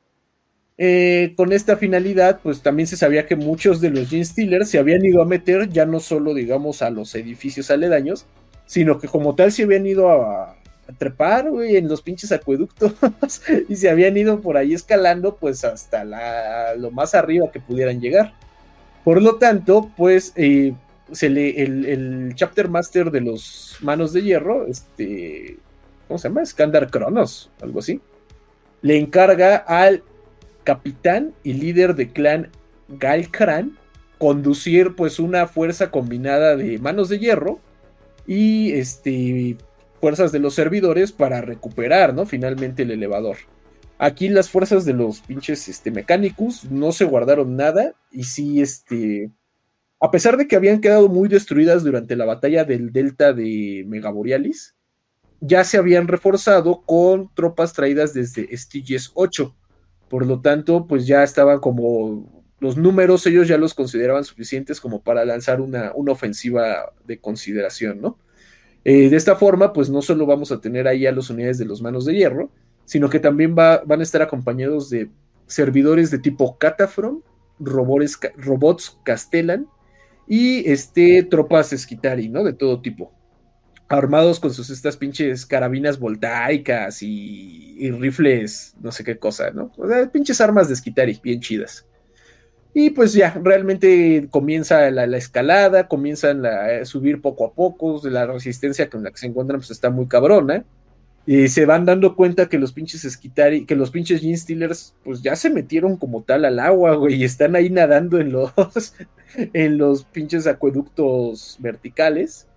B: Eh, con esta finalidad, pues también se sabía que muchos de los Gene Stealers se habían ido a meter ya no solo, digamos, a los edificios aledaños, sino que como tal se habían ido a, trepar, güey, en los pinches acueductos y se habían ido por ahí escalando, pues hasta lo más arriba que pudieran llegar. Por lo tanto, pues eh, se le, el, chapter master de los manos de hierro, este, ¿cómo se llama? Skandar Cronos, algo así, le encarga al capitán y líder de clan Galkran conducir pues una fuerza combinada de manos de hierro y este, fuerzas de los servidores para recuperar, ¿no? Finalmente el elevador. Aquí las fuerzas de los pinches este, mecánicos no se guardaron nada y sí, este, a pesar de que habían quedado muy destruidas durante la batalla del delta de Megaborealis, ya se habían reforzado con tropas traídas desde Stygies 8. Por lo tanto, pues ya estaban como los números ellos ya los consideraban suficientes como para lanzar una, ofensiva de consideración, ¿no? Eh, de esta forma, pues no solo vamos a tener ahí a los unidades de los manos de hierro, sino que también van a estar acompañados de servidores de tipo Catafron, robots, robots Castellan y este, tropas Esquitari, ¿no? De todo tipo. Armados con sus estas pinches carabinas voltaicas y, rifles, no sé qué cosa, ¿no? O sea, pinches armas de Esquitari, bien chidas. Y pues ya, realmente comienza la, escalada, comienzan a subir poco a poco, la resistencia con la que se encuentran pues está muy cabrona. Y se van dando cuenta que los pinches Skitari, que los pinches Gene Stealers, pues ya se metieron como tal al agua, güey, y están ahí nadando en los, en los pinches acueductos verticales.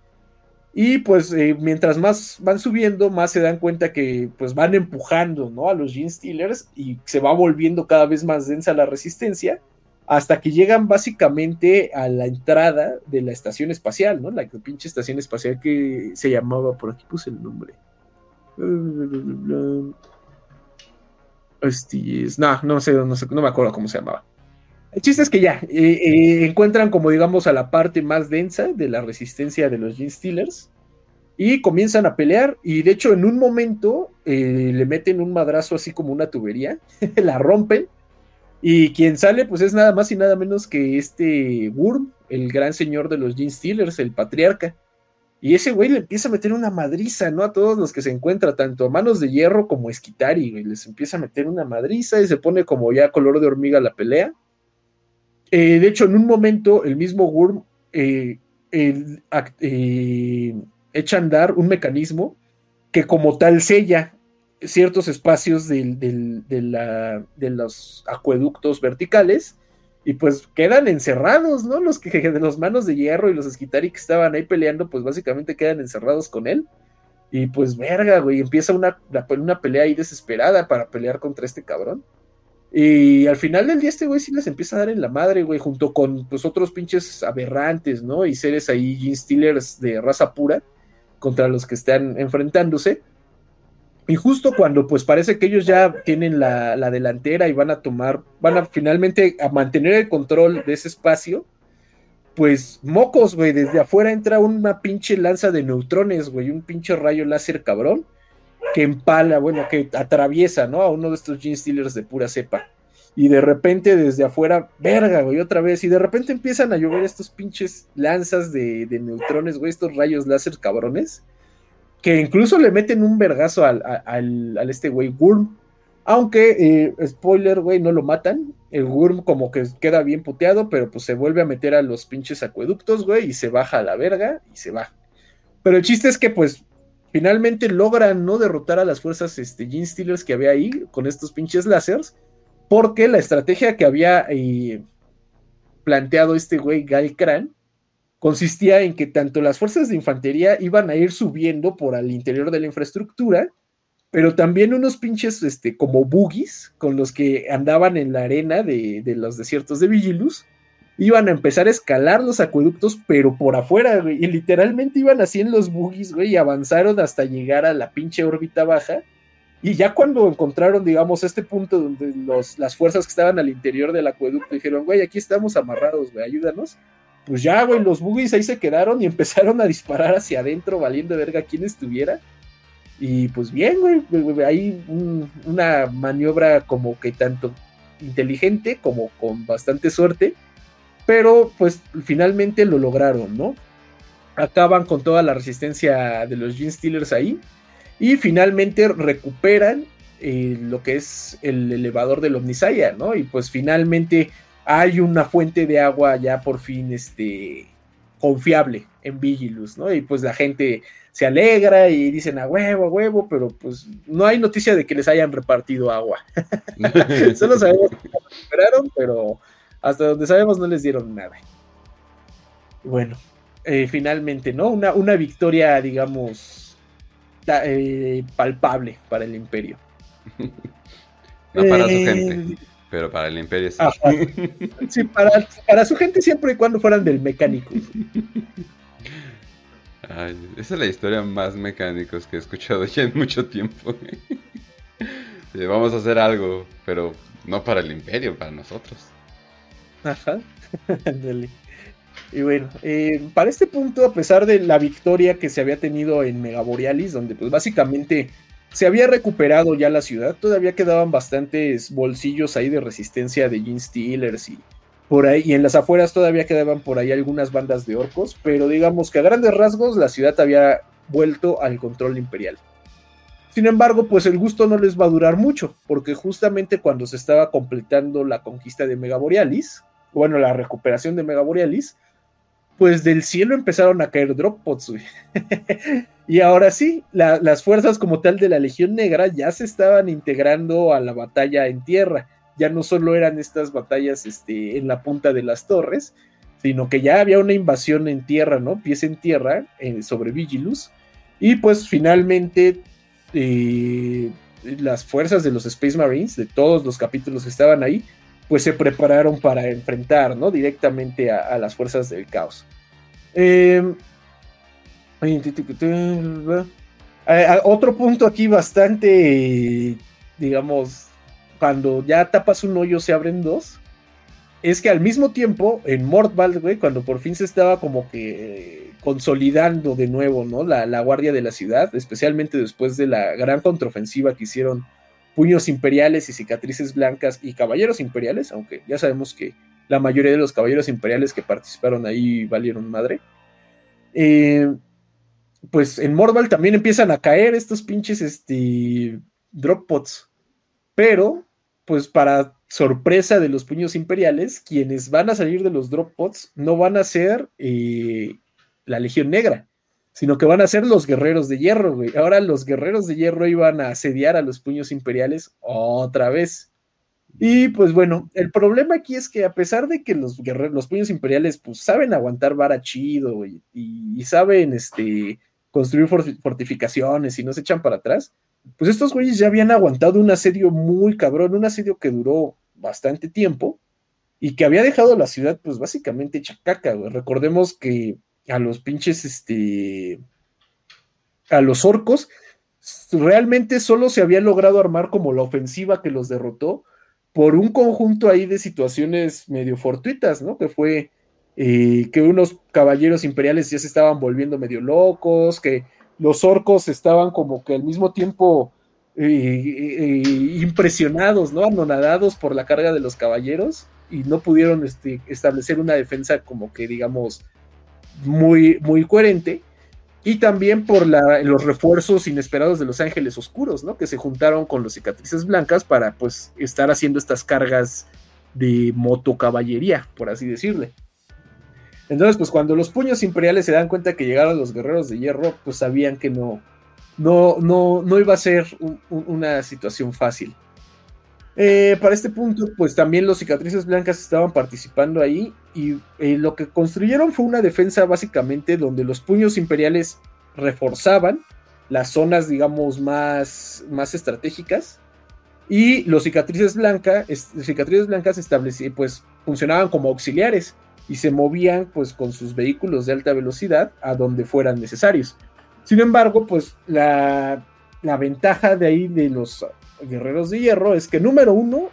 B: Y pues eh, mientras más van subiendo, más se dan cuenta que pues van empujando, ¿no? A los Gene Stealers y se va volviendo cada vez más densa la resistencia hasta que llegan básicamente a la entrada de la estación espacial, ¿no? La pinche estación espacial que se llamaba, por aquí puse el nombre. No, no sé, no sé, no me acuerdo cómo se llamaba. El chiste es que ya eh, eh, encuentran como digamos a la parte más densa de la resistencia de los Gene Stealers y comienzan a pelear y de hecho en un momento eh, le meten un madrazo así como una tubería, la rompen y quien sale, pues es nada más y nada menos que este Wurm, el gran señor de los Gene Stealers, el patriarca. Y ese güey le empieza a meter una madriza, ¿no? A todos los que se encuentra, tanto a manos de hierro como a Esquitari. Les empieza a meter una madriza y se pone como ya color de hormiga la pelea. Eh, de hecho, en un momento, el mismo Wurm eh, eh, echa a andar un mecanismo que como tal sella ciertos espacios de, los acueductos verticales y pues quedan encerrados, ¿no? Los que de los manos de hierro y los esquitari que estaban ahí peleando, pues básicamente quedan encerrados con él. Y pues verga, güey, empieza una, una pelea ahí desesperada para pelear contra este cabrón. Y al final del día este güey sí les empieza a dar en la madre, güey, junto con pues otros pinches aberrantes, ¿no? Y seres ahí, Gene Stealers de raza pura, contra los que están enfrentándose. Y justo cuando pues parece que ellos ya tienen la, delantera y van a tomar, van a finalmente a mantener el control de ese espacio, pues mocos, güey, desde afuera entra una pinche lanza de neutrones, güey, un pinche rayo láser cabrón, que empala, bueno, que atraviesa, ¿no? A uno de estos Gene Stealers de pura cepa. Y de repente desde afuera, verga, güey, otra vez. Y de repente empiezan a llover estos pinches lanzas de, de neutrones, güey, estos rayos láser cabrones que incluso le meten un vergazo al, al, este güey Worm. Aunque, eh, spoiler, güey, no lo matan. El Worm como que queda bien puteado, pero pues se vuelve a meter a los pinches acueductos, güey, y se baja a la verga y se va. Pero el chiste es que pues finalmente logran no derrotar a las fuerzas este, Gene Stealers que había ahí con estos pinches láseres, porque la estrategia que había eh, planteado este güey Gal consistía en que tanto las fuerzas de infantería iban a ir subiendo por al interior de la infraestructura, pero también unos pinches este, como buggies con los que andaban en la arena de, los desiertos de Vigilus, iban a empezar a escalar los acueductos, pero por afuera, güey, y literalmente iban así en los buggies, güey, y avanzaron hasta llegar a la pinche órbita baja. Y ya cuando encontraron, digamos, este punto donde los, las fuerzas que estaban al interior del acueducto dijeron, güey, aquí estamos amarrados, güey, ayúdanos pues ya, güey, los boogies ahí se quedaron y empezaron a disparar hacia adentro, valiendo verga quien estuviera. Y pues bien, güey, hay una maniobra como que tanto inteligente como con bastante suerte, pero pues finalmente lo lograron, ¿no? Acaban con toda la resistencia de los Gene Stealers ahí y finalmente recuperan eh, lo que es el elevador del Omnisaya, ¿no? Y pues finalmente hay una fuente de agua ya por fin este, confiable en Vigilus, ¿no? Y pues la gente se alegra y dicen a huevo, a huevo, pero pues no hay noticia de que les hayan repartido agua. Solo sabemos que la recuperaron, pero hasta donde sabemos no les dieron nada. Bueno, eh, finalmente, ¿no? Una, una victoria, digamos, eh, palpable para el imperio.
A: No para su gente. Eh, pero para el imperio sí.
B: sí, para, su gente siempre y cuando fueran del mecánico.
A: esa es la historia más mecánicos que he escuchado ya en mucho tiempo. vamos a hacer algo, pero no para el imperio, para nosotros.
B: Ajá. y bueno, eh, para este punto, a pesar de la victoria que se había tenido en Megaborealis, donde pues básicamente se había recuperado ya la ciudad, todavía quedaban bastantes bolsillos ahí de resistencia de Gene Stealers y por ahí, y en las afueras todavía quedaban por ahí algunas bandas de orcos, pero digamos que a grandes rasgos la ciudad había vuelto al control imperial. Sin embargo, pues el gusto no les va a durar mucho, porque justamente cuando se estaba completando la conquista de Megaborealis, bueno, la recuperación de Megaborealis, pues del cielo empezaron a caer droppots, güey. y ahora sí, las fuerzas como tal de la Legión Negra ya se estaban integrando a la batalla en tierra. Ya no solo eran estas batallas este, en la punta de las torres, sino que ya había una invasión en tierra, ¿no? Pies en tierra eh, sobre Vigilus. Y pues finalmente eh, las fuerzas de los Space Marines, de todos los capítulos que estaban ahí, pues se prepararon para enfrentar, ¿no? Directamente a, las fuerzas del caos. Em, otro punto aquí bastante, digamos, cuando ya tapas un hoyo se abren dos, es que al mismo tiempo en Mortval, cuando por fin se estaba como que consolidando de nuevo, ¿no? La, la guardia de la ciudad, especialmente después de la gran contraofensiva que hicieron puños imperiales y cicatrices blancas y caballeros imperiales, aunque ya sabemos que la mayoría de los caballeros imperiales que participaron ahí valieron madre. Eh, pues en Morval también empiezan a caer estos pinches este, drop pots. Pero, pues para sorpresa de los puños imperiales, quienes van a salir de los drop pots no van a ser eh, la Legión Negra, sino que van a ser los guerreros de hierro, güey. Ahora los guerreros de hierro iban a asediar a los puños imperiales otra vez. Y pues bueno, el problema aquí es que a pesar de que los guerreros, los puños imperiales, pues saben aguantar vara chido, güey, y, saben este, construir fortificaciones y no se echan para atrás, pues estos güeyes ya habían aguantado un asedio muy cabrón, un asedio que duró bastante tiempo y que había dejado la ciudad, pues básicamente hecha caca, güey. Recordemos que a los pinches, este, a los orcos, realmente solo se había logrado armar como la ofensiva que los derrotó por un conjunto ahí de situaciones medio fortuitas, ¿no? Que fue eh, que unos caballeros imperiales ya se estaban volviendo medio locos, que los orcos estaban como que al mismo tiempo eh, eh, impresionados, ¿no? Anonadados por la carga de los caballeros y no pudieron este, establecer una defensa como que digamos muy, muy coherente. Y también por los refuerzos inesperados de los ángeles oscuros, ¿no? Que se juntaron con los cicatrices blancas para pues estar haciendo estas cargas de motocaballería, por así decirle. Entonces, pues cuando los puños imperiales se dan cuenta que llegaron los guerreros de hierro, pues sabían que no, no, no, no iba a ser una situación fácil. Eh, para este punto, pues también los cicatrices blancas estaban participando ahí y eh, lo que construyeron fue una defensa básicamente donde los puños imperiales reforzaban las zonas, digamos, más, más estratégicas y los cicatrices, blancas cicatrices blancas pues funcionaban como auxiliares y se movían pues con sus vehículos de alta velocidad a donde fueran necesarios. Sin embargo, pues la, la ventaja de ahí de los guerreros de hierro es que número uno,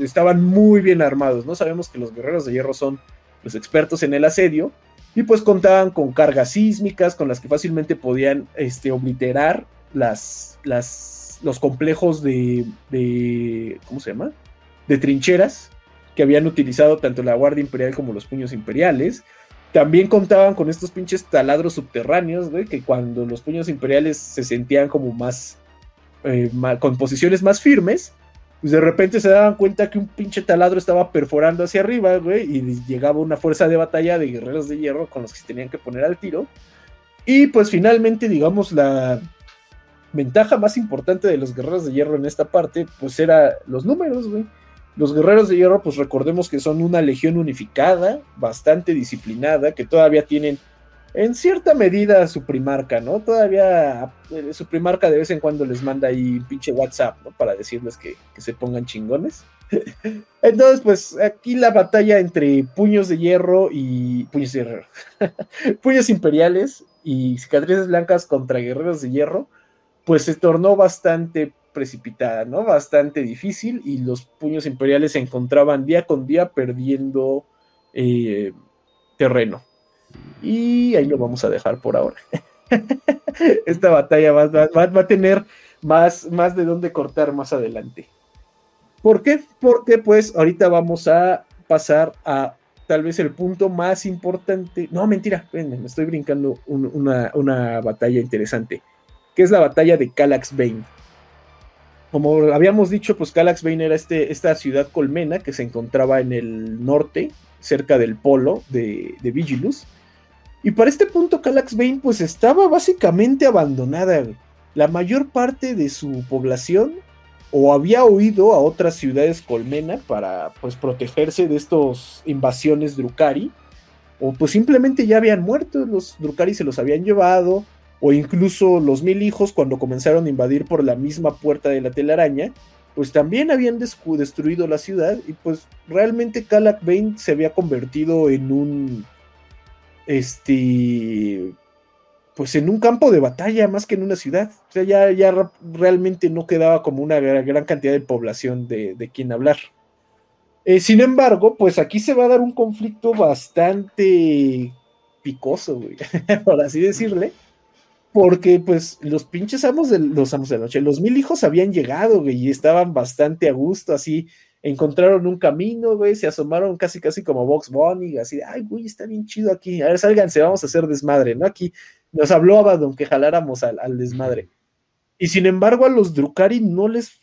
B: estaban muy bien armados, ¿no? Sabemos que los guerreros de hierro son los expertos en el asedio y pues contaban con cargas sísmicas con las que fácilmente podían este, obliterar las, las, los complejos de, de, ¿cómo se llama? De trincheras que habían utilizado tanto la Guardia Imperial como los puños imperiales. También contaban con estos pinches taladros subterráneos, güey, que cuando los puños imperiales se sentían como más eh, con posiciones más firmes, pues de repente se daban cuenta que un pinche taladro estaba perforando hacia arriba, güey, y llegaba una fuerza de batalla de guerreros de hierro con los que se tenían que poner al tiro. Y pues finalmente, digamos, la ventaja más importante de los guerreros de hierro en esta parte, pues era los números, güey. Los guerreros de hierro, pues recordemos que son una legión unificada, bastante disciplinada, que todavía tienen en cierta medida su primarca, ¿no? Todavía eh, su primarca de vez en cuando les manda ahí pinche WhatsApp, ¿no? Para decirles que, se pongan chingones. Entonces, pues aquí la batalla entre puños de hierro y puños de hierro, puños imperiales y cicatrices blancas contra guerreros de hierro, pues se tornó bastante precipitada, ¿no? Bastante difícil y los puños imperiales se encontraban día con día perdiendo eh, terreno. Y ahí lo vamos a dejar por ahora. Esta batalla va, a tener más, más de dónde cortar más adelante. ¿Por qué? Porque pues ahorita vamos a pasar a tal vez el punto más importante. No, mentira, me estoy brincando una, batalla interesante, que es la batalla de Calax Bane. Como habíamos dicho, pues Calax Bane era este, esta ciudad colmena que se encontraba en el norte, cerca del polo de, de Vigilus Y para este punto Calax Bane pues estaba básicamente abandonada. La mayor parte de su población o había huido a otras ciudades colmena para pues protegerse de estas invasiones Drukari o pues simplemente ya habían muerto, los Drukari se los habían llevado o incluso los mil hijos cuando comenzaron a invadir por la misma puerta de la telaraña, pues también habían destruido la ciudad y pues realmente Calac Bane se había convertido en un este pues en un campo de batalla más que en una ciudad. O sea, ya, ya realmente no quedaba como una gran cantidad de población de, de quien hablar. Eh, sin embargo, pues aquí se va a dar un conflicto bastante picoso, por así decirle. Porque, pues, los pinches amos de los amos de la noche, los mil hijos habían llegado, y estaban bastante a gusto, así, encontraron un camino, güey, se asomaron casi, casi como Box Bunny, así, ay, güey, está bien chido aquí, a ver, sálganse, vamos a hacer desmadre, ¿no? Aquí nos habló Abaddon que jaláramos al, desmadre. Y sin embargo, a los Drukari no les,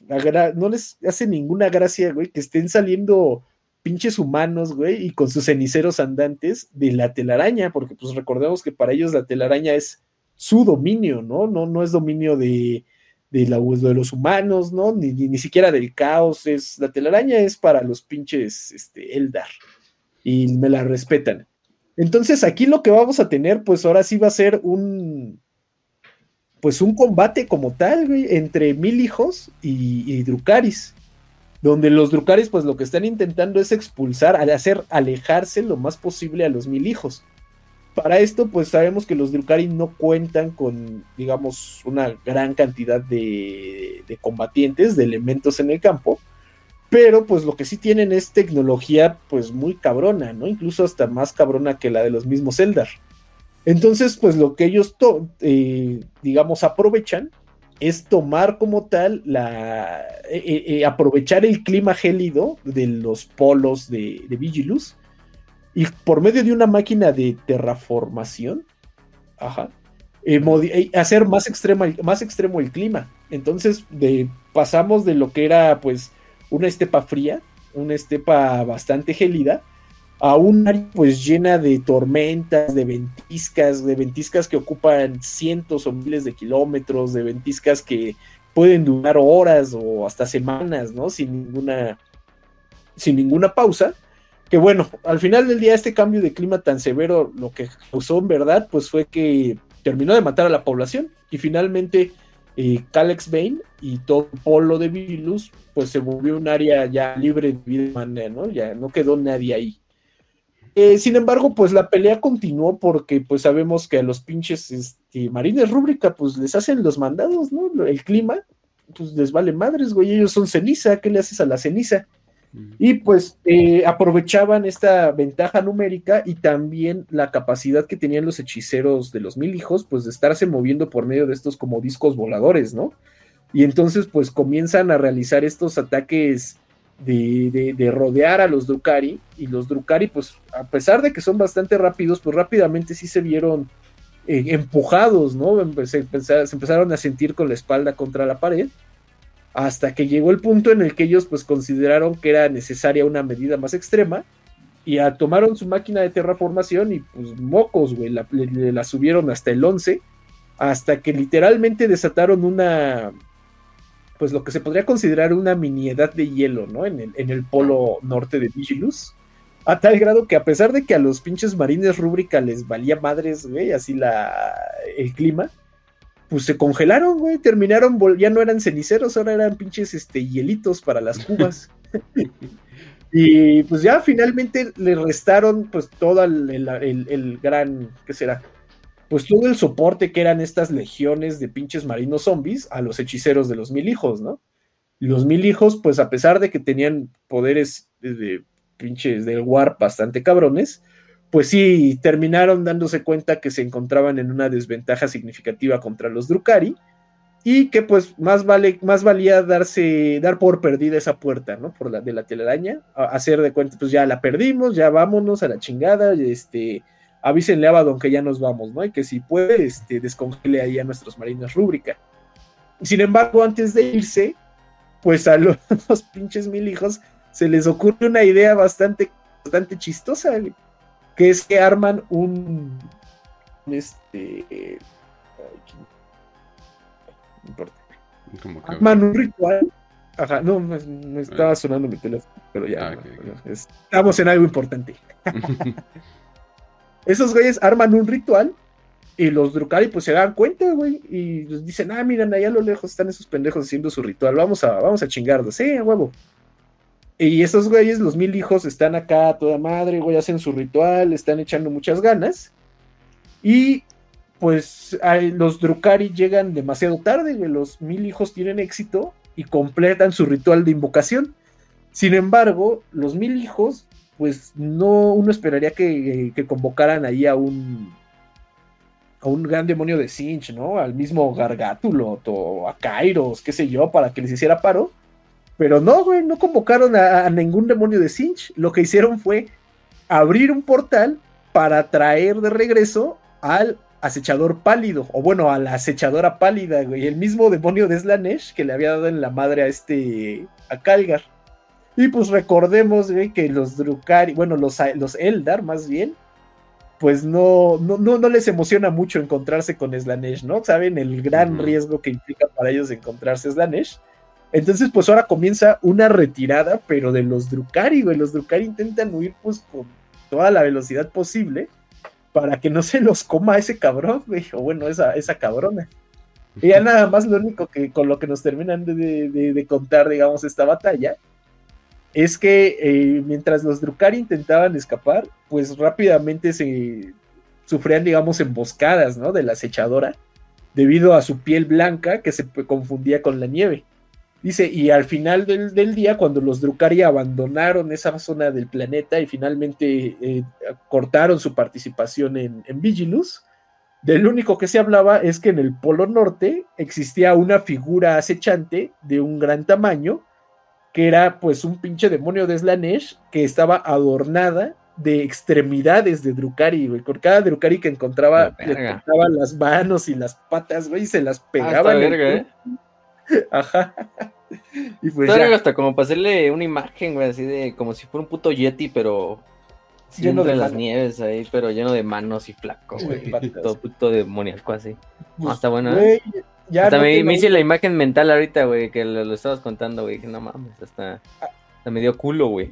B: no les hace ninguna gracia, güey, que estén saliendo pinches humanos, güey, y con sus ceniceros andantes de la telaraña, porque pues recordemos que para ellos la telaraña es su dominio, ¿no? No, no es dominio de, de, la, de los humanos, ¿no? Ni, ni, siquiera del caos, es, la telaraña es para los pinches este, Eldar, y me la respetan. Entonces aquí lo que vamos a tener, pues ahora sí va a ser un, pues un combate como tal, güey, entre mil hijos y, y Drucaris. Donde los Drucaris, pues lo que están intentando es expulsar, hacer alejarse lo más posible a los mil hijos. Para esto, pues sabemos que los Drucaris no cuentan con, digamos, una gran cantidad de, de combatientes, de elementos en el campo pero pues lo que sí tienen es tecnología pues muy cabrona, ¿no? Incluso hasta más cabrona que la de los mismos Eldar. Entonces pues lo que ellos, eh, digamos, aprovechan es tomar como tal la... Eh, eh, aprovechar el clima gélido de los polos de, Vigilus y por medio de una máquina de terraformación, ajá, hacer más, extrema, más extremo el clima. Entonces de, pasamos de lo que era pues una estepa fría, una estepa bastante gélida, a un área pues llena de tormentas, de ventiscas, de ventiscas que ocupan cientos o miles de kilómetros, de ventiscas que pueden durar horas o hasta semanas, ¿no? Sin ninguna, sin ninguna pausa. Que bueno, al final del día este cambio de clima tan severo lo que causó en verdad pues fue que terminó de matar a la población y finalmente eh, Calex Bane y todo polo de Vilus, pues se volvió un área ya libre de vida humana, ¿no? Ya no quedó nadie ahí. Eh, sin embargo, pues la pelea continuó porque pues sabemos que a los pinches este, marines rúbrica pues les hacen los mandados, ¿no? El clima, pues les vale madres, güey, ellos son ceniza, ¿qué le haces a la ceniza? Y pues eh, aprovechaban esta ventaja numérica y también la capacidad que tenían los hechiceros de los mil hijos, pues de estarse moviendo por medio de estos como discos voladores, ¿no? Y entonces pues comienzan a realizar estos ataques de, rodear a los Drukari y los Drukari pues a pesar de que son bastante rápidos, pues rápidamente sí se vieron eh, empujados, ¿no? se empezaron a sentir con la espalda contra la pared hasta que llegó el punto en el que ellos pues consideraron que era necesaria una medida más extrema y tomaron su máquina de terraformación y pues mocos, güey, la, la subieron hasta el 11, hasta que literalmente desataron una, pues lo que se podría considerar una mini edad de hielo, ¿no? En el, en el polo norte de Vigilus. A tal grado que a pesar de que a los pinches marines rúbrica les valía madres, güey, así la, el clima, pues se congelaron, güey, terminaron, ya no eran ceniceros, ahora eran pinches este, hielitos para las cubas. y pues ya finalmente le restaron pues todo el, gran, ¿qué será? Pues todo el soporte que eran estas legiones de pinches marinos zombies a los hechiceros de los mil hijos, ¿no? los mil hijos, pues a pesar de que tenían poderes de pinches del warp bastante cabrones, pues sí, terminaron dándose cuenta que se encontraban en una desventaja significativa contra los Drukari y que pues más vale, más valía darse, dar por perdida esa puerta, ¿no? Por la de la telaraña, hacer de cuenta, pues ya la perdimos, ya vámonos a la chingada, este, avísenle a Abaddon que ya nos vamos, ¿no? Y que si puede, este, descongele ahí a nuestros marinos rúbrica. Sin embargo, antes de irse, pues a los, pinches mil hijos se les ocurre una idea bastante, bastante chistosa, que es que arman un, este. no importa.
A: Como que-
B: Arman un ritual. Ajá, no, me, me estaba sonando mi teléfono, pero ya.
A: Ah,
B: no, estamos en algo importante. Esos güeyes arman un ritual y los Drukari pues se dan cuenta, güey, y les dicen, ah, miren, allá a lo lejos están esos pendejos haciendo su ritual, vamos a, vamos a chingarlos, sí, a huevo. Y esos güeyes, los mil hijos, están acá toda madre, güey, hacen su ritual, están echando muchas ganas. Y pues los Drukari llegan demasiado tarde, güey, los mil hijos tienen éxito y completan su ritual de invocación. Sin embargo, los mil hijos, pues no, uno esperaría que, que convocaran ahí a un a un gran demonio de Sinch, ¿no? Al mismo Gargatulot o a Kairos, qué sé yo, para que les hiciera paro. Pero no, güey, no convocaron a, a ningún demonio de Sinch. Lo que hicieron fue abrir un portal para traer de regreso al acechador pálido, o bueno, a la acechadora pálida, güey, el mismo demonio de Slanesh que le había dado en la madre a este, a Calgar. Y pues recordemos, güey, que los Drukari, bueno, los, los Eldar más bien, pues no, no, no, no les emociona mucho encontrarse con Slanesh, ¿no? Saben el gran riesgo que implica para ellos encontrarse Slanesh. Entonces, pues ahora comienza una retirada, pero de los Drukari, güey. Los Drukari intentan huir, pues, con toda la velocidad posible para que no se los coma ese cabrón, güey. O bueno, esa, esa cabrona. Y ya nada más lo único que con lo que nos terminan de, de- de contar, digamos, esta batalla, es que eh, mientras los Drukari intentaban escapar, pues rápidamente se sufrían, digamos, emboscadas, ¿no? De la acechadora, debido a su piel blanca que se confundía con la nieve. Dice, y al final del, del día, cuando los Drukari abandonaron esa zona del planeta y finalmente eh, cortaron su participación en, en Vigilus, del único que se hablaba es que en el Polo Norte existía una figura acechante de un gran tamaño, que era pues un pinche demonio de Slanesh que estaba adornada de extremidades de Drukari, güey. Por cada Drukari que encontraba,
C: La
B: le cortaba las manos y las patas, güey, y se las
C: Ah,
B: pegaba.
C: verga, ¿eh?
B: Ajá. Y pues ya,
C: hasta como para hacerle una imagen, güey, así de como si fuera un puto Yeti, pero
B: Lleno de
C: las nieves ahí, pero lleno de manos y flaco, güey. Todo puto demoníaco así.
B: pues,
C: Ah, está bueno, ¿eh?
B: güey, ya
C: hasta
B: no
C: me, hice la imagen mental ahorita, güey, que lo, lo estabas contando, güey, que no mames, hasta, hasta me dio culo, güey.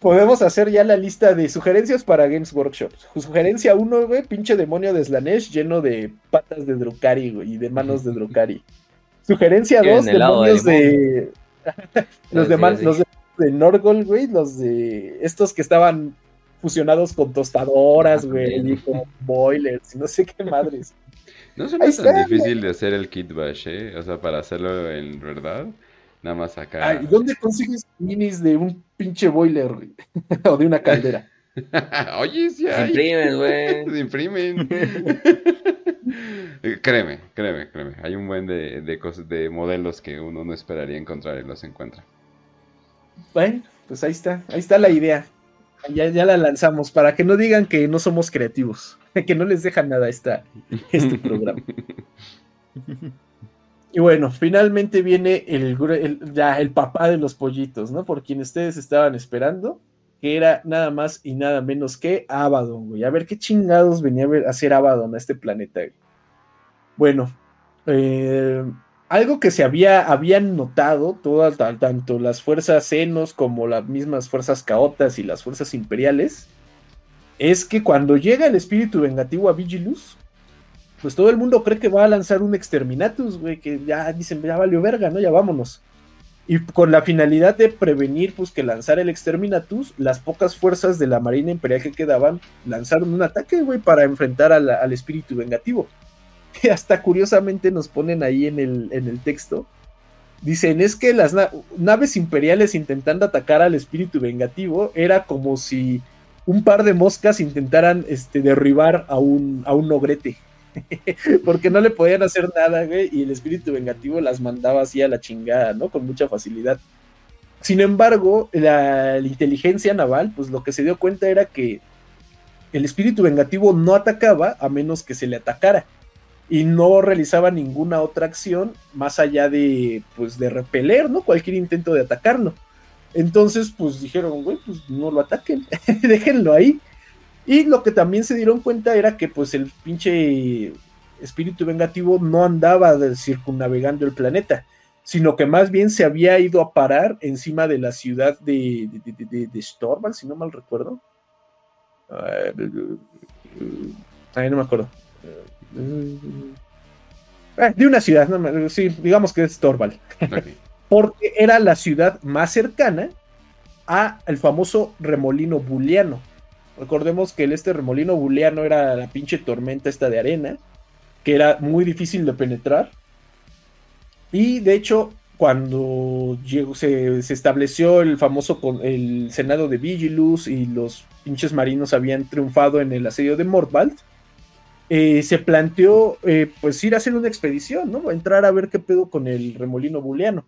B: Podemos hacer ya la lista de sugerencias para Games Workshop. Sugerencia 1, güey, pinche demonio de Slanesh lleno de patas de Drukari, güey, y de manos de Drukari. Sugerencia
C: Quieren
B: 2,
C: helado de
B: demonios de... los,
C: Sí,
B: demás,
C: sí.
B: los de, de Norgol, güey, los de... Estos que estaban fusionados con tostadoras,
C: Ah,
B: güey, y con boilers, y no sé qué madres.
A: No suena
B: Ahí
A: tan
B: está,
A: difícil de hacer el kit bash, ¿eh? O sea, para hacerlo en verdad, nada más acá.
B: Ay, ¿Dónde consigues minis de un pinche boiler, güey? o de una caldera.
A: Oye, sí
C: Se imprimen, güey.
A: Se imprimen. créeme, créeme, créeme. Hay un buen de, de, cosas, de modelos que uno no esperaría encontrar y los encuentra.
B: Bueno, pues ahí está, ahí está la idea. Ya, ya la lanzamos para que no digan que no somos creativos, que no les deja nada esta, este programa. Y bueno, finalmente viene el- ya el papá de los pollitos, ¿no? Por quien ustedes estaban esperando, que era nada más y nada menos que Abaddon, güey. A ver qué chingados venía a, hacer Abaddon a este planeta. güey. Bueno, eh, algo que se había, habían notado todas, tanto las fuerzas senos como las mismas fuerzas caotas y las fuerzas imperiales, es que cuando llega el espíritu vengativo a Vigilus, pues todo el mundo cree que va a lanzar un exterminatus, güey, que ya dicen, ya valió verga, ¿no? Ya vámonos. Y con la finalidad de prevenir, pues, que lanzara el exterminatus, las pocas fuerzas de la Marina Imperial que quedaban lanzaron un ataque, güey, para enfrentar al espíritu vengativo. Y hasta curiosamente nos ponen ahí en el, en el texto. Dicen, es que las na- naves imperiales intentando atacar al espíritu vengativo era como si un par de moscas intentaran este, derribar a un, a un nogrete. Porque no le podían hacer nada, güey, y el espíritu vengativo las mandaba así a la chingada, ¿no? Con mucha facilidad. Sin embargo, la, inteligencia naval, pues lo que se dio cuenta era que el espíritu vengativo no atacaba a menos que se le atacara y no realizaba ninguna otra acción más allá de pues de repeler, ¿no? Cualquier intento de atacarlo. Entonces, pues dijeron, güey, pues no lo ataquen, déjenlo ahí. Y lo que también se dieron cuenta era que pues el pinche espíritu vengativo no andaba circunnavegando el planeta, sino que más bien se había ido a parar encima de la ciudad de, de, de, Storval, si no mal recuerdo. Ay, no me acuerdo. Eh, de una ciudad, sí, digamos que es Storval. Porque era la ciudad más cercana a el famoso remolino booleano. Recordemos que el este remolino booleano era la pinche tormenta esta de arena, que era muy difícil de penetrar. Y de hecho, cuando llegó, se, estableció el famoso el Senado de Vigilus y los pinches marinos habían triunfado en el asedio de Mordvald, eh, se planteó eh, pues ir a hacer una expedición, ¿no? Entrar a ver qué pedo con el remolino booleano.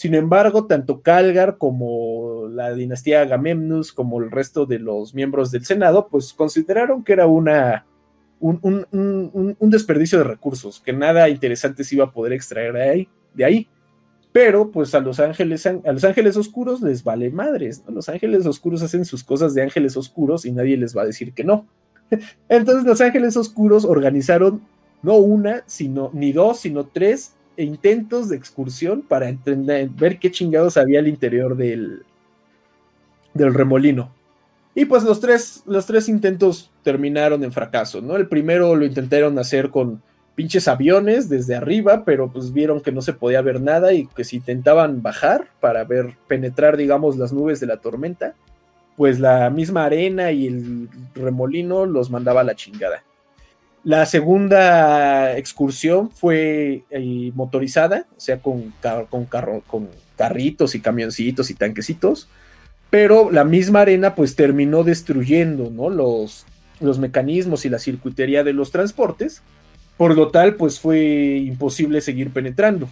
B: Sin embargo, tanto Calgar como la dinastía Agamemnus, como el resto de los miembros del Senado, pues consideraron que era una, un, desperdicio de recursos, que nada interesante se iba a poder extraer de ahí. De ahí. Pero pues a los ángeles, a los ángeles oscuros les vale madres, Los ángeles oscuros hacen sus cosas de ángeles oscuros y nadie les va a decir que no. Entonces los ángeles oscuros organizaron no una, sino ni dos, sino tres intentos de excursión para entender, ver qué chingados había al interior del, del remolino. Y pues los tres, los tres intentos terminaron en fracaso, ¿no? El primero lo intentaron hacer con pinches aviones desde arriba, pero pues vieron que no se podía ver nada y que si intentaban bajar para ver, penetrar, digamos, las nubes de la tormenta, pues la misma arena y el remolino los mandaba a la chingada. La segunda excursión fue eh, motorizada, o sea, con, con, con carritos y camioncitos y tanquecitos, pero la misma arena pues terminó destruyendo ¿no? los, los mecanismos y la circuitería de los transportes, por lo tal pues fue imposible seguir penetrando.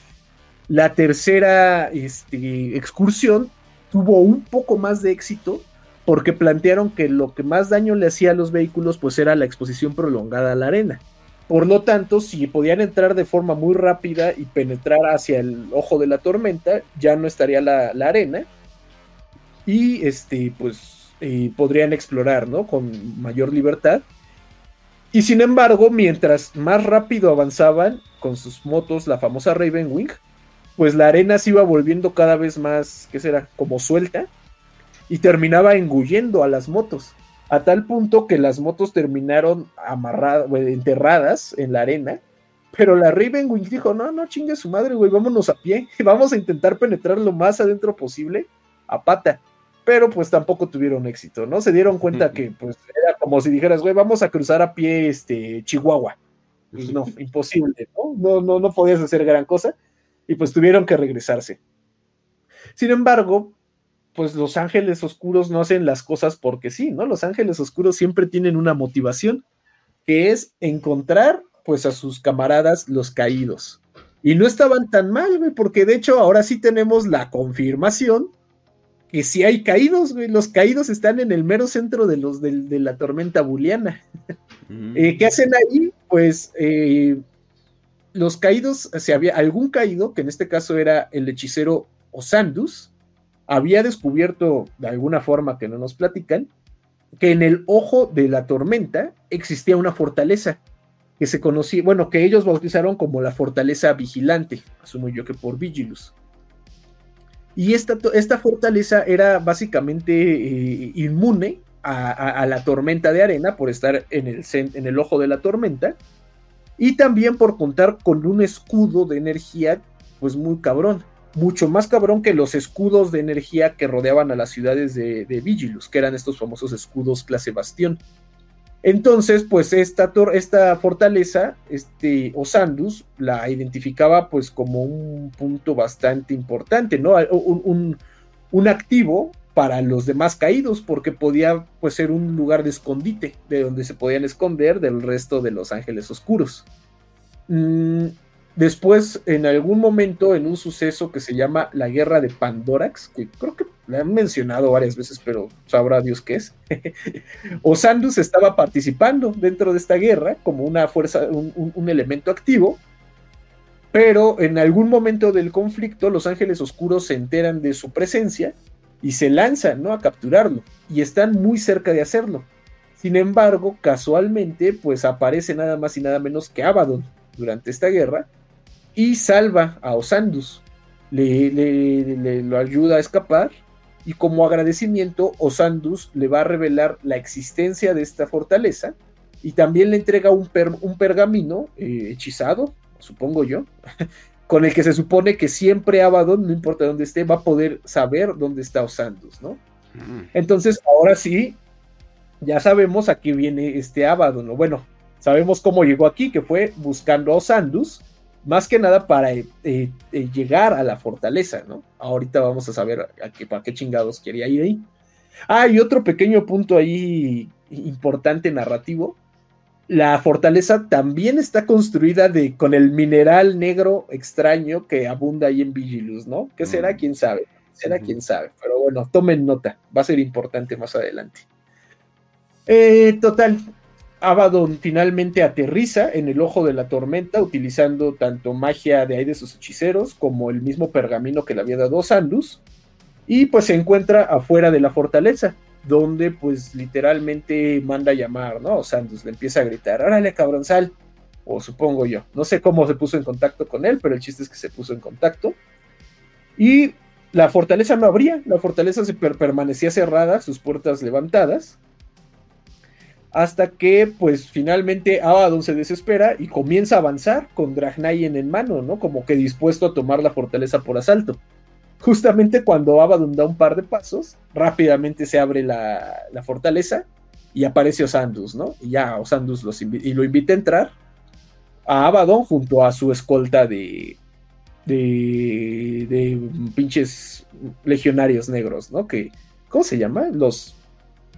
B: La tercera este, excursión tuvo un poco más de éxito porque plantearon que lo que más daño le hacía a los vehículos pues era la exposición prolongada a la arena. Por lo tanto, si podían entrar de forma muy rápida y penetrar hacia el ojo de la tormenta, ya no estaría la, arena y este pues eh, podrían explorar, ¿no? Con mayor libertad. Y sin embargo, mientras más rápido avanzaban con sus motos, la famosa Ravenwing, pues la arena se iba volviendo cada vez más, ¿qué será? Como suelta y terminaba engullendo a las motos, a tal punto que las motos terminaron amarradas, enterradas en la arena, pero la Ravenwing dijo, no, no chingue su madre, güey, vámonos a pie, vamos a intentar penetrar lo más adentro posible a pata. Pero pues tampoco tuvieron éxito, ¿no? Se dieron cuenta que pues era como si dijeras, güey, vamos a cruzar a pie este Chihuahua. Pues no, imposible, ¿no? No, no, no podías hacer gran cosa. Y pues tuvieron que regresarse. Sin embargo, pues los ángeles oscuros no hacen las cosas porque sí, ¿no? Los ángeles oscuros siempre tienen una motivación, que es encontrar pues a sus camaradas los caídos. Y no estaban tan mal, güey, porque de hecho ahora sí tenemos la confirmación que sí hay caídos, güey. Los caídos están en el mero centro de, los, de, la tormenta buliana. Mm. Eh, ¿Qué hacen ahí? Pues eh, los caídos, si había algún caído, que en este caso era el hechicero Osandus, había descubierto de alguna forma que no nos platican, que en el ojo de la tormenta existía una fortaleza que se conocía, bueno, que ellos bautizaron como la fortaleza vigilante, asumo yo que por Vigilus. Y esta, esta fortaleza era básicamente eh, inmune a, la tormenta de arena por estar en el, en el ojo de la tormenta y también por contar con un escudo de energía pues muy cabrón mucho más cabrón que los escudos de energía que rodeaban a las ciudades de, Vigilus, que eran estos famosos escudos clase bastión. Entonces, pues esta, esta fortaleza, este Osandus, la identificaba pues como un punto bastante importante, ¿no? Un, un, activo para los demás caídos, porque podía pues ser un lugar de escondite, de donde se podían esconder del resto de los ángeles oscuros. Mm, Después, en algún momento, en un suceso que se llama la Guerra de Pandorax, que creo que le han mencionado varias veces, pero sabrá Dios qué es, Osandus estaba participando dentro de esta guerra como una fuerza, un, elemento activo, pero en algún momento del conflicto los ángeles oscuros se enteran de su presencia y se lanzan ¿no? a capturarlo, y están muy cerca de hacerlo. Sin embargo, casualmente, pues aparece nada más y nada menos que Abaddon durante esta guerra y salva a Osandus. Le, le, lo ayuda a escapar y como agradecimiento Osandus le va a revelar la existencia de esta fortaleza y también le entrega un, un pergamino eh, hechizado, supongo yo, con el que se supone que siempre Abaddon, no importa dónde esté, va a poder saber dónde está Osandus, ¿no? Mm. Entonces, ahora sí, ya sabemos a qué viene este Abaddon, o bueno, sabemos cómo llegó aquí, que fue buscando a Osandus, más que nada para eh, eh, llegar a la fortaleza, ¿no? Ahorita vamos a saber a qué, para qué chingados quería ir ahí. Ah, y otro pequeño punto ahí importante narrativo la fortaleza también está construida de, con el mineral negro extraño que abunda ahí en Vigilus, ¿no? ¿Qué será? Mm. ¿Quién sabe? Será quién sabe. Pero bueno, tomen nota, va a ser importante más adelante. Eh, total, Abaddon finalmente aterriza en el ojo de la tormenta utilizando tanto magia de ahí de sus hechiceros como el mismo pergamino que le había dado Sandus y pues se encuentra afuera de la fortaleza donde pues literalmente manda a llamar, ¿no? Sandus le empieza a gritar, órale cabronzal, o supongo yo, no sé cómo se puso en contacto con él, pero el chiste es que se puso en contacto. Y la fortaleza no abría, la fortaleza se permanecía cerrada, sus puertas levantadas, hasta que pues finalmente Abaddon se desespera y comienza a avanzar con Dragnayen en mano, ¿no? Como que dispuesto a tomar la fortaleza por asalto justamente cuando Abaddon da un par de pasos, rápidamente se abre la, fortaleza y aparece Osandus, ¿no? Y ya Osandus y lo invita a entrar a Abaddon junto a su escolta de, de, de pinches legionarios negros, ¿no? Que, ¿cómo se llama? Los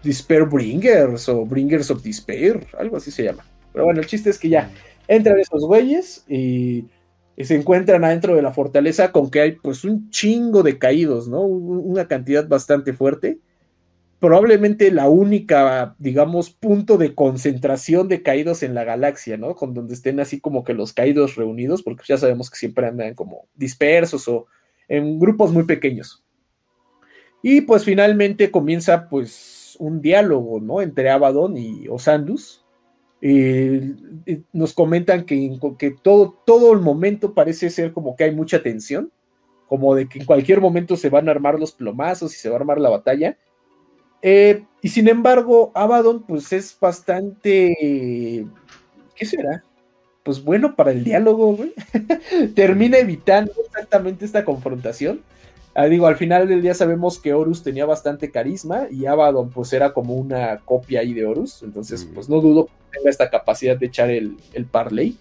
B: Despair Bringers o Bringers of Despair, algo así se llama. Pero bueno, el chiste es que ya entran esos güeyes y se encuentran adentro de la fortaleza con que hay pues un chingo de caídos, ¿no? Una cantidad bastante fuerte. Probablemente la única, digamos, punto de concentración de caídos en la galaxia, ¿no? Con donde estén así como que los caídos reunidos, porque ya sabemos que siempre andan como dispersos o en grupos muy pequeños. Y pues finalmente comienza pues un diálogo, ¿no? Entre Abaddon y Osandus, eh, nos comentan que, que todo, todo el momento parece ser como que hay mucha tensión, como de que en cualquier momento se van a armar los plomazos y se va a armar la batalla. Eh, y sin embargo, Abaddon, pues es bastante. ¿Qué será? Pues bueno para el diálogo, Termina evitando exactamente esta confrontación. Ah, digo, al final del día sabemos que Horus tenía bastante carisma y Abaddon pues era como una copia ahí de Horus, entonces pues no dudo que tenga esta capacidad de echar el, el parlay.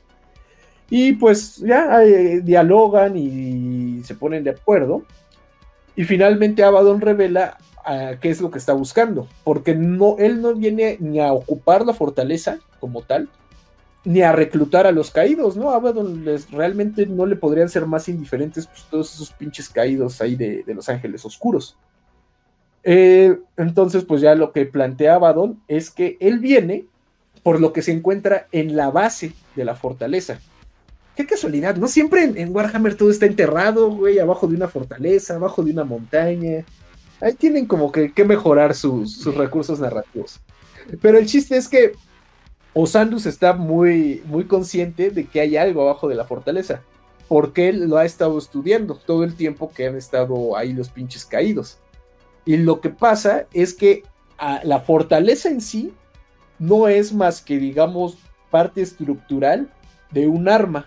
B: Y pues ya eh, dialogan y se ponen de acuerdo. Y finalmente Abaddon revela ah, qué es lo que está buscando, porque no, él no viene ni a ocupar la fortaleza como tal, ni a reclutar a los caídos, ¿no? Abaddon les, realmente no le podrían ser más indiferentes pues, todos esos pinches caídos ahí de, los ángeles oscuros. Eh, entonces, pues ya lo que plantea Abaddon es que él viene por lo que se encuentra en la base de la fortaleza. Qué casualidad, ¿no? Siempre en, Warhammer todo está enterrado, güey, abajo de una fortaleza, abajo de una montaña. Ahí tienen como que, mejorar sus, sus recursos narrativos. Pero el chiste es que Osandus está muy, muy consciente de que hay algo abajo de la fortaleza, porque él lo ha estado estudiando todo el tiempo que han estado ahí los pinches caídos. Y lo que pasa es que la fortaleza en sí no es más que, digamos, parte estructural de un arma,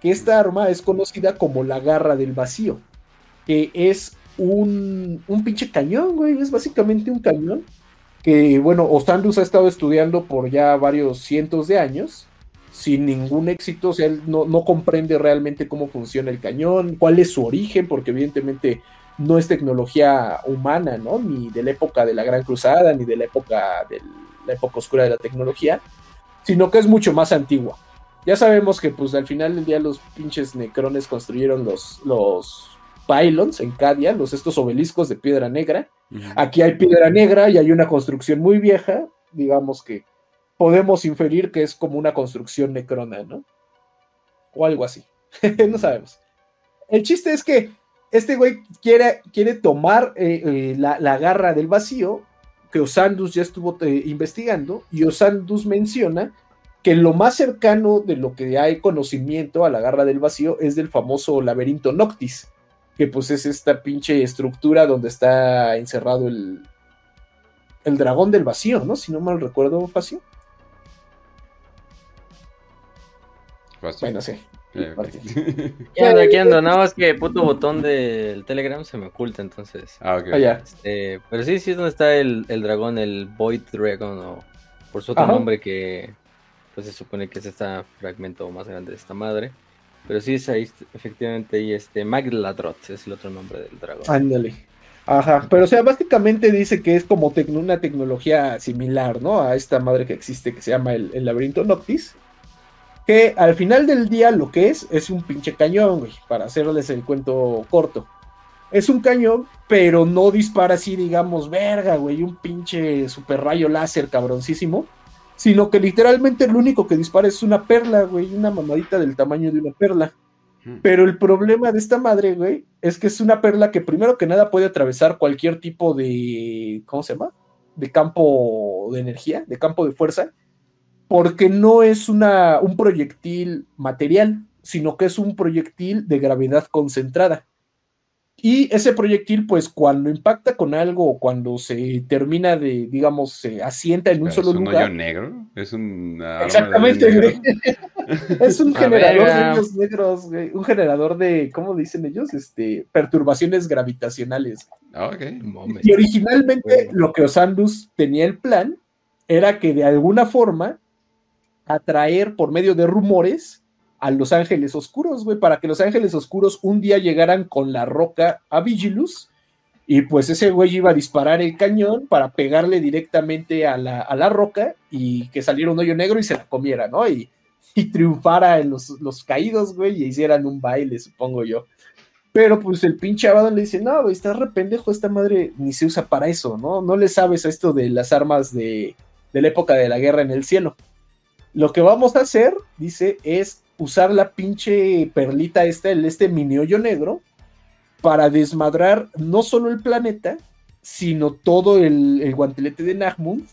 B: que esta arma es conocida como la garra del vacío, que es un, un pinche cañón, güey, es básicamente un cañón que bueno, Ostandus ha estado estudiando por ya varios cientos de años, sin ningún éxito, o sea, él no, comprende realmente cómo funciona el cañón, cuál es su origen, porque evidentemente no es tecnología humana, ¿no? Ni de la época de la Gran Cruzada, ni de la época de la época oscura de la tecnología, sino que es mucho más antigua. Ya sabemos que pues al final del día los pinches necrones construyeron los, los pylons en Cadia, los estos obeliscos de piedra negra, Aquí hay piedra negra y hay una construcción muy vieja, digamos que podemos inferir que es como una construcción necrona, ¿no? O algo así. no sabemos. El chiste es que este güey quiere, quiere tomar eh, eh, la, garra del vacío, que Osandus ya estuvo eh, investigando y Osandus menciona que lo más cercano de lo que hay conocimiento a la garra del vacío es del famoso laberinto Noctis, que pues es esta pinche estructura donde está encerrado el, el dragón del vacío, ¿no? Si no mal recuerdo, Facio. Bueno, sí.
C: Ya aquí ando, nada más que puto botón del Telegram se me oculta, entonces.
A: Ah, ok.
B: Ah,
C: este, pero sí, sí es donde está el, el, dragón, el Void Dragon, o por su otro nombre que pues se supone que es este fragmento más grande de esta madre. Pero sí es ahí, efectivamente, y este Magladrot es el otro nombre del dragón.
B: Ándale. Ajá, pero o sea, básicamente dice que es como una tecnología similar, ¿no? A esta madre que existe que se llama el, el laberinto Noctis que al final del día lo que es es un pinche cañón, güey, para hacerles el cuento corto. Es un cañón, pero no dispara así, digamos, verga, güey, un pinche super rayo láser cabroncísimo, sino que literalmente lo único que dispara es una perla, güey, una mamadita del tamaño de una perla. Pero el problema de esta madre, güey, es que es una perla que primero que nada puede atravesar cualquier tipo de, ¿cómo se llama? De campo de energía, de campo de fuerza, porque no es una, un proyectil material, sino que es un proyectil de gravedad concentrada. Y ese proyectil, pues cuando impacta con algo o cuando se termina de, digamos, se asienta en un solo
A: ¿Es un
B: lugar.
A: Hoyo negro? Es un.
B: Exactamente, es un generador de hoyos negros, güey. Un generador de, ¿cómo dicen ellos? Este, perturbaciones gravitacionales.
A: Ah, ok.
B: Y originalmente lo que Osandus tenía el plan era que de alguna forma atraer por medio de rumores a los ángeles oscuros, güey, para que los ángeles oscuros un día llegaran con la roca a Vigilus y pues ese güey iba a disparar el cañón para pegarle directamente a la, a la roca y que saliera un hoyo negro y se la comiera, ¿no? Y, y triunfara en los, los caídos, güey, y hicieran un baile, supongo yo. Pero pues el pinche Abaddon le dice, no, güey, estás re pendejo, esta madre ni se usa para eso, ¿no? No le sabes a esto de las armas de, de la época de la guerra en el cielo. Lo que vamos a hacer, dice, es usar la pinche perlita esta, el este mini hoyo negro, para desmadrar no solo el planeta, sino todo el, guantelete de Nahmund,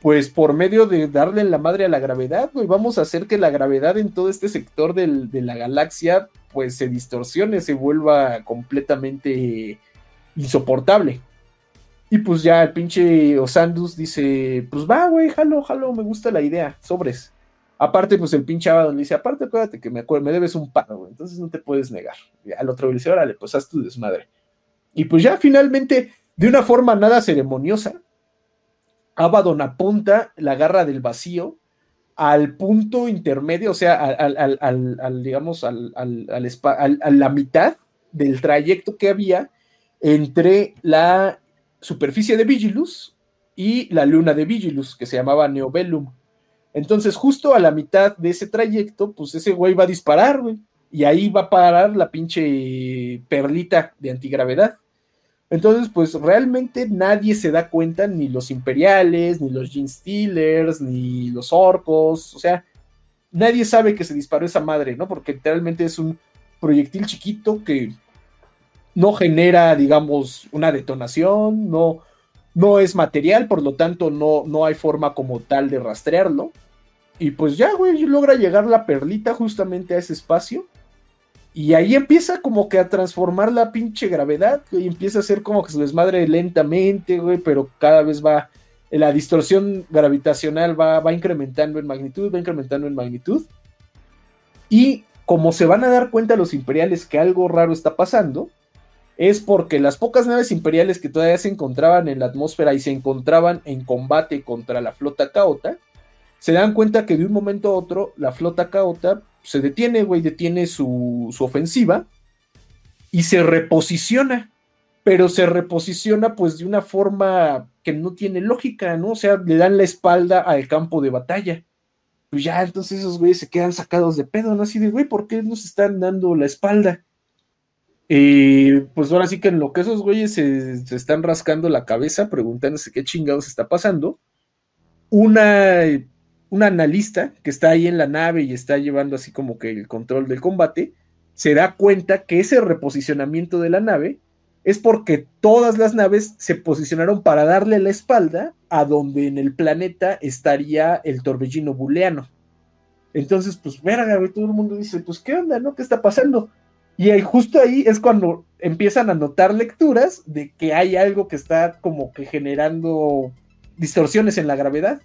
B: pues por medio de darle la madre a la gravedad, güey, vamos a hacer que la gravedad en todo este sector de la galaxia, pues se distorsione, se vuelva completamente insoportable. Y pues ya el pinche Osandus dice, pues va, güey, jalo, jalo, me gusta la idea, sobres. Aparte, pues el pinche Abaddon le dice, aparte, acuérdate que me, me debes un paro, entonces no te puedes negar. Y al otro le dice, órale, pues haz tu desmadre. Y pues ya finalmente, de una forma nada ceremoniosa, Abaddon apunta la garra del vacío al punto intermedio, o sea, al, al, al, al digamos, a la mitad del trayecto que había entre la superficie de Vigilus y la luna de Vigilus, que se llamaba Neobellum. Entonces, justo a la mitad de ese trayecto, pues ese güey va a disparar, güey. Y ahí va a parar la pinche perlita de antigravedad. Entonces, pues realmente nadie se da cuenta, ni los imperiales, ni los Gene Stealers, ni los orcos. O sea, nadie sabe que se disparó esa madre, ¿no? Porque literalmente es un proyectil chiquito que no genera, digamos, una detonación, no, no es material, por lo tanto no, no hay forma como tal de rastrearlo. Y pues ya, güey, logra llegar la perlita justamente a ese espacio. Y ahí empieza como que a transformar la pinche gravedad, y empieza a hacer como que se desmadre lentamente, güey, pero cada vez va, la distorsión gravitacional va, va incrementando en magnitud, va incrementando en magnitud. Y como se van a dar cuenta los imperiales que algo raro está pasando, es porque las pocas naves imperiales que todavía se encontraban en la atmósfera y se encontraban en combate contra la flota caota, se dan cuenta que de un momento a otro la flota caota se detiene, güey, detiene su, su ofensiva y se reposiciona, pero se reposiciona pues de una forma que no tiene lógica, ¿no? O sea, le dan la espalda al campo de batalla. Pues ya, entonces esos güeyes se quedan sacados de pedo, ¿no? Así de, güey, ¿por qué nos están dando la espalda? Y pues ahora sí que en lo que esos güeyes se, están rascando la cabeza preguntándose qué chingados está pasando, una, una analista que está ahí en la nave y está llevando así como que el control del combate, se da cuenta que ese reposicionamiento de la nave es porque todas las naves se posicionaron para darle la espalda a donde en el planeta estaría el torbellino booleano. Entonces, pues, verga, todo el mundo dice, pues, ¿qué onda, no? ¿Qué está pasando? Y ahí, justo ahí es cuando empiezan a notar lecturas de que hay algo que está como que generando distorsiones en la gravedad.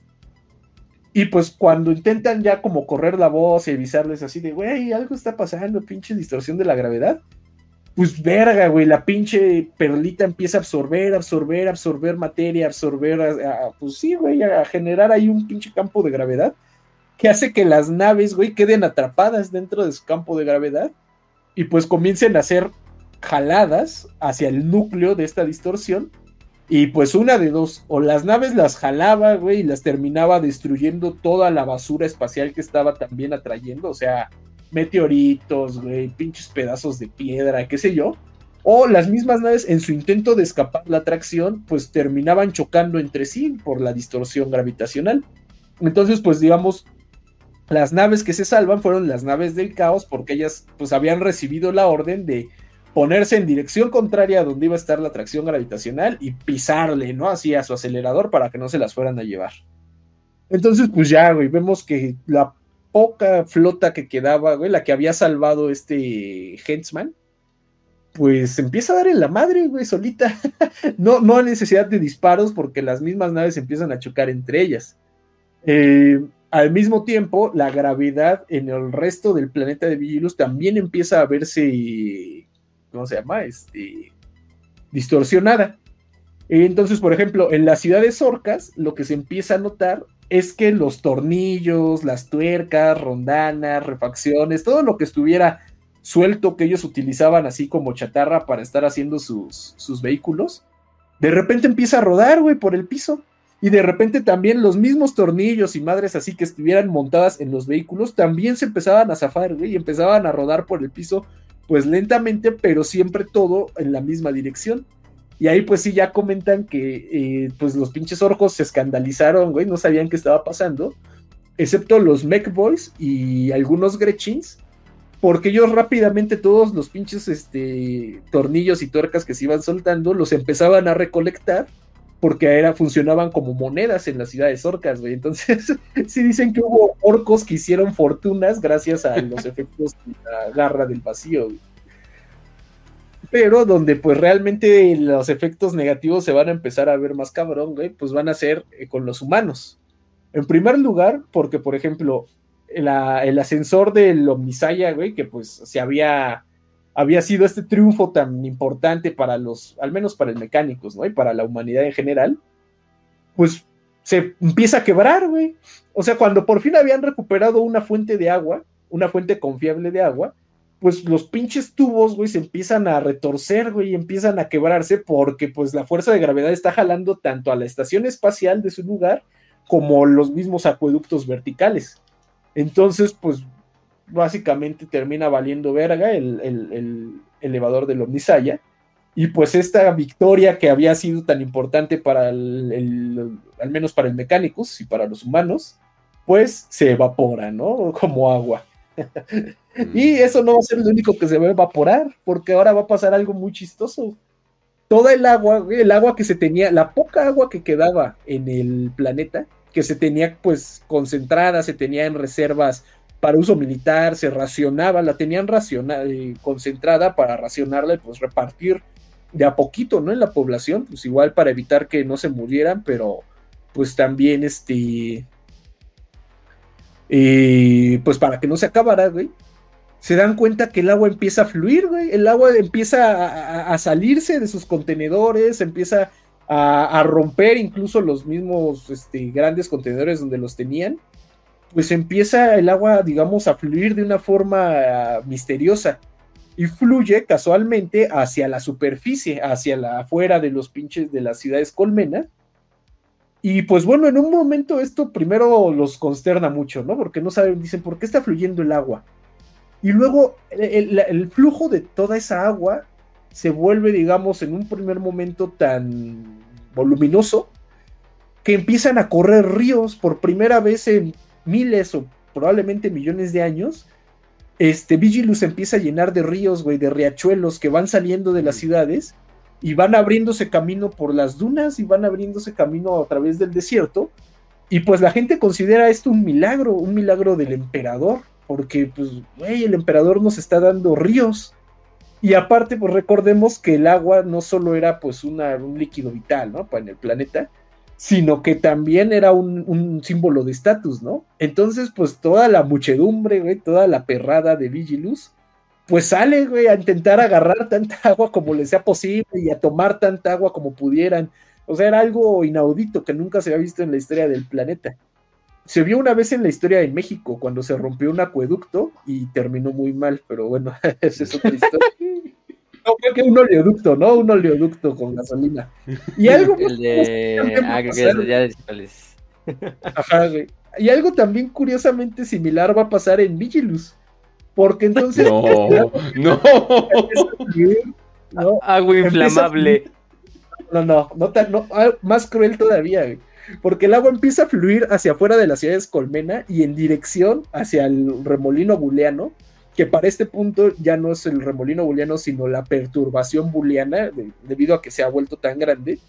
B: Y pues cuando intentan ya como correr la voz y avisarles así de, güey, algo está pasando, pinche distorsión de la gravedad, pues verga, güey, la pinche perlita empieza a absorber, absorber, absorber materia, absorber, pues sí, güey, a generar ahí un pinche campo de gravedad que hace que las naves, güey, queden atrapadas dentro de su campo de gravedad y pues comiencen a ser jaladas hacia el núcleo de esta distorsión. Y pues una de dos, o las naves las jalaba, güey, y las terminaba destruyendo toda la basura espacial que estaba también atrayendo, o sea, meteoritos, güey, pinches pedazos de piedra, qué sé yo. O las mismas naves en su intento de escapar la atracción, pues terminaban chocando entre sí por la distorsión gravitacional. Entonces, pues digamos, las naves que se salvan fueron las naves del caos porque ellas pues habían recibido la orden de ponerse en dirección contraria a donde iba a estar la atracción gravitacional y pisarle, ¿no? Así a su acelerador para que no se las fueran a llevar. Entonces, pues ya, güey, vemos que la poca flota que quedaba, güey, la que había salvado este Hensman, pues empieza a dar en la madre, güey, solita. no, no hay necesidad de disparos porque las mismas naves empiezan a chocar entre ellas. Eh, al mismo tiempo, la gravedad en el resto del planeta de Vigilus también empieza a verse, ¿cómo se llama? Este, distorsionada. Entonces, por ejemplo, en la ciudad de Sorcas, lo que se empieza a notar es que los tornillos, las tuercas, rondanas, refacciones, todo lo que estuviera suelto que ellos utilizaban así como chatarra para estar haciendo sus, sus vehículos, de repente empieza a rodar, güey, por el piso. Y de repente también los mismos tornillos y madres así que estuvieran montadas en los vehículos también se empezaban a zafar, güey, y empezaban a rodar por el piso, pues lentamente, pero siempre todo en la misma dirección. Y ahí pues sí ya comentan que eh, pues los pinches orcos se escandalizaron, güey, no sabían qué estaba pasando, excepto los Mech Boys y algunos Gretchins, porque ellos rápidamente todos los pinches este, tornillos y tuercas que se iban soltando los empezaban a recolectar porque era, funcionaban como monedas en las ciudades orcas, güey. Entonces, sí dicen que hubo orcos que hicieron fortunas gracias a los efectos de la garra del vacío, Pero donde pues realmente los efectos negativos se van a empezar a ver más cabrón, güey, pues van a ser eh, con los humanos. En primer lugar, porque por ejemplo, el ascensor del Omnisaya, güey, que pues se había había sido este triunfo tan importante para los, al menos para el mecánicos, ¿no? Y para la humanidad en general, pues se empieza a quebrar, güey. O sea, cuando por fin habían recuperado una fuente de agua, una fuente confiable de agua, pues los pinches tubos, güey, se empiezan a retorcer, güey, y empiezan a quebrarse porque pues la fuerza de gravedad está jalando tanto a la estación espacial de su lugar como los mismos acueductos verticales. Entonces, pues básicamente termina valiendo verga el, elevador del Omnisaya. Y pues esta victoria que había sido tan importante para el, al menos para el mecánicos y para los humanos, pues se evapora, ¿no? Como agua. y mm. eso no va a ser lo único que se va a evaporar, porque ahora va a pasar algo muy chistoso. Toda el agua, el agua que se tenía, la poca agua que quedaba en el planeta, que se tenía pues concentrada, se tenía en reservas para uso militar, se racionaba, la tenían racionada, eh, concentrada para racionarla y pues repartir de a poquito, ¿no? En la población, pues igual para evitar que no se murieran, pero pues también este, eh, pues para que no se acabara, güey. Se dan cuenta que el agua empieza a fluir, güey. El agua empieza a, salirse de sus contenedores, empieza a, a, romper incluso los mismos este, grandes contenedores donde los tenían pues empieza el agua, digamos, a fluir de una forma ah, misteriosa y fluye casualmente hacia la superficie, hacia la afuera de los pinches de las ciudades colmena. Y pues bueno, en un momento esto primero los consterna mucho, ¿no? Porque no saben, dicen, ¿por qué está fluyendo el agua? Y luego el, el flujo de toda esa agua se vuelve, digamos, en un primer momento tan voluminoso que empiezan a correr ríos por primera vez en miles o probablemente millones de años, este Vigilus empieza a llenar de ríos, güey, de riachuelos que van saliendo de las ciudades y van abriéndose camino por las dunas y van abriéndose camino a través del desierto. Y pues la gente considera esto un milagro, un milagro del emperador, porque pues, el emperador nos está dando ríos. Y aparte, pues recordemos que el agua no solo era pues una, un líquido vital, ¿no? Para en el planeta, sino que también era un, un símbolo de estatus, ¿no? Entonces, pues toda la muchedumbre, güey, toda la perrada de Vigilus, pues sale, güey, a intentar agarrar tanta agua como les sea posible y a tomar tanta agua como pudieran. O sea, era algo inaudito que nunca se había visto en la historia del planeta. Se vio una vez en la historia de México, cuando se rompió un acueducto y terminó muy mal, pero bueno, esa es otra historia. Creo que un oleoducto, ¿no? Un oleoducto con gasolina. Y algo.
C: El de. Ah, ya
B: Ajá, güey. Y algo también curiosamente similar va a pasar en Vigilus. Porque entonces.
A: No, no.
C: Agua inflamable.
B: No, no, no, no, ah, más cruel todavía, Porque el agua empieza a fluir hacia afuera de las ciudades Colmena y en dirección hacia el remolino booleano, que para este punto ya no es el remolino booleano, sino la perturbación booleana, debido a que se ha vuelto tan grande.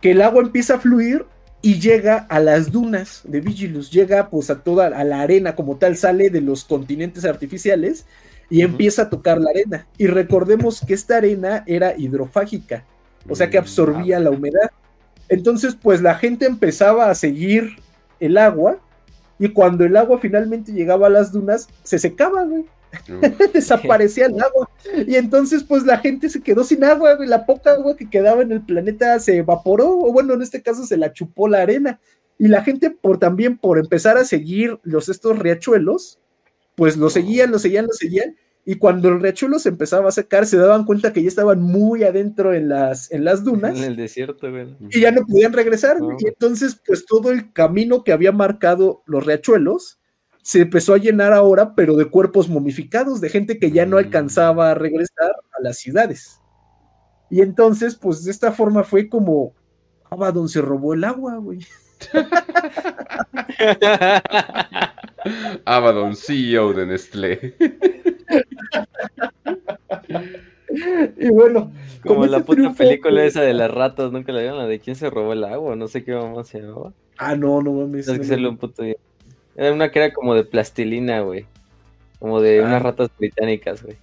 B: Que el agua empieza a fluir y llega a las dunas de Vigilus, llega pues a toda a la arena como tal, sale de los continentes artificiales y empieza a tocar la arena. Y recordemos que esta arena era hidrofágica, o sea que mm, absorbía la humedad. Entonces pues la gente empezaba a seguir el agua y cuando el agua finalmente llegaba a las dunas se secaba, güey. desaparecía el agua. Y entonces, pues la gente se quedó sin agua, La poca agua que quedaba en el planeta se evaporó, o bueno, en este caso se la chupó la arena. Y la gente, por también por empezar a seguir los estos riachuelos, pues lo seguían, lo seguían, lo seguían. Y cuando el riachuelo se empezaba a secar, se daban cuenta que ya estaban muy adentro en las, en las dunas.
C: En el desierto,
B: Y ya no podían regresar. Y entonces, pues todo el camino que había marcado los riachuelos, se empezó a llenar ahora, pero de cuerpos momificados, de gente que ya no alcanzaba a regresar a las ciudades. Y entonces, pues de esta forma fue como Abaddon se robó el agua, güey.
A: Abaddon, CEO de Nestlé.
B: y bueno,
C: como la puta película esa de las ratas, nunca la vieron, la de quién se robó el agua, no sé qué vamos se llamaba.
B: Ah, no, no mames.
C: Es que se un puto era una que era como de plastilina, güey. Como de unas ah. ratas británicas, güey.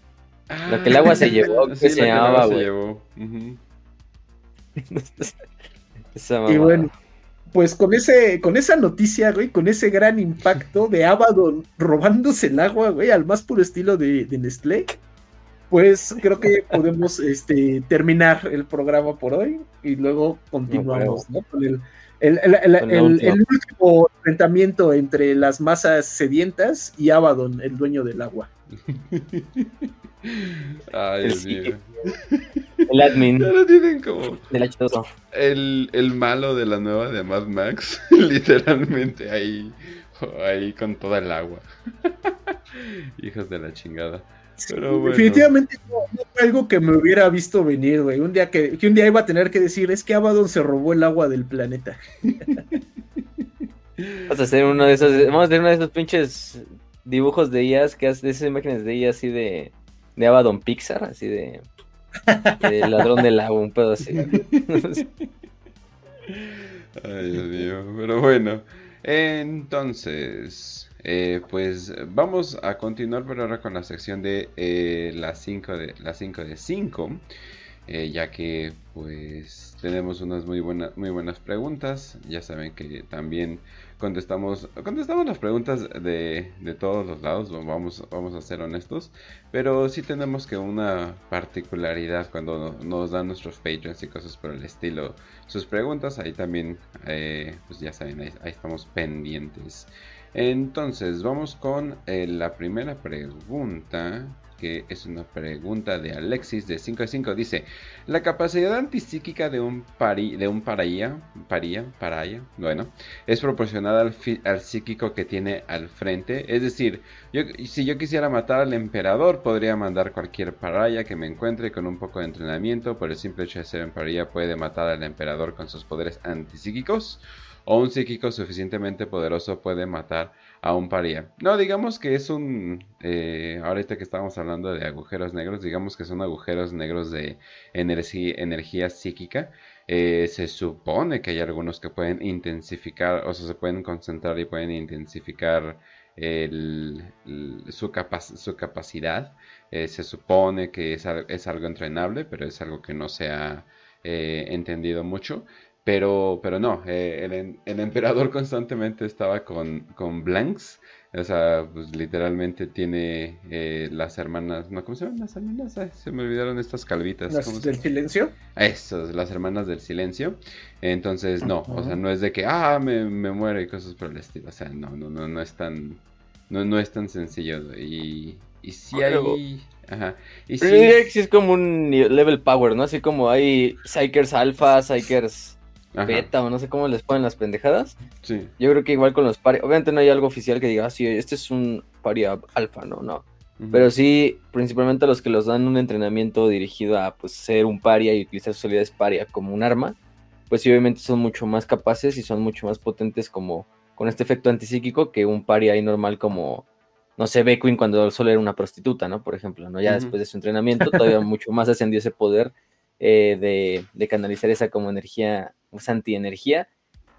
C: lo que el agua se llevó, que se llamaba, güey.
B: y bueno, pues con ese, con esa noticia, güey, con ese gran impacto de Abaddon robándose el agua, güey, al más puro estilo de, de Nestlé, pues creo que podemos este, terminar el programa por hoy y luego continuamos, ¿no? Con el el, último enfrentamiento entre las masas sedientas y Abaddon, el dueño del agua.
A: Ay, Dios mío.
C: El admin.
A: tienen como el, el malo de la nueva de Mad Max, literalmente ahí, ahí con toda el agua. Hijos de la chingada.
B: Definitivamente no, fue algo que me hubiera visto venir, güey. Un día que, un día iba a tener que decir, es que Abaddon se robó el agua del planeta.
C: Vamos a hacer uno de esos, vamos a hacer uno de esos pinches dibujos de ellas, que hace esas imágenes de ella así de, de Abaddon Pixar, así de, ladrón del agua, un pedo así.
A: Ay, Dios mío, pero bueno, entonces, eh, pues vamos a continuar por ahora con la sección de eh, las 5 de las 5 de 5. Eh, ya que pues tenemos unas muy buenas muy buenas preguntas ya saben que también contestamos contestamos las preguntas de, de, todos los lados vamos vamos a ser honestos pero sí tenemos que una particularidad cuando nos dan nuestros patrons y cosas por el estilo. Sus preguntas ahí también pues ya saben ahí estamos pendientes. Entonces, vamos con eh, la primera pregunta, que es una pregunta de Alexis de 5 a 5. Dice, la capacidad antipsíquica de un, pari, de un paraya, bueno, es proporcionada al, psíquico que tiene al frente. Es decir, si yo quisiera matar al emperador, podría mandar cualquier paraya que me encuentre con un poco de entrenamiento. Por el simple hecho de ser en paraya, puede matar al emperador con sus poderes antipsíquicos. o un psíquico suficientemente poderoso puede matar a un paria. No, digamos que es un, eh, ahorita que estamos hablando de agujeros negros, digamos que son agujeros negros de energía, psíquica. Eh, se supone que hay algunos que pueden intensificar, o sea, se pueden concentrar y pueden intensificar su, su, capacidad. Eh, se supone que es, es, algo entrenable, pero es algo que no se ha entendido mucho. Pero, pero no, eh, el, el, emperador constantemente estaba con, con blanks. O sea, pues literalmente tiene eh, las hermanas, no, ¿cómo se llaman las hermanas? se me olvidaron estas calvitas.
B: ¿Las del silencio?
A: Eso, las hermanas del silencio. Entonces, no, o sea, no es de que, ah, me, me muero y cosas por el estilo. O sea, no, no, no, no es tan, no, no es tan sencillo. Y, y sí hay... Ajá.
C: Y sí, es como un level power, ¿no? Así como hay Psykers alfa, Psykers beta o no sé cómo les ponen las pendejadas.
A: Sí.
C: Yo creo que igual con los pari, obviamente no hay algo oficial que diga, ah, sí, este es un pari alfa, no, no. Pero sí, principalmente los que los dan un entrenamiento dirigido a pues ser un paria y utilizar sus habilidades paria como un arma, pues sí, obviamente son mucho más capaces y son mucho más potentes como con este efecto antipsíquico que un paria ahí normal como, no sé, Beckwin cuando solo era una prostituta, ¿no? Por ejemplo, ¿no? Ya después de su entrenamiento todavía mucho más ascendió ese poder eh, de, de, canalizar esa como energía antienergía.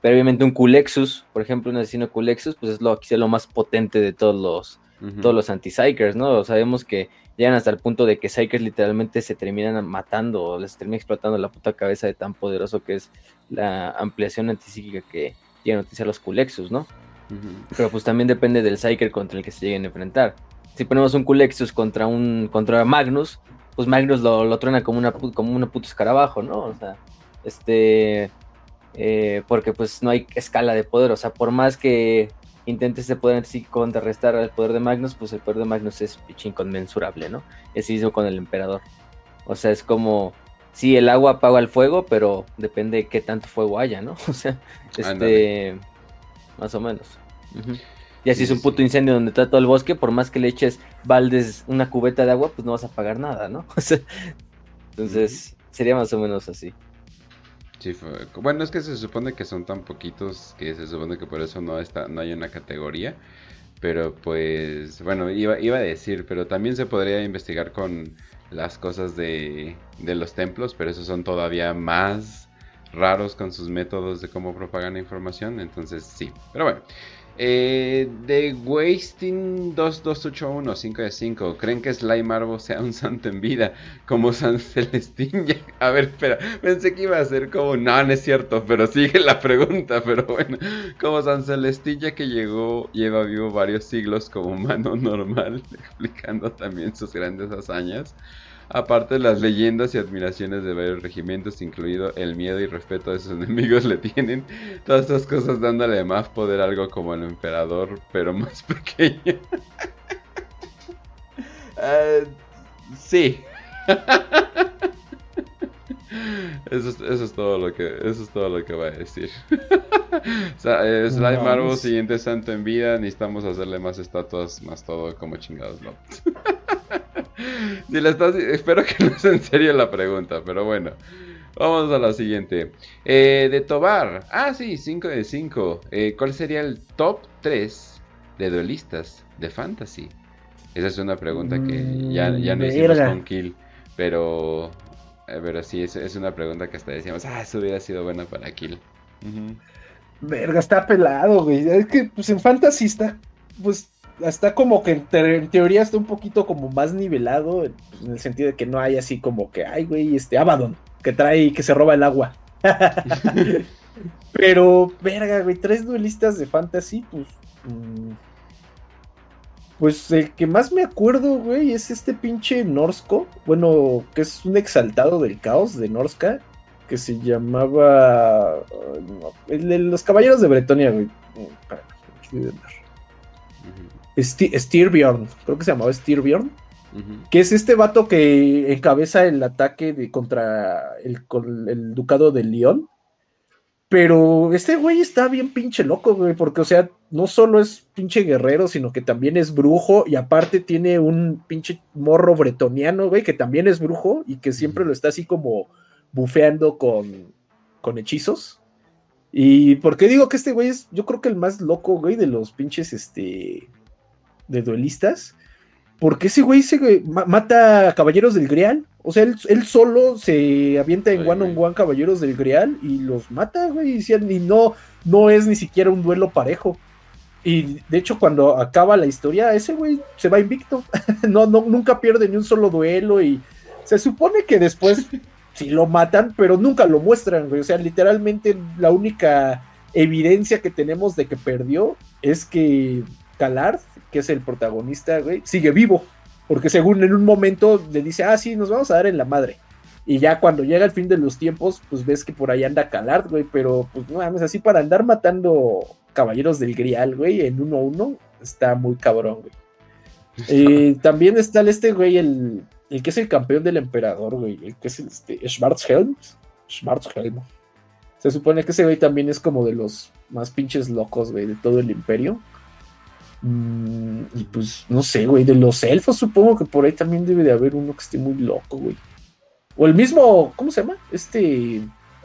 C: Pero obviamente un Culexus, por ejemplo, un asesino Culexus, pues es lo, quizá lo más potente de todos los, todos los anti-psychers, ¿no? Sabemos que llegan hasta el punto de que psychers literalmente se terminan matando o les termina explotando la puta cabeza de tan poderoso que es la ampliación antipsíquica que llegan a utilizar los Culexus, ¿no? Pero pues también depende del psyker contra el que se lleguen a enfrentar. Si ponemos un Culexus contra un contra Magnus, pues Magnus lo, lo truena como una como puto escarabajo, ¿no? O sea, este eh, porque pues no hay escala de poder, o sea, por más que intentes ese poder sí contrarrestar al poder de Magnus, pues el poder de Magnus es inconmensurable, ¿no? Es mismo con el emperador. O sea, es como, sí, el agua apaga el fuego, pero depende de qué tanto fuego haya, ¿no? O sea, este, más o menos. Y así es un puto incendio donde está todo el bosque, por más que le eches baldes, una cubeta de agua, pues no vas a apagar nada, ¿no? entonces, sería más o menos así
A: bueno, es que se supone que son tan poquitos que se supone que por eso no está, no hay una categoría. Pero pues, bueno, iba, iba a decir, pero también se podría investigar con las cosas de, de los templos, pero esos son todavía más raros con sus métodos de cómo propagan la información. Entonces, sí. Pero bueno, eh, de Wasting 2281, 5 de 5. ¿Creen que Sly Marvo sea un santo en vida? Como San Celestín. A ver, espera. Pensé que iba a ser como. No, no es cierto. Pero sigue la pregunta. Pero bueno. Como San Celestín, que llegó, lleva vivo varios siglos como humano normal. Explicando también sus grandes hazañas. Aparte, las leyendas y admiraciones de varios regimientos, incluido el miedo y respeto de sus enemigos, le tienen. Todas estas cosas dándole más poder a algo como el emperador, pero más pequeño. uh, sí. Eso es, eso es, todo lo que eso es todo lo que va a decir. o sea, eh, Slime Marvel, siguiente santo en vida, necesitamos hacerle más estatuas, más todo como chingados, ¿no? Si le estás, espero que no sea en serio la pregunta, pero bueno. Vamos a la siguiente. Eh, de Tobar. Ah, sí, 5 de 5. Eh, ¿Cuál sería el top 3 de duelistas de fantasy? Esa es una pregunta que ya, ya no hicimos con Kill. Pero, eh, pero sí, es, es, una pregunta que hasta decíamos, ah, eso hubiera sido buena para Kill.
B: Verga, está pelado, güey. Es que, pues en fantasy está, pues está como que en, teoría está un poquito como más nivelado, en el sentido de que no hay así como que, ay, güey, este Abaddon, que trae, que se roba el agua. Pero, verga, güey, tres duelistas de fantasy, pues... Mm, pues el que más me acuerdo, güey, es este pinche Norsko. Bueno, que es un exaltado del caos de Norska. Que se llamaba. el de los caballeros de Bretonia, güey. Styrbjorn, creo que se llamaba Styrbjorn, que es este vato que encabeza el ataque de, contra el, el ducado de León. Pero este güey está bien pinche loco, güey, porque, o sea, no solo es pinche guerrero, sino que también es brujo y aparte tiene un pinche morro bretoniano, güey, que también es brujo y que siempre lo está así como bufeando con, con hechizos. ¿Y por qué digo que este güey es, yo creo que el más loco, güey, de los pinches, este, de duelistas? Porque ese güey se mata a Caballeros del Grial. O sea, él, solo se avienta en one on one Caballeros del Grial y los mata, güey. Y, no, no es ni siquiera un duelo parejo. Y de hecho, cuando acaba la historia, ese güey se va invicto. no, no, nunca pierde ni un solo duelo. Y se supone que después sí lo matan, pero nunca lo muestran, güey. O sea, literalmente la única evidencia que tenemos de que perdió es que Calard, que es el protagonista, güey, sigue vivo. Porque según en un momento le dice, ah, sí, nos vamos a dar en la madre. Y ya cuando llega el fin de los tiempos, pues ves que por ahí anda Calard, güey. Pero pues no mames, así para andar matando caballeros del Grial, güey, en uno a uno, está muy cabrón, güey. Eh, también está este, güey, el, el que es el campeón del emperador, güey. El que es este, Schwarzhelm. Schwarzhelm. Se supone que ese güey también es como de los más pinches locos, güey, de todo el imperio. Mm, y pues, no sé, güey, de los elfos supongo que por ahí también debe de haber uno que esté muy loco, güey. O el mismo, ¿cómo se llama? Este...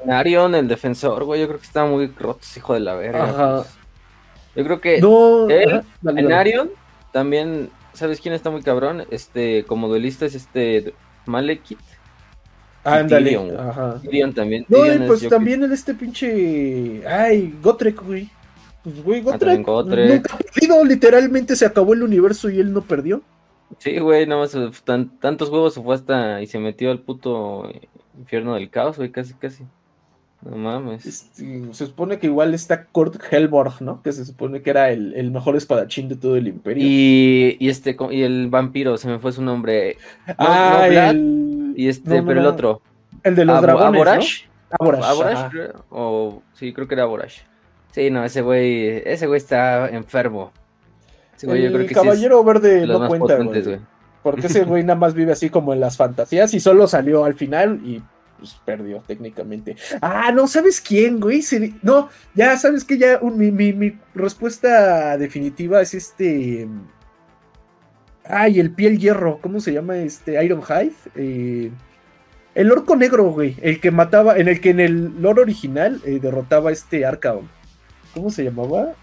C: Arion, el defensor, güey, yo creo que está muy roto, hijo de la verga. Ajá. Pues. Yo creo que
B: no,
C: en Arion también, ¿sabes quién está muy cabrón? Este, como duelista es este Malekith.
B: Ándale, ajá.
C: Tyrion también.
B: No, pues también en este pinche. Ay, Gotrek, güey. Pues, güey, Gotrek. Nunca perdido, literalmente se acabó el universo y él no perdió.
C: Sí, güey, no más, tantos huevos se fue hasta y se metió al puto infierno del caos, güey, casi, casi. No mames.
B: Este, se supone que igual está Kurt Helborg, ¿no? Que se supone que era el, mejor espadachín de todo el imperio.
C: Y, este y el vampiro, se me fue su nombre.
B: ah,
C: y este, pero el otro.
B: El de los dragones,
C: Aborash. Aborash, o sí, creo que era Aborash. Sí, no, ese güey, ese güey está enfermo.
B: Ese güey, el yo creo que caballero verde no cuenta, güey. Porque ese güey nada más vive así como en las fantasías y solo salió al final y pues perdió técnicamente. Ah, no, ¿sabes quién, güey? No, ya sabes que ya mi, respuesta definitiva es este... Ay, el piel hierro, ¿cómo se llama este? Iron Hive. Eh, el orco negro, güey. El que mataba, en el que en el lore original eh, derrotaba este Arcaon. ¿Cómo se llamaba?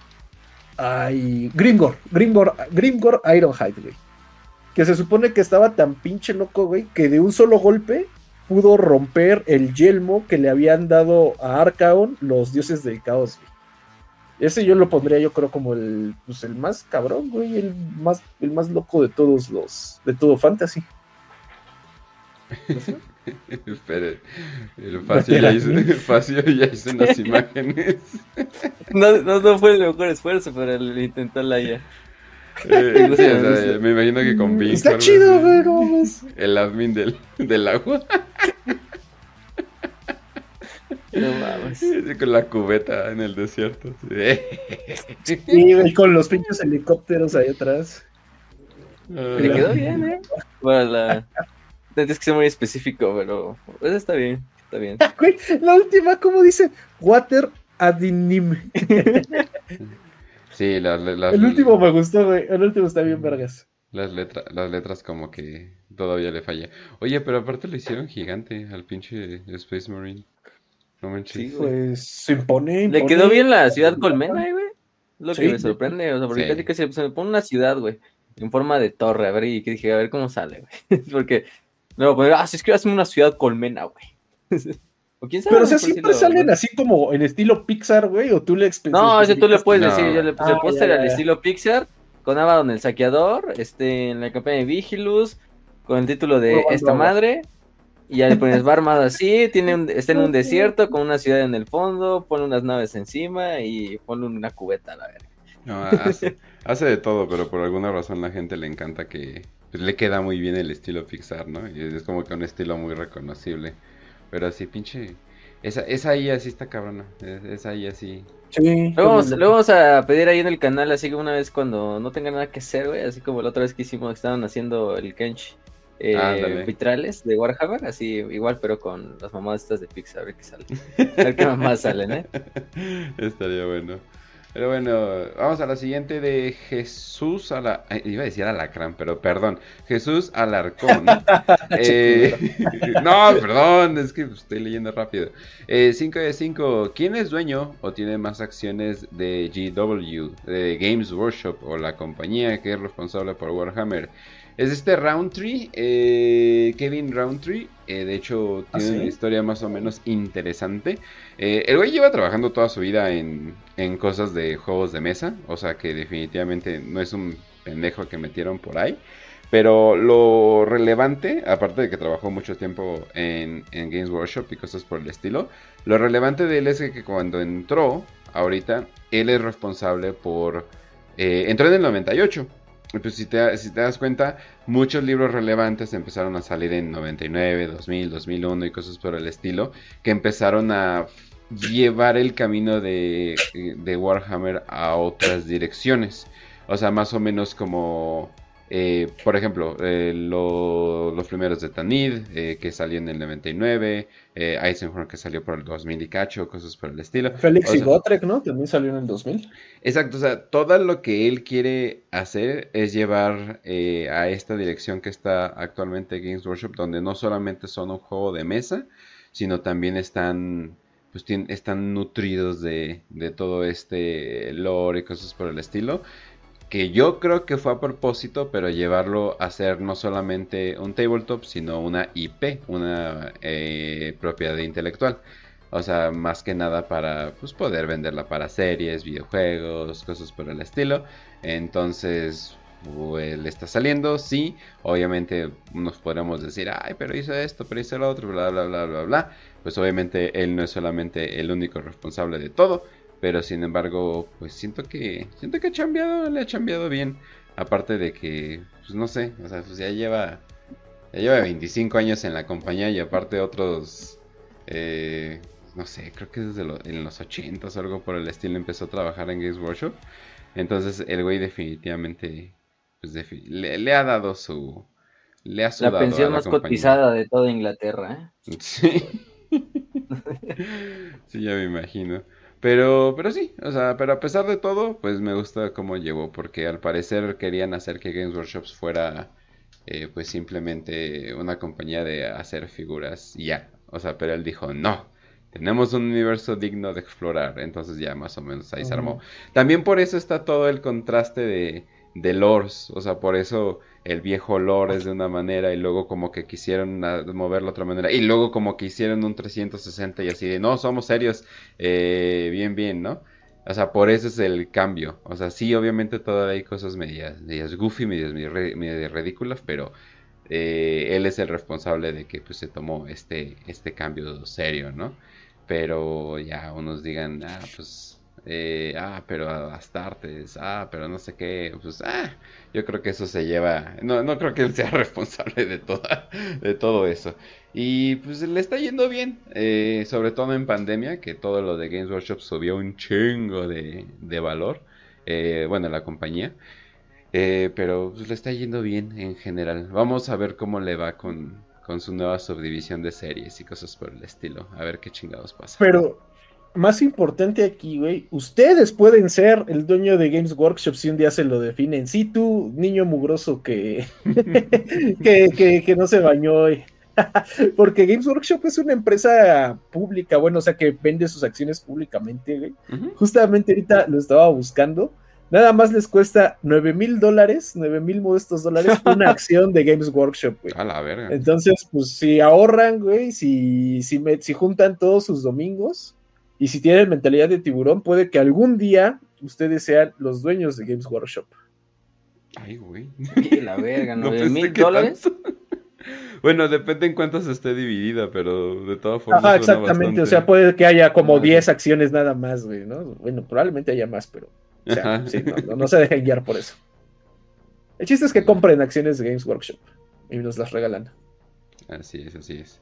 B: Ay, Grimgor. Grimgor, Grimgor Ironhide, güey. Que se supone que estaba tan pinche loco, güey, que de un solo golpe pudo romper el yelmo que le habían dado a Arcaon los dioses del caos. Ese yo lo pondría, yo creo, como el, pues, el más cabrón, güey, el más, el más loco de todos los, de todo fantasy.
A: Espere, el Facio ya, hizo, ya hizo unas imágenes.
C: No, no, no, fue el mejor esfuerzo, pero él intentó la ya.
A: Eh, me imagino que con Bing.
B: Está chido, güey,
A: El admin del, del agua.
C: No mames.
A: Con la cubeta en el desierto.
B: Sí, y con los pinches helicópteros ahí atrás.
C: Le quedó bien, ¿eh? Bueno, la... Tienes que ser muy específico, pero pues está bien, está bien.
B: la última, ¿cómo dice? Water Adinim.
A: Sí, las,
B: El último me gustó, güey. El último está bien vergas.
A: Las, letras las letras como que todavía le falla. Oye, pero aparte lo hicieron gigante al pinche Space Marine. No manches.
B: Sí, pues se impone,
C: Le quedó bien la ciudad colmena, güey. Lo que me sorprende, o sea, porque casi que se, me pone una ciudad, güey, en forma de torre, a ver, y que dije, a ver cómo sale, güey. porque, no, pues, ah, si es que hacer una ciudad colmena, güey.
B: Pero, o sea, siempre salen así como en estilo Pixar, güey, o tú le
C: No, ese tú le puedes decir, yo le puse el ah, póster al estilo Pixar, con Abaddon el saqueador, este, en la campaña de Vigilus, con el título de Esta madre, y ya le pones va armado así, tiene está en un desierto con una ciudad en el fondo, pone unas naves encima y pone una cubeta a la verga.
A: No, hace, de todo, pero por alguna razón la gente le encanta que pues, le queda muy bien el estilo Pixar, ¿no? Y es como que un estilo muy reconocible. Pero así, pinche. Esa, esa IA sí está cabrona. Esa IA sí.
C: Sí. Luego vamos, vamos, a pedir ahí en el canal, así que una vez cuando no tenga nada que hacer, güey. Así como la otra vez que hicimos, que estaban haciendo el Kench. Eh, vitrales de Warhammer, así igual, pero con las mamadas estas de Pixar, a ver qué sale. A ver qué mamás salen, ¿eh?
A: Estaría bueno. Pero bueno, vamos a la siguiente de Jesús a la... Iba a decir Alacrán, pero perdón. Jesús Alarcón. eh, no, perdón, es que estoy leyendo rápido. 5 eh, de 5. ¿Quién es dueño o tiene más acciones de GW, de Games Workshop o la compañía que es responsable por Warhammer? Es este Roundtree, eh, Kevin Roundtree. Eh, de hecho, ¿Ah, tiene una historia más o menos interesante. Eh, el güey lleva trabajando toda su vida en, en, cosas de juegos de mesa. O sea que definitivamente no es un pendejo que metieron por ahí. Pero lo relevante, aparte de que trabajó mucho tiempo en, en Games Workshop y cosas por el estilo, lo relevante de él es que cuando entró, ahorita, él es responsable por... entró en el 98 pues si te, si te das cuenta, muchos libros relevantes empezaron a salir en 99, 2000, 2001 y cosas por el estilo, que empezaron a llevar el camino de, de Warhammer a otras direcciones. O sea, más o menos como eh, por ejemplo, eh, los primeros de Tanid, eh, que salió en el 99, Eisenhorn, que salió por el 2000 y cacho, cosas por el estilo.
B: Félix y Gotrek, ¿no? También salió en el 2000.
A: Exacto, o sea, todo lo que él quiere hacer es llevar a esta dirección que está actualmente Games Workshop, donde no solamente son un juego de mesa, sino también están pues están nutridos de, de todo este lore y cosas por el estilo que yo creo que fue a propósito, pero llevarlo a ser no solamente un tabletop, sino una IP, una eh, propiedad intelectual. O sea, más que nada para pues, poder venderla para series, videojuegos, cosas por el estilo. Entonces, pues, le está saliendo, sí. Obviamente nos podríamos decir, ay, pero hizo esto, pero hizo lo otro, bla, bla, bla, bla, bla. Pues obviamente él no es solamente el único responsable de todo pero sin embargo, pues siento que siento que ha cambiado, le ha cambiado bien. Aparte de que, pues no sé, o sea, pues ya lleva ya lleva 25 años en la compañía y aparte otros eh, no sé, creo que desde en los 80 o algo por el estilo empezó a trabajar en Games Workshop. Entonces el güey definitivamente pues le, ha dado su le ha
C: la pensión más cotizada de toda Inglaterra, ¿eh?
A: Sí. sí, ya me imagino. Pero, pero sí, o sea, pero a pesar de todo, pues me gusta cómo llevó, porque al parecer querían hacer que Games Workshops fuera, eh, pues simplemente una compañía de hacer figuras y ya. O sea, pero él dijo, no, tenemos un universo digno de explorar. Entonces ya más o menos ahí se armó. También por eso está todo el contraste de, de lores, o sea, por eso el viejo lore es de una manera y luego como que quisieron moverlo de otra manera y luego como que hicieron un 360 y así de, no, somos serios, eh, bien, bien, ¿no? O sea, por eso es el cambio. O sea, sí, obviamente todavía hay cosas medias, medias goofy, medias, medias, ridículas, pero eh, él es el responsable de que pues se tomó este, este cambio serio, ¿no? Pero ya unos digan, ah, pues eh, ah, pero Astartes, ah, pero no sé qué, pues, ah, yo creo que eso se lleva, no, no creo que él sea responsable de, de todo eso. Y pues le está yendo bien, eh, sobre todo en pandemia, que todo lo de Games Workshop subió un chingo de, de valor, eh, bueno, la compañía. pero pues le está yendo bien en general. Vamos a ver cómo le va con, con su nueva subdivisión de series y cosas por el estilo. A ver qué chingados pasa.
B: Pero más importante aquí, güey, ustedes pueden ser el dueño de Games Workshop si un día se lo definen. Sí, tú, niño mugroso que, que, que, no se bañó hoy. Porque Games Workshop es una empresa pública, bueno, o sea, que vende sus acciones públicamente, güey. Justamente ahorita lo estaba buscando. Nada más les cuesta 9 mil dólares, 9 mil modestos dólares una acción de Games Workshop, güey.
A: A la verga.
B: Entonces, pues si ahorran, güey, si, si, si juntan todos sus domingos, y si tienen mentalidad de tiburón, puede que algún día ustedes sean los dueños de Games Workshop.
A: Ay, güey.
C: la verga, ¿no? mil dólares?
A: bueno, depende en cuántas esté dividida, pero de todas formas.
B: Ajá, exactamente. O sea, puede que haya como 10 acciones nada más, güey, ¿no? Bueno, probablemente haya más, pero. O sea, sí, no, no, se dejen guiar por eso. El chiste es que compren acciones de Games Workshop y nos las regalan.
A: Así es, así es.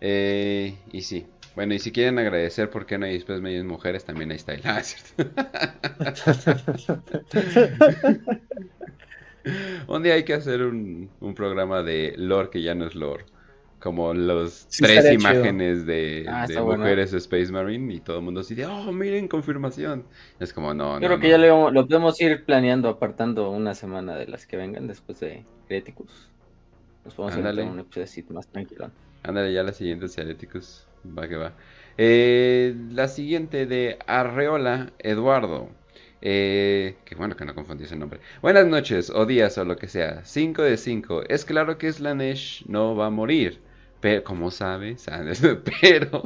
A: Eh, y sí, bueno, y si quieren agradecer por qué no hay después medias mujeres, también ahí está el ah, un día hay que hacer un, programa de lore que ya no es lore. como los
B: Sí,
A: tres
B: chido.
A: imágenes de,
C: Ah,
A: de
C: bueno.
A: mujeres Space Marine y todo el mundo así de, oh, miren, confirmación. Es como, no,
C: creo que
A: no.
C: ya lo, lo podemos ir planeando, apartando una semana de las que vengan después de Criticus. Nos podemos ir a un episodio así más tranquilo.
A: Ándale, ya la siguiente es Hereticus. Va que va. Eh, la siguiente de Arreola Eduardo. Eh, que bueno que no confundí ese nombre. Buenas noches, o días, o lo que sea. 5 de 5. Es claro que Slanesh no va a morir. Pero, como sabes, pero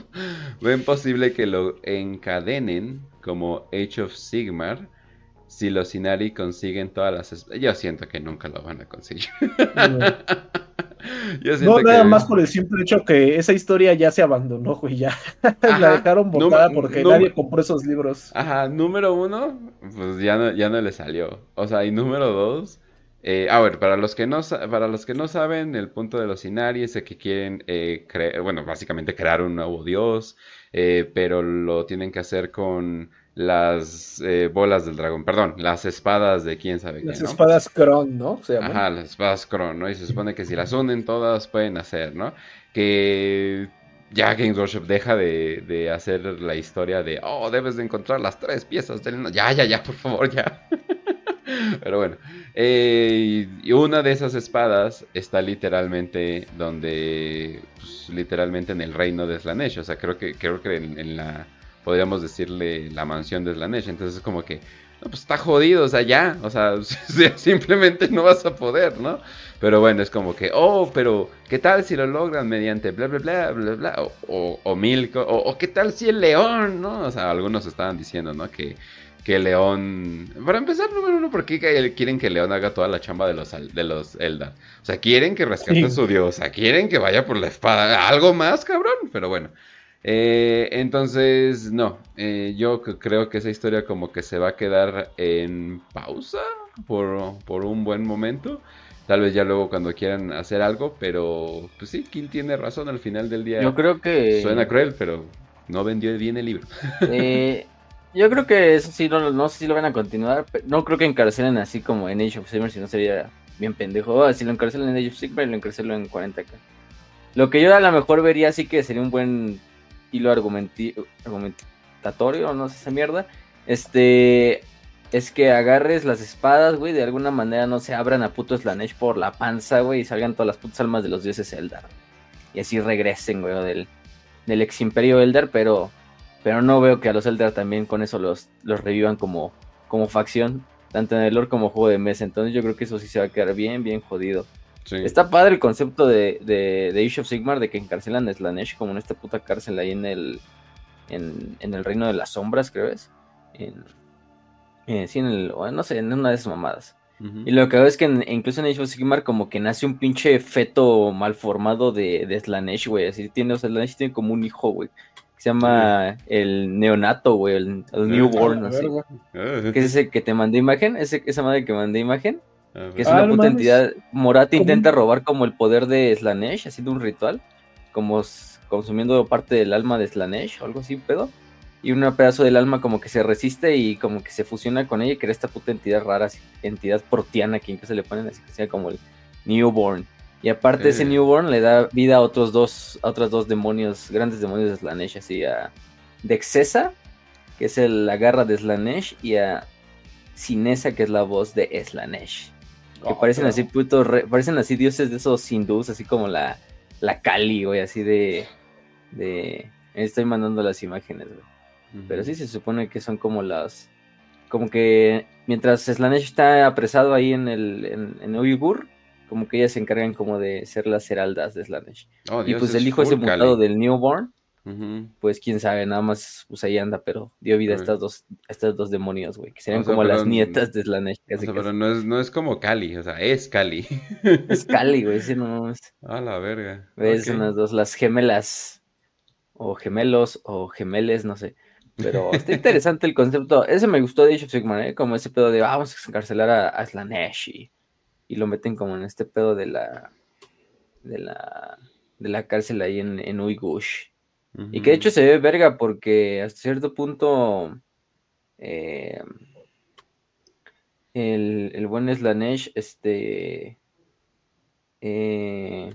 A: ven posible que lo encadenen como Age of Sigmar. Si los Inari consiguen todas las... Yo siento que nunca lo van a conseguir.
B: No, nada
A: que-
B: más por el simple hecho que esa historia ya se abandonó, güey, ya.
A: Ajá.
B: La dejaron botada porque nadie compró esos libros.
A: Ajá, número uno, pues ya no, ya no le salió. O sea, y número dos, eh, a ver, para los que no, para los que no saben, el punto de los Inari es que quieren, eh, bueno, básicamente crear un nuevo dios, eh, pero lo tienen que hacer con las eh, bolas del dragón, perdón, las espadas de quién sabe
B: Las
A: qué, ¿no?
B: espadas Kron, ¿no? Se llaman.
A: Ajá, las espadas Kron, ¿no? Y se supone que si las unen todas pueden hacer, ¿no? Que ya Games Workshop deja de, de hacer la historia de, oh, debes de encontrar las tres piezas del... Ya, ya, ya, por favor, ya. Pero bueno, eh, y una de esas espadas está literalmente donde, pues, literalmente en el reino de Slanesh, o sea, creo que, creo que en, en la, podríamos decirle la mansión de Slanesh, entonces es como que, no, pues está jodido, o sea, ya, o sea, simplemente no vas a poder, ¿no? Pero bueno, es como que, oh, pero ¿qué tal si lo logran mediante bla, bla, bla, bla, bla? O, o, o mil, o, o ¿qué tal si el león, ¿no? O sea, algunos estaban diciendo, ¿no? Que, que león, para empezar, número uno, ¿por qué quieren que león haga toda la chamba de los, de los Eldar? O sea, quieren que rescate
B: Sí.
A: a su diosa, quieren que vaya por la espada, algo más, cabrón, pero bueno. Eh, entonces, no, eh, yo creo que esa historia como que se va a quedar en pausa por, por un buen momento. Tal vez ya luego cuando quieran hacer algo, pero pues sí, King tiene razón al final del día.
C: Yo creo que.
A: Suena cruel, pero no vendió bien el libro.
C: eh, yo creo que eso sí, no, no sé si lo van a continuar. pero No creo que encarcelen así como en Age of Sigmar, si no sería bien pendejo. Oh, si lo encarcelan en Age of Sigmar, lo encarcelo en 40k. Lo que yo a lo mejor vería sí que sería un buen hilo argumentatorio, no sé esa mierda. Este es que agarres las espadas, güey, de alguna manera no se abran a puto Slanesh por la panza, güey, y salgan todas las putas almas de los dioses Eldar. Y así regresen, güey, del, del ex imperio Eldar, pero pero no veo que a los Eldar también con eso los, los revivan como, como facción, tanto en el lore como juego de mesa. Entonces yo creo que eso sí se va a quedar bien, bien jodido.
A: Sí.
C: Está padre el concepto de, de, de Age of Sigmar de que encarcelan a Slanesh como en esta puta cárcel ahí en el, en, en el reino de las sombras, creo es. En, eh, sí, en el, no sé, en una de esas mamadas. Y lo que veo es que en- incluso en Age of Sigmar como que nace un pinche feto mal formado de, de Slanesh, güey. Así tiene, o sea, Slanesh tiene como un hijo, güey. Que se llama el neonato, güey, el, el newborn,
B: A
C: así.
A: Ah,
C: Que es ese que te mandé imagen, ese, esa madre que mandé imagen. Que es
B: Ah,
C: una
B: no
C: puta
B: mames.
C: entidad. Morat
B: Como
C: intenta robar como el poder de Slanesh, haciendo un ritual, como consumiendo parte del alma de Slanesh o algo así, pedo. Y un pedazo del alma como que se resiste y como que se fusiona con ella y crea esta puta entidad rara, así, entidad proteana que incluso le ponen así que sea como el Newborn. Y aparte ese
A: Eh.
C: Newborn le da vida a otros dos, a otros dos demonios, grandes demonios de Slanesh, así a Dexesa, que es el, la garra de Slanesh, y a Sinesa, que es la voz de Slanesh. Que
B: Oh,
C: parecen
B: pero-
C: así putos, re- parecen así dioses de esos hindús, así como la, la Kali, güey, así de, de... Estoy mandando las imágenes, güey. Pero sí se supone que son como las... Como que mientras Slanesh está apresado ahí en el en, en Uyghur, como que ellas se encargan como de ser las heraldas de Slanesh.
A: Oh,
C: y
A: Dios,
C: pues
A: es
C: el hijo ese mutado del Newborn, Pues quién sabe, nada más pues ahí anda, pero dio vida a estas dos, a estos dos demonios, güey, que serían
A: O sea,
C: como las nietas de Slanesh.
A: O sea, pero no es, no es como Cali, o sea, es Cali.
C: Es Cali, güey, ese no es.
A: A la verga.
C: Es unas dos, las gemelas, o gemelos, o gemeles, no sé. Pero está interesante el concepto. Ese me gustó de Age of Sigmar, ¿eh? Como ese pedo de "Ah, vamos a encarcelar a, a Slanesh y, y lo meten como en este pedo de la de la de la cárcel ahí en, en Uigush. Y que de hecho se ve verga porque hasta cierto punto eh, el, el buen Slanesh, este, eh,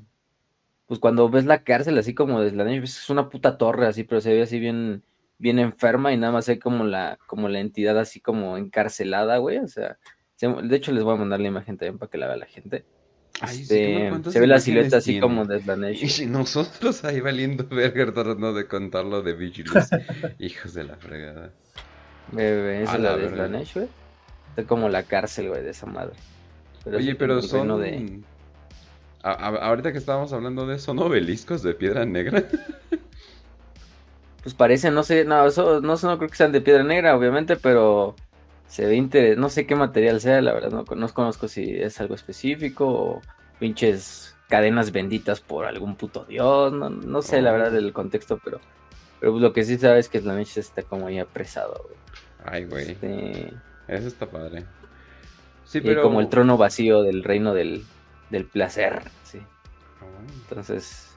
C: pues cuando ves la cárcel así como desde la es una puta torre así, pero se ve así bien, bien enferma y nada más hay como la, como la entidad así como encarcelada, güey. O sea, de hecho les voy a mandar la imagen también para que la vea la gente. Este, se ve la silueta así como de Slanesh.
A: Y nosotros ahí valiendo verga tratando de contarlo de Vigilus. Hijos de la fregada.
C: Bebé, esa es la, de Slanesh, güey. Es como la cárcel, güey, de esa madre.
A: Oye, pero son... De... ahorita que estábamos hablando de eso, ¿son obeliscos de piedra negra?
C: pues parece, no sé, no, eso, no, no creo que sean de piedra negra, obviamente, pero se ve interesante. No sé qué material sea, la verdad, no, no conozco si es algo específico o pinches cadenas benditas por algún puto dios. No, no sé, la verdad, del contexto, pero, pero pues lo que sí sabes es que la mecha está como ahí apresado, güey.
A: Ay, güey. Este... Eso está padre.
C: Sí, pero... como el trono vacío del reino del, del placer, sí. Ah, Entonces...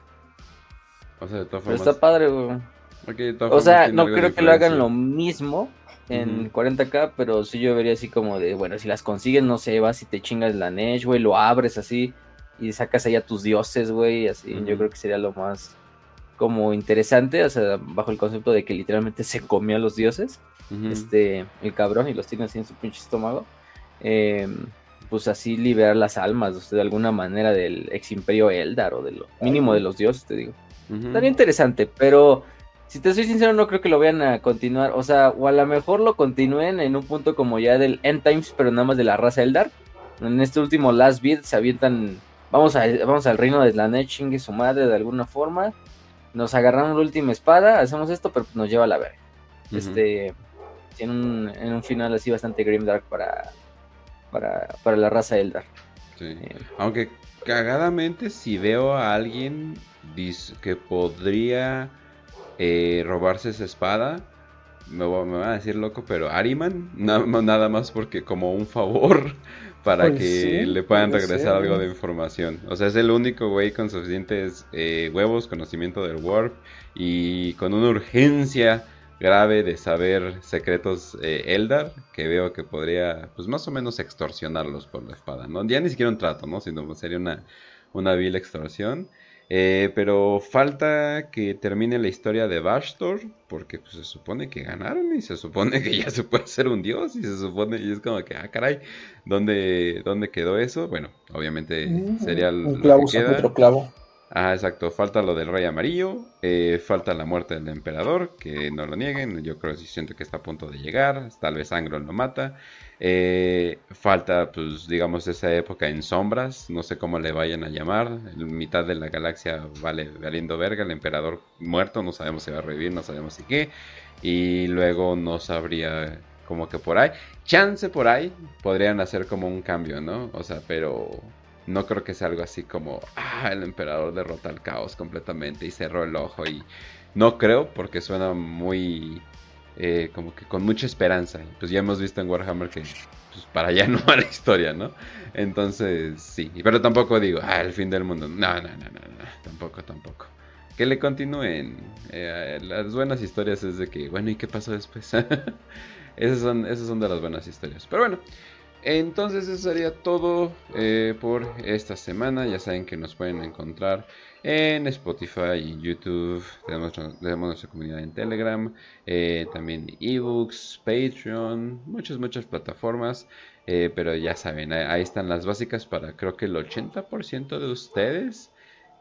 A: O sea, de
C: todas formas... Pero está padre, güey. o sea, no creo que lo hagan lo mismo en 40k, pero sí yo vería así como de, bueno, si las consigues, no sé, vas y te chingas la Nesh, güey, lo abres así y sacas ahí a tus dioses, güey, así, yo creo que sería lo más como interesante, o sea, bajo el concepto de que literalmente se comió a los dioses, este, el cabrón, y los tiene así en su pinche estómago, em, pues así liberar las almas, de alguna manera del ex imperio Eldar, o de lo mínimo de los dioses, te digo. Estaría interesante, pero si te soy sincero, no creo que lo vayan a continuar. O sea, o a lo mejor lo continúen en un punto como ya del End Times, pero nada más de la raza Eldar. En este último Last Beat se avientan. Vamos, a, vamos al reino de Slanet, chingue su madre de alguna forma. Nos agarramos la última espada, hacemos esto, pero nos lleva a la verga. Este. En un, en un final así bastante grimdark para, para, para la raza Eldar.
A: Sí. Eh, Aunque cagadamente, si veo a alguien que podría eh, robarse esa espada. Me, va a decir loco, pero Ariman, nada más porque como un favor para pues que le puedan regresar algo de información. O sea, es el único güey con suficientes eh, huevos, conocimiento del Warp y con una urgencia grave de saber secretos eh, Eldar que veo que podría, pues más o menos extorsionarlos por la espada, ¿no? Ya ni siquiera un trato, ¿no? Sino sería una, una vil extorsión. Eh, pero falta que termine la historia de Bastor, porque pues, se supone que ganaron y se supone que ya se puede ser un dios y se supone y es como que, ah, caray, ¿dónde, dónde quedó eso? Bueno, obviamente mm, sería el,
B: un clavo, otro clavo.
A: Ah, exacto, falta lo del rey amarillo, eh, falta la muerte del emperador, que no lo nieguen, yo creo que siento que está a punto de llegar, tal vez Angron lo mata. Eh, falta, pues, digamos, esa época en sombras, no sé cómo le vayan a llamar. mitad de la galaxia vale valiendo verga, el emperador muerto, no sabemos si va a revivir, no sabemos si qué. Y luego no sabría como que por ahí. Chance por ahí podrían hacer como un cambio, ¿no? O sea, pero no creo que sea algo así como, ah, el emperador derrota al caos completamente y cerró el ojo. Y no creo porque suena muy eh, como que con mucha esperanza. Pues ya hemos visto en Warhammer que pues, para allá no va la historia, ¿no? Entonces, sí. Pero tampoco digo, ah, el fin del mundo. No, no, no, no. Tampoco, tampoco. Que le continúen. Eh, las buenas historias es de que, bueno, ¿y qué pasó después? esas, son, esas son de las buenas historias. Pero bueno. Entonces eso sería todo eh, por esta semana. Ya saben que nos pueden encontrar en Spotify y YouTube. Tenemos, nuestra comunidad en Telegram, eh, también ebooks, Patreon, muchas, muchas plataformas. Eh, pero ya saben, ahí están las básicas para creo que el 80% de ustedes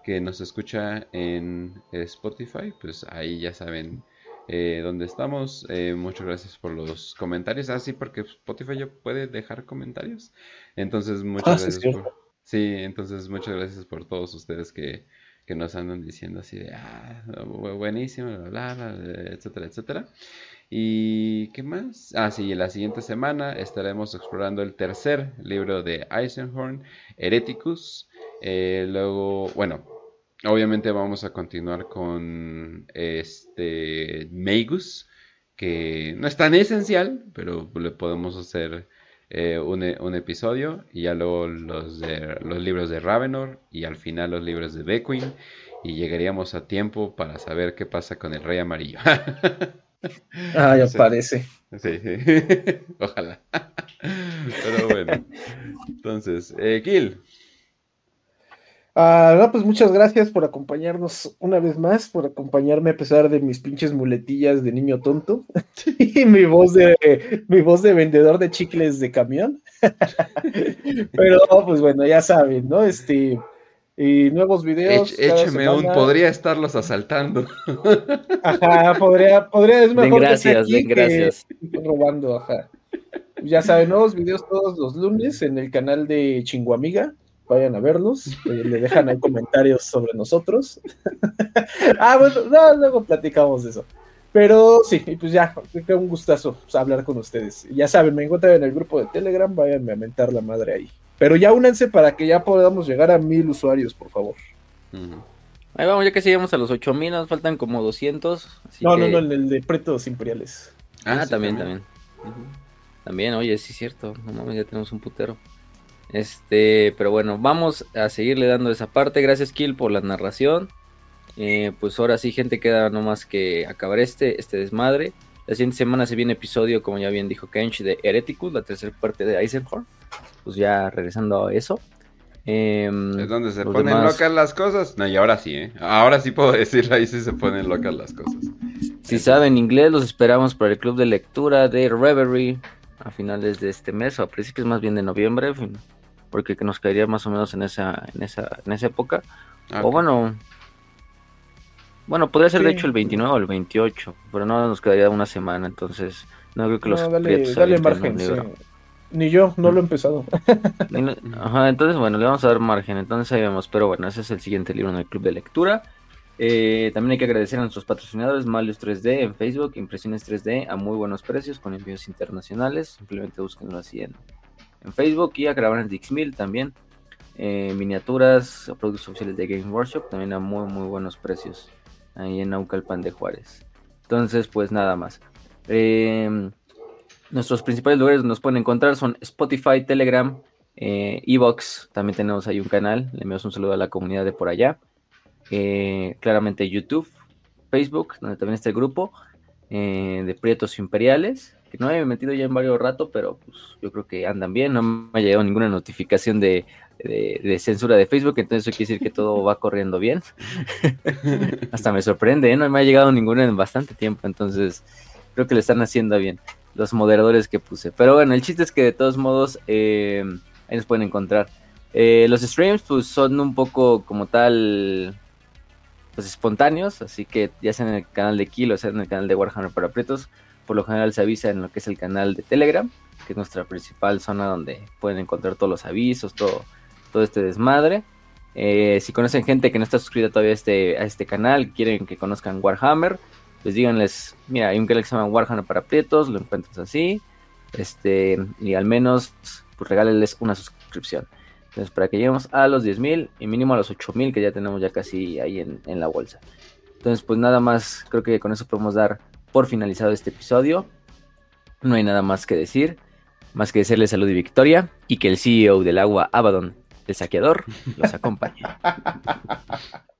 A: que nos escucha en Spotify, pues ahí ya saben eh, dónde estamos. muchas gracias por los comentarios. Ah, sí, porque Spotify ya puede dejar comentarios. Entonces, muchas ah, gracias. por... Sí, entonces muchas gracias por todos ustedes que, que nos andan diciendo así de, ah, buenísimo, bla, bla, etcétera, etcétera. ¿Y qué más? Ah, sí, la siguiente semana estaremos explorando el tercer libro de Eisenhorn, Hereticus. Eh, luego, bueno, obviamente vamos a continuar con este Magus, que no es tan esencial, pero le podemos hacer eh, un, un, episodio y ya luego los, de, los libros de Ravenor y al final los libros de Beckwin y llegaríamos a tiempo para saber qué pasa con el Rey Amarillo.
B: ah, ya parece.
A: Sí, sí. Ojalá. Pero bueno. Entonces, eh, Gil.
B: Ah, pues muchas gracias por acompañarnos una vez más, por acompañarme a pesar de mis pinches muletillas de niño tonto y mi voz de mi voz de vendedor de chicles de camión. Pero pues bueno, ya saben, ¿no? Este y nuevos videos.
A: écheme un, podría estarlos asaltando.
B: Ajá, podría, podría, es mejor
C: gracias, que gracias.
B: robando, ajá. Ya saben, nuevos videos todos los lunes en el canal de Chinguamiga vayan a verlos, eh, le dejan ahí comentarios sobre nosotros. ah, bueno, luego platicamos de eso. Pero sí, y pues ya, fue un gustazo pues, hablar con ustedes. Ya saben, me encuentran en el grupo de Telegram, váyanme a mentar la madre ahí. Pero ya únanse para que ya podamos llegar a mil usuarios, por favor.
C: Ahí vamos, ya que sigamos a los 8000, nos faltan como 200.
B: no, no, no, en el de Pretos Imperiales.
C: Ah, también, también. También, oye, sí es cierto. No mames, ya tenemos un putero. Este, pero bueno, vamos a seguirle dando esa parte. Gracias, Kill, por la narración. Eh, pues ahora sí, gente, queda nomás que acabar este, este desmadre. La siguiente semana se viene episodio, como ya bien dijo Kench, de Hereticus, la tercera parte de Eisenhorn. Pues ya regresando a eso.
A: Em, es donde se ponen locas las cosas. No, y ahora sí, ¿eh? Ahora sí puedo decirlo, ahí sí se ponen locas las cosas.
C: Si saben inglés, los esperamos para el club de lectura de Reverie a finales de este mes, o a principios más bien de noviembre porque nos caería más o menos en esa, en esa, en esa época. O bueno, bueno, podría ser de hecho el 29 o el 28, pero no nos quedaría una semana, entonces no creo que los
B: dale, dale margen, Ni yo, no lo he empezado.
C: Ajá, entonces bueno, le vamos a dar margen, entonces ahí vemos, pero bueno, ese es el siguiente libro en el club de lectura. Eh, también hay que agradecer a nuestros patrocinadores, Malius 3D en Facebook, Impresiones 3D a muy buenos precios con envíos internacionales. Simplemente búsquenlo así en, en Facebook y a grabar en Dixmill también. Eh, miniaturas, productos oficiales de Game Workshop también a muy muy buenos precios ahí en Naucalpan de Juárez. Entonces, pues nada más. Em, nuestros principales lugares donde nos pueden encontrar son Spotify, Telegram, eh, Evox. También tenemos ahí un canal. Le enviamos un saludo a la comunidad de por allá. Eh, claramente YouTube, Facebook, donde también está el grupo de Prietos Imperiales que no me he metido ya en varios rato, pero pues yo creo que andan bien, no me ha llegado ninguna notificación de, censura de Facebook, entonces eso quiere decir que todo va corriendo bien. Hasta me sorprende, ¿eh? no me ha llegado ninguna en bastante tiempo, entonces creo que le están haciendo bien los moderadores que puse. Pero bueno, el chiste es que de todos modos eh, ahí nos pueden encontrar. Eh, los streams pues son un poco como tal pues espontáneos, así que ya sea en el canal de Kilo, sea en el canal de Warhammer para Pretos, por lo general se avisa en lo que es el canal de Telegram, que es nuestra principal zona donde pueden encontrar todos los avisos, todo, todo este desmadre. Eh, si conocen gente que no está suscrita todavía a este, este canal, quieren que conozcan Warhammer, pues díganles, mira, hay un canal que se llama Warhammer para Prietos, lo encuentras así, este, y al menos pues regálenles una suscripción. Entonces, para que lleguemos a los 10.000 y mínimo a los 8.000 que ya tenemos ya casi ahí en, en la bolsa. Entonces, pues nada más, creo que con eso podemos dar por finalizado este episodio. No hay nada más que decir, más que decirle salud y victoria y que el CEO del agua Abaddon, el saqueador, los acompañe.